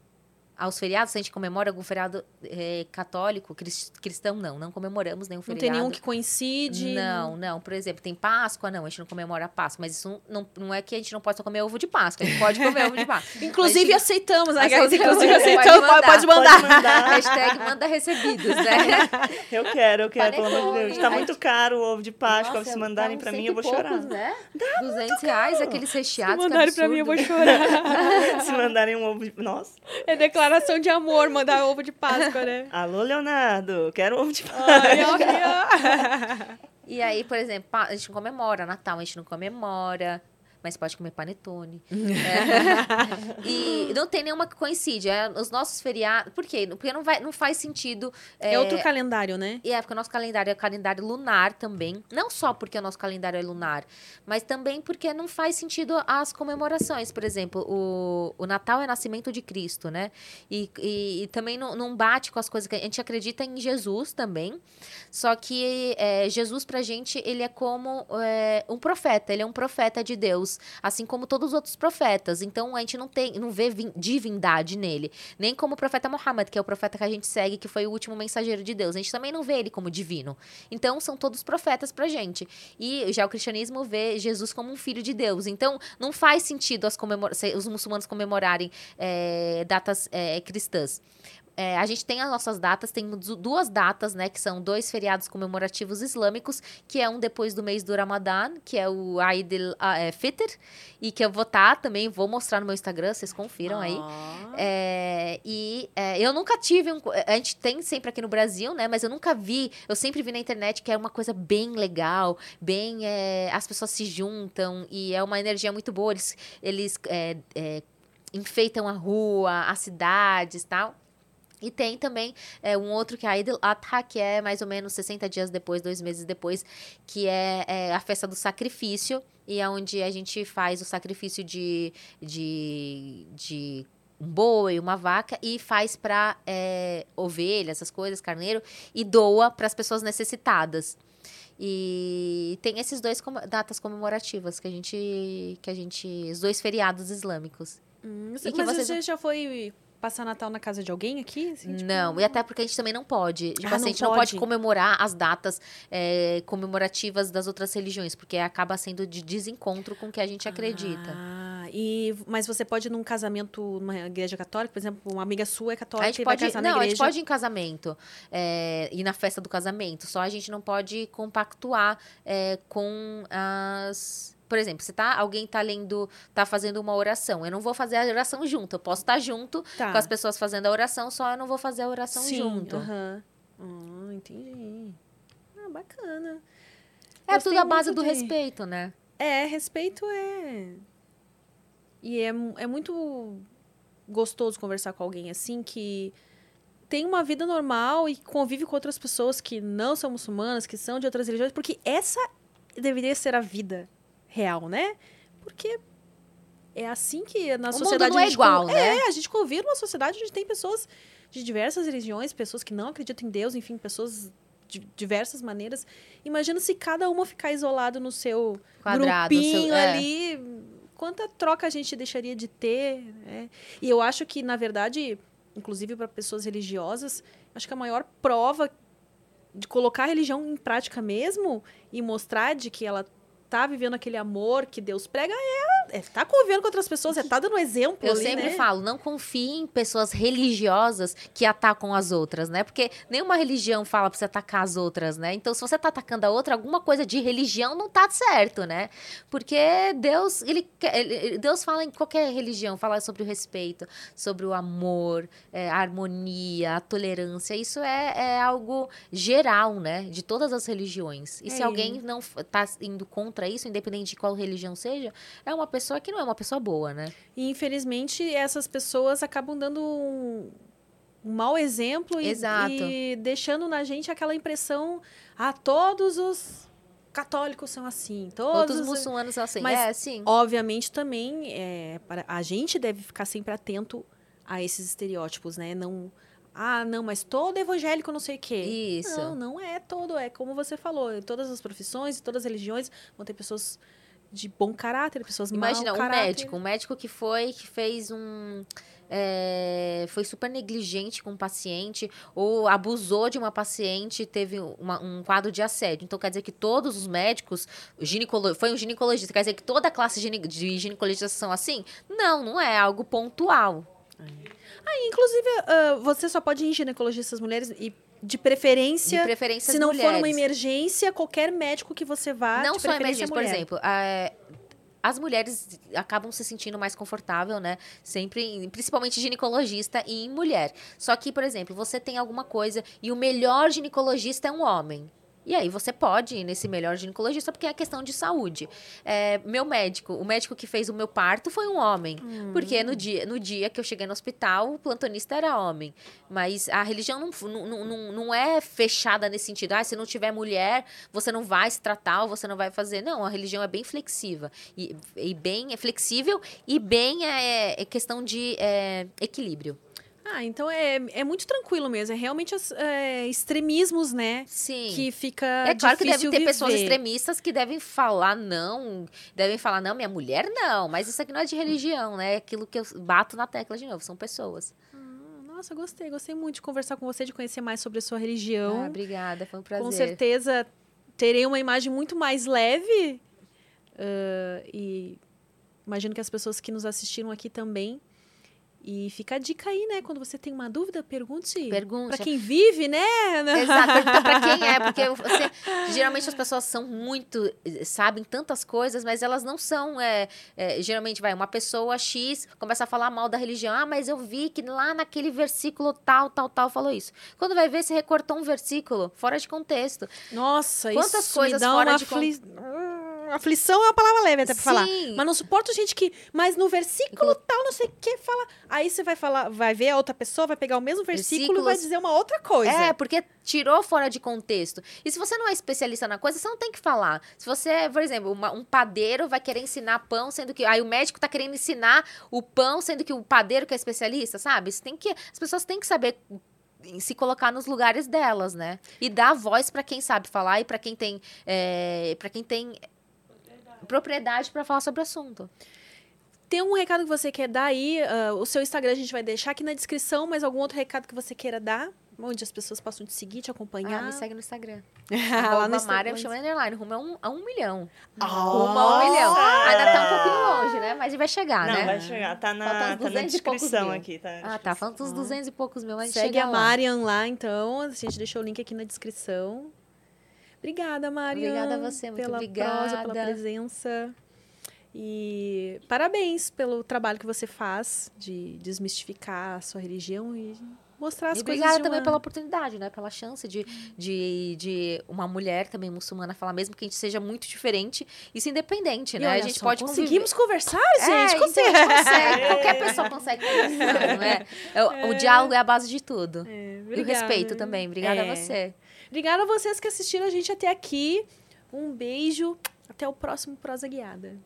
Speaker 4: aos feriados, se a gente comemora algum feriado eh, católico, cris- cristão, não. Não comemoramos nenhum
Speaker 3: Não
Speaker 4: feriado.
Speaker 3: tem nenhum que coincide.
Speaker 4: Não, não. Por exemplo, tem Páscoa, não, a gente não comemora a Páscoa. Mas isso não, não é que a gente não possa comer ovo de Páscoa. A gente pode comer ovo de Páscoa.
Speaker 3: Inclusive,
Speaker 4: Mas,
Speaker 3: aceitamos. né?
Speaker 4: Aceitamos,
Speaker 3: Inclusive, aceitamos. Pode,
Speaker 4: mandar,
Speaker 3: pode mandar.
Speaker 5: Pode mandar.
Speaker 4: Hashtag manda recebidos, né?
Speaker 5: Eu quero, eu quero, pelo amor de Deus. Tá muito caro o ovo de Páscoa.
Speaker 4: Nossa,
Speaker 5: se mandarem
Speaker 4: tá
Speaker 5: pra mim, eu vou
Speaker 4: poucos,
Speaker 5: chorar.
Speaker 4: Né? 200 reais, aqueles
Speaker 3: Se
Speaker 4: recheados. que
Speaker 3: mandarem pra mim, eu vou chorar.
Speaker 5: se mandarem um ovo de... Nossa.
Speaker 3: É declaração de amor, mandar ovo de Páscoa, né?
Speaker 5: Alô, Leonardo. Quero ovo de Páscoa.
Speaker 3: Ai.
Speaker 4: E aí, por exemplo, a gente não comemora Natal, a gente não comemora. Mas pode comer panetone. É. E não tem nenhuma que coincide. É, os nossos feriados. Por quê? Porque não, vai, não faz sentido.
Speaker 3: É outro calendário, né?
Speaker 4: E é porque o nosso calendário é calendário lunar também. Não só porque o nosso calendário é lunar, mas também porque não faz sentido as comemorações. Por exemplo, o, o Natal é nascimento de Cristo, né? E, e, e também não, não bate com as coisas que a gente acredita em Jesus também. Só que é, Jesus pra gente, ele é como é, um profeta. Ele é um profeta de Deus, assim como todos os outros profetas. Então a gente não tem, não vê vin- divindade nele. Nem como o profeta Muhammad, que é o profeta que a gente segue, que foi o último mensageiro de Deus. A gente também não vê ele como divino. Então, são todos profetas pra gente. E já o cristianismo vê Jesus como um filho de Deus. Então, não faz sentido os muçulmanos comemorarem é, datas é, cristãs. É, a gente tem as nossas datas, tem du- duas datas, né, que são dois feriados comemorativos islâmicos, que é um depois do mês do Ramadã, que é o Eid al-Fitr, e que eu vou estar também, vou mostrar no meu Instagram, vocês confiram aí. É, e é, eu nunca tive um. A gente tem sempre aqui no Brasil, né? Mas eu nunca vi. Eu sempre vi na internet que é uma coisa bem legal, bem. é, as pessoas se juntam e é uma energia muito boa. Eles, eles é, é, enfeitam a rua, as cidades e tal. E tem também é, um outro que é a Eid al-Adha, que é mais ou menos 60 dias depois, dois meses depois, que é, é a festa do sacrifício, e é onde a gente faz o sacrifício de, de, de um boi, uma vaca, e faz para ovelha, essas coisas, carneiro, e doa para as pessoas necessitadas. E tem esses dois como- datas comemorativas que a gente que a gente os dois feriados islâmicos.
Speaker 3: Hum,
Speaker 4: E que
Speaker 3: mas
Speaker 4: vocês-
Speaker 3: você já foi passar Natal na casa de alguém aqui? assim, tipo?
Speaker 4: Não, e até porque a gente também não pode. Tipo
Speaker 3: Ah,
Speaker 4: assim,
Speaker 3: não
Speaker 4: a gente não pode
Speaker 3: pode?
Speaker 4: comemorar as datas é, comemorativas das outras religiões, porque acaba sendo de desencontro com o que a gente acredita.
Speaker 3: Ah, e, mas você pode ir num casamento numa igreja católica, por exemplo, uma amiga sua é católica
Speaker 4: A gente
Speaker 3: e
Speaker 4: pode,
Speaker 3: casar
Speaker 4: não,
Speaker 3: na
Speaker 4: a
Speaker 3: igreja.
Speaker 4: gente pode ir em casamento, é, ir na festa do casamento, só a gente não pode compactuar é, com as por exemplo, se tá, alguém tá lendo, tá fazendo uma oração, eu não vou fazer a oração junto. Eu posso estar junto
Speaker 3: Tá.
Speaker 4: com as pessoas fazendo a oração, só eu não vou fazer a oração
Speaker 3: Sim,
Speaker 4: junto.
Speaker 3: aham. Ah, entendi. Ah, bacana.
Speaker 4: É
Speaker 3: Gostei
Speaker 4: tudo a base do
Speaker 3: de-
Speaker 4: respeito, né?
Speaker 3: É, respeito é. E é, é muito gostoso conversar com alguém assim que tem uma vida normal e convive com outras pessoas que não são muçulmanas, que são de outras religiões, porque essa deveria ser a vida real, né? Porque é assim que na
Speaker 4: O mundo
Speaker 3: sociedade
Speaker 4: não
Speaker 3: a
Speaker 4: é igual, né?
Speaker 3: É, a gente convive numa sociedade onde tem pessoas de diversas religiões, pessoas que não acreditam em Deus, enfim, pessoas de diversas maneiras. Imagina se cada uma ficar isolado no seu
Speaker 4: Quadrado, seu-
Speaker 3: grupinho
Speaker 4: é.
Speaker 3: ali, quanta troca a gente deixaria de ter, né? E eu acho que, na verdade, inclusive para pessoas religiosas, acho que a maior prova de colocar a religião em prática mesmo e mostrar de que ela tá vivendo aquele amor que Deus prega é, é tá convivendo com outras pessoas, é tá dando exemplo
Speaker 4: Eu
Speaker 3: ali,
Speaker 4: sempre
Speaker 3: né?
Speaker 4: falo, não confie em pessoas religiosas que atacam as outras, né? Porque nenhuma religião fala pra você atacar as outras, né? Então, se você tá atacando a outra, alguma coisa de religião não tá certo, né? Porque Deus, ele, ele- Deus fala em qualquer religião, fala sobre o respeito, sobre o amor, é, a harmonia, a tolerância. Isso é, é algo geral, né? De todas as religiões. E se
Speaker 3: É.
Speaker 4: alguém não tá indo contra isso, independente de qual religião seja, é uma pessoa que não é uma pessoa boa, né?
Speaker 3: E infelizmente essas pessoas acabam dando um, um mau exemplo e, e deixando na gente aquela impressão, ah, todos os católicos são assim, todos
Speaker 4: Outros
Speaker 3: os...
Speaker 4: muçulmanos são assim.
Speaker 3: Mas,
Speaker 4: é, sim.
Speaker 3: Obviamente também é, para, a gente deve ficar sempre atento a esses estereótipos, né? Não, ah, não, mas todo evangélico não sei o quê.
Speaker 4: Isso.
Speaker 3: Não, não é todo, é como você falou, em todas as profissões, em todas as religiões vão ter pessoas de bom caráter, pessoas
Speaker 4: Imagina,
Speaker 3: mau
Speaker 4: um
Speaker 3: caráter.
Speaker 4: médico. Um médico que foi, que fez um. é, foi super negligente com um paciente ou abusou de uma paciente teve uma- um quadro de assédio. Então quer dizer que todos os médicos, o ginecolo, foi um ginecologista, quer dizer que toda a classe de ginecologistas são assim? Não, não é algo pontual.
Speaker 3: Inclusive, ah, você só pode ir em ginecologistas mulheres e de preferência,
Speaker 4: De preferência
Speaker 3: se não
Speaker 4: mulheres.
Speaker 3: for uma emergência, qualquer médico que você vá,
Speaker 4: Não só emergência, por
Speaker 3: mulher.
Speaker 4: exemplo, é, as mulheres acabam se sentindo mais confortável, né? Sempre, em- principalmente ginecologista e em mulher. Só que, por exemplo, você tem alguma coisa e o melhor ginecologista é um homem. E aí você pode ir nesse melhor ginecologista porque é questão de saúde. É, meu médico, o médico que fez o meu parto foi um homem. Porque no dia, no dia que eu cheguei no hospital, o plantonista era homem. Mas a religião não, não, não, não é fechada nesse sentido. Ah, se não tiver mulher, você não vai se tratar ou você não vai fazer. Não, a religião é bem flexível. E, e bem é flexível e bem é, é questão de é, equilíbrio.
Speaker 3: Ah, então é, é muito tranquilo mesmo. É realmente os é, extremismos, né?
Speaker 4: Sim.
Speaker 3: Que fica
Speaker 4: É claro que deve ter pessoas
Speaker 3: viver.
Speaker 4: extremistas que devem falar não, devem falar não, minha mulher não, mas isso aqui não é de religião, né? É aquilo que eu bato na tecla de novo, são pessoas.
Speaker 3: Ah, Nossa, gostei. Gostei muito de conversar com você, de conhecer mais sobre a sua religião.
Speaker 4: Ah, obrigada, foi um prazer.
Speaker 3: com certeza terei uma imagem muito mais leve. ah, e imagino que as pessoas que nos assistiram aqui também. E fica a dica aí, né? Quando você tem uma dúvida, pergunte.
Speaker 4: Pergunte.
Speaker 3: Pra quem vive, né?
Speaker 4: Exato, pergunta pra quem é, porque você, geralmente as pessoas são muito, sabem tantas coisas, mas elas não são, é, é, geralmente vai, uma pessoa X começa a falar mal da religião, ah, mas eu vi que lá naquele versículo tal, tal, tal falou isso. Quando vai ver, se recortou um versículo fora de contexto.
Speaker 3: Nossa,
Speaker 4: Quantas
Speaker 3: isso
Speaker 4: coisas
Speaker 3: me dá
Speaker 4: fora
Speaker 3: uma
Speaker 4: de con-
Speaker 3: afli... Hum, aflição é uma palavra leve até pra falar.
Speaker 4: Sim.
Speaker 3: Mas não suporto gente que. Mas no versículo tal, não sei o que, fala. Aí você vai falar, vai ver a outra pessoa, vai pegar o mesmo versículo e vai dizer uma outra coisa.
Speaker 4: É, porque tirou fora de contexto. E se você não é especialista na coisa, você não tem que falar. Se você, é, por exemplo, uma- um padeiro vai querer ensinar pão, sendo que. Aí o médico tá querendo ensinar o pão, sendo que o padeiro que é especialista, sabe? Você tem que, as pessoas têm que saber se colocar nos lugares delas, né? E dar voz pra quem sabe falar e pra quem tem. É, para quem tem propriedade pra falar sobre o assunto.
Speaker 3: Tem um recado que você quer dar aí? ah, o seu Instagram a gente vai deixar aqui na descrição, mas algum outro recado que você queira dar? Onde as pessoas possam te seguir, te acompanhar.
Speaker 4: Ah, me segue no Instagram.
Speaker 3: lá no Instagram.
Speaker 4: Mariam Chama Underline. Rumo a um, a um milhão.
Speaker 3: Ah,
Speaker 4: Rumo a um milhão. Ainda tá um pouquinho longe, né? Mas vai chegar,
Speaker 5: Não,
Speaker 4: né?
Speaker 5: vai chegar. Tá na, tá na
Speaker 4: 200 e poucos
Speaker 5: descrição
Speaker 4: mil.
Speaker 5: aqui, tá? na
Speaker 4: Ah, tá.
Speaker 5: descrição.
Speaker 4: Faltam uns 200 e poucos mil antes de
Speaker 3: Segue a
Speaker 4: chegar lá.
Speaker 3: Marian lá, então. A gente deixou o link aqui na descrição. Obrigada, Marian.
Speaker 4: Obrigada a você, muito
Speaker 3: pela
Speaker 4: obrigada.
Speaker 3: prosa, pela presença. E parabéns pelo trabalho que você faz de desmistificar a sua religião e mostrar as
Speaker 4: e
Speaker 3: coisas
Speaker 4: obrigada também
Speaker 3: uma...
Speaker 4: pela oportunidade, né? Pela chance de, de, de uma mulher também muçulmana falar, mesmo que a gente seja muito diferente, isso independente,
Speaker 3: E
Speaker 4: né? a gente
Speaker 3: só,
Speaker 4: pode
Speaker 3: conseguimos conversar,
Speaker 4: conviver.
Speaker 3: gente.
Speaker 4: É, então, a
Speaker 3: conseguimos.
Speaker 4: gente consegue. Qualquer pessoa consegue conversar, não é? É o- O diálogo é a base de tudo.
Speaker 3: É,
Speaker 4: e o
Speaker 3: obrigada.
Speaker 4: respeito também. Obrigada
Speaker 3: É.
Speaker 4: a você.
Speaker 3: Obrigada a vocês que assistiram a gente até aqui. Um beijo. Até o próximo Prosa Guiada.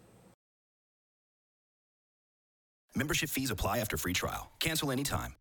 Speaker 6: Membership fees apply after free trial. Cancel anytime.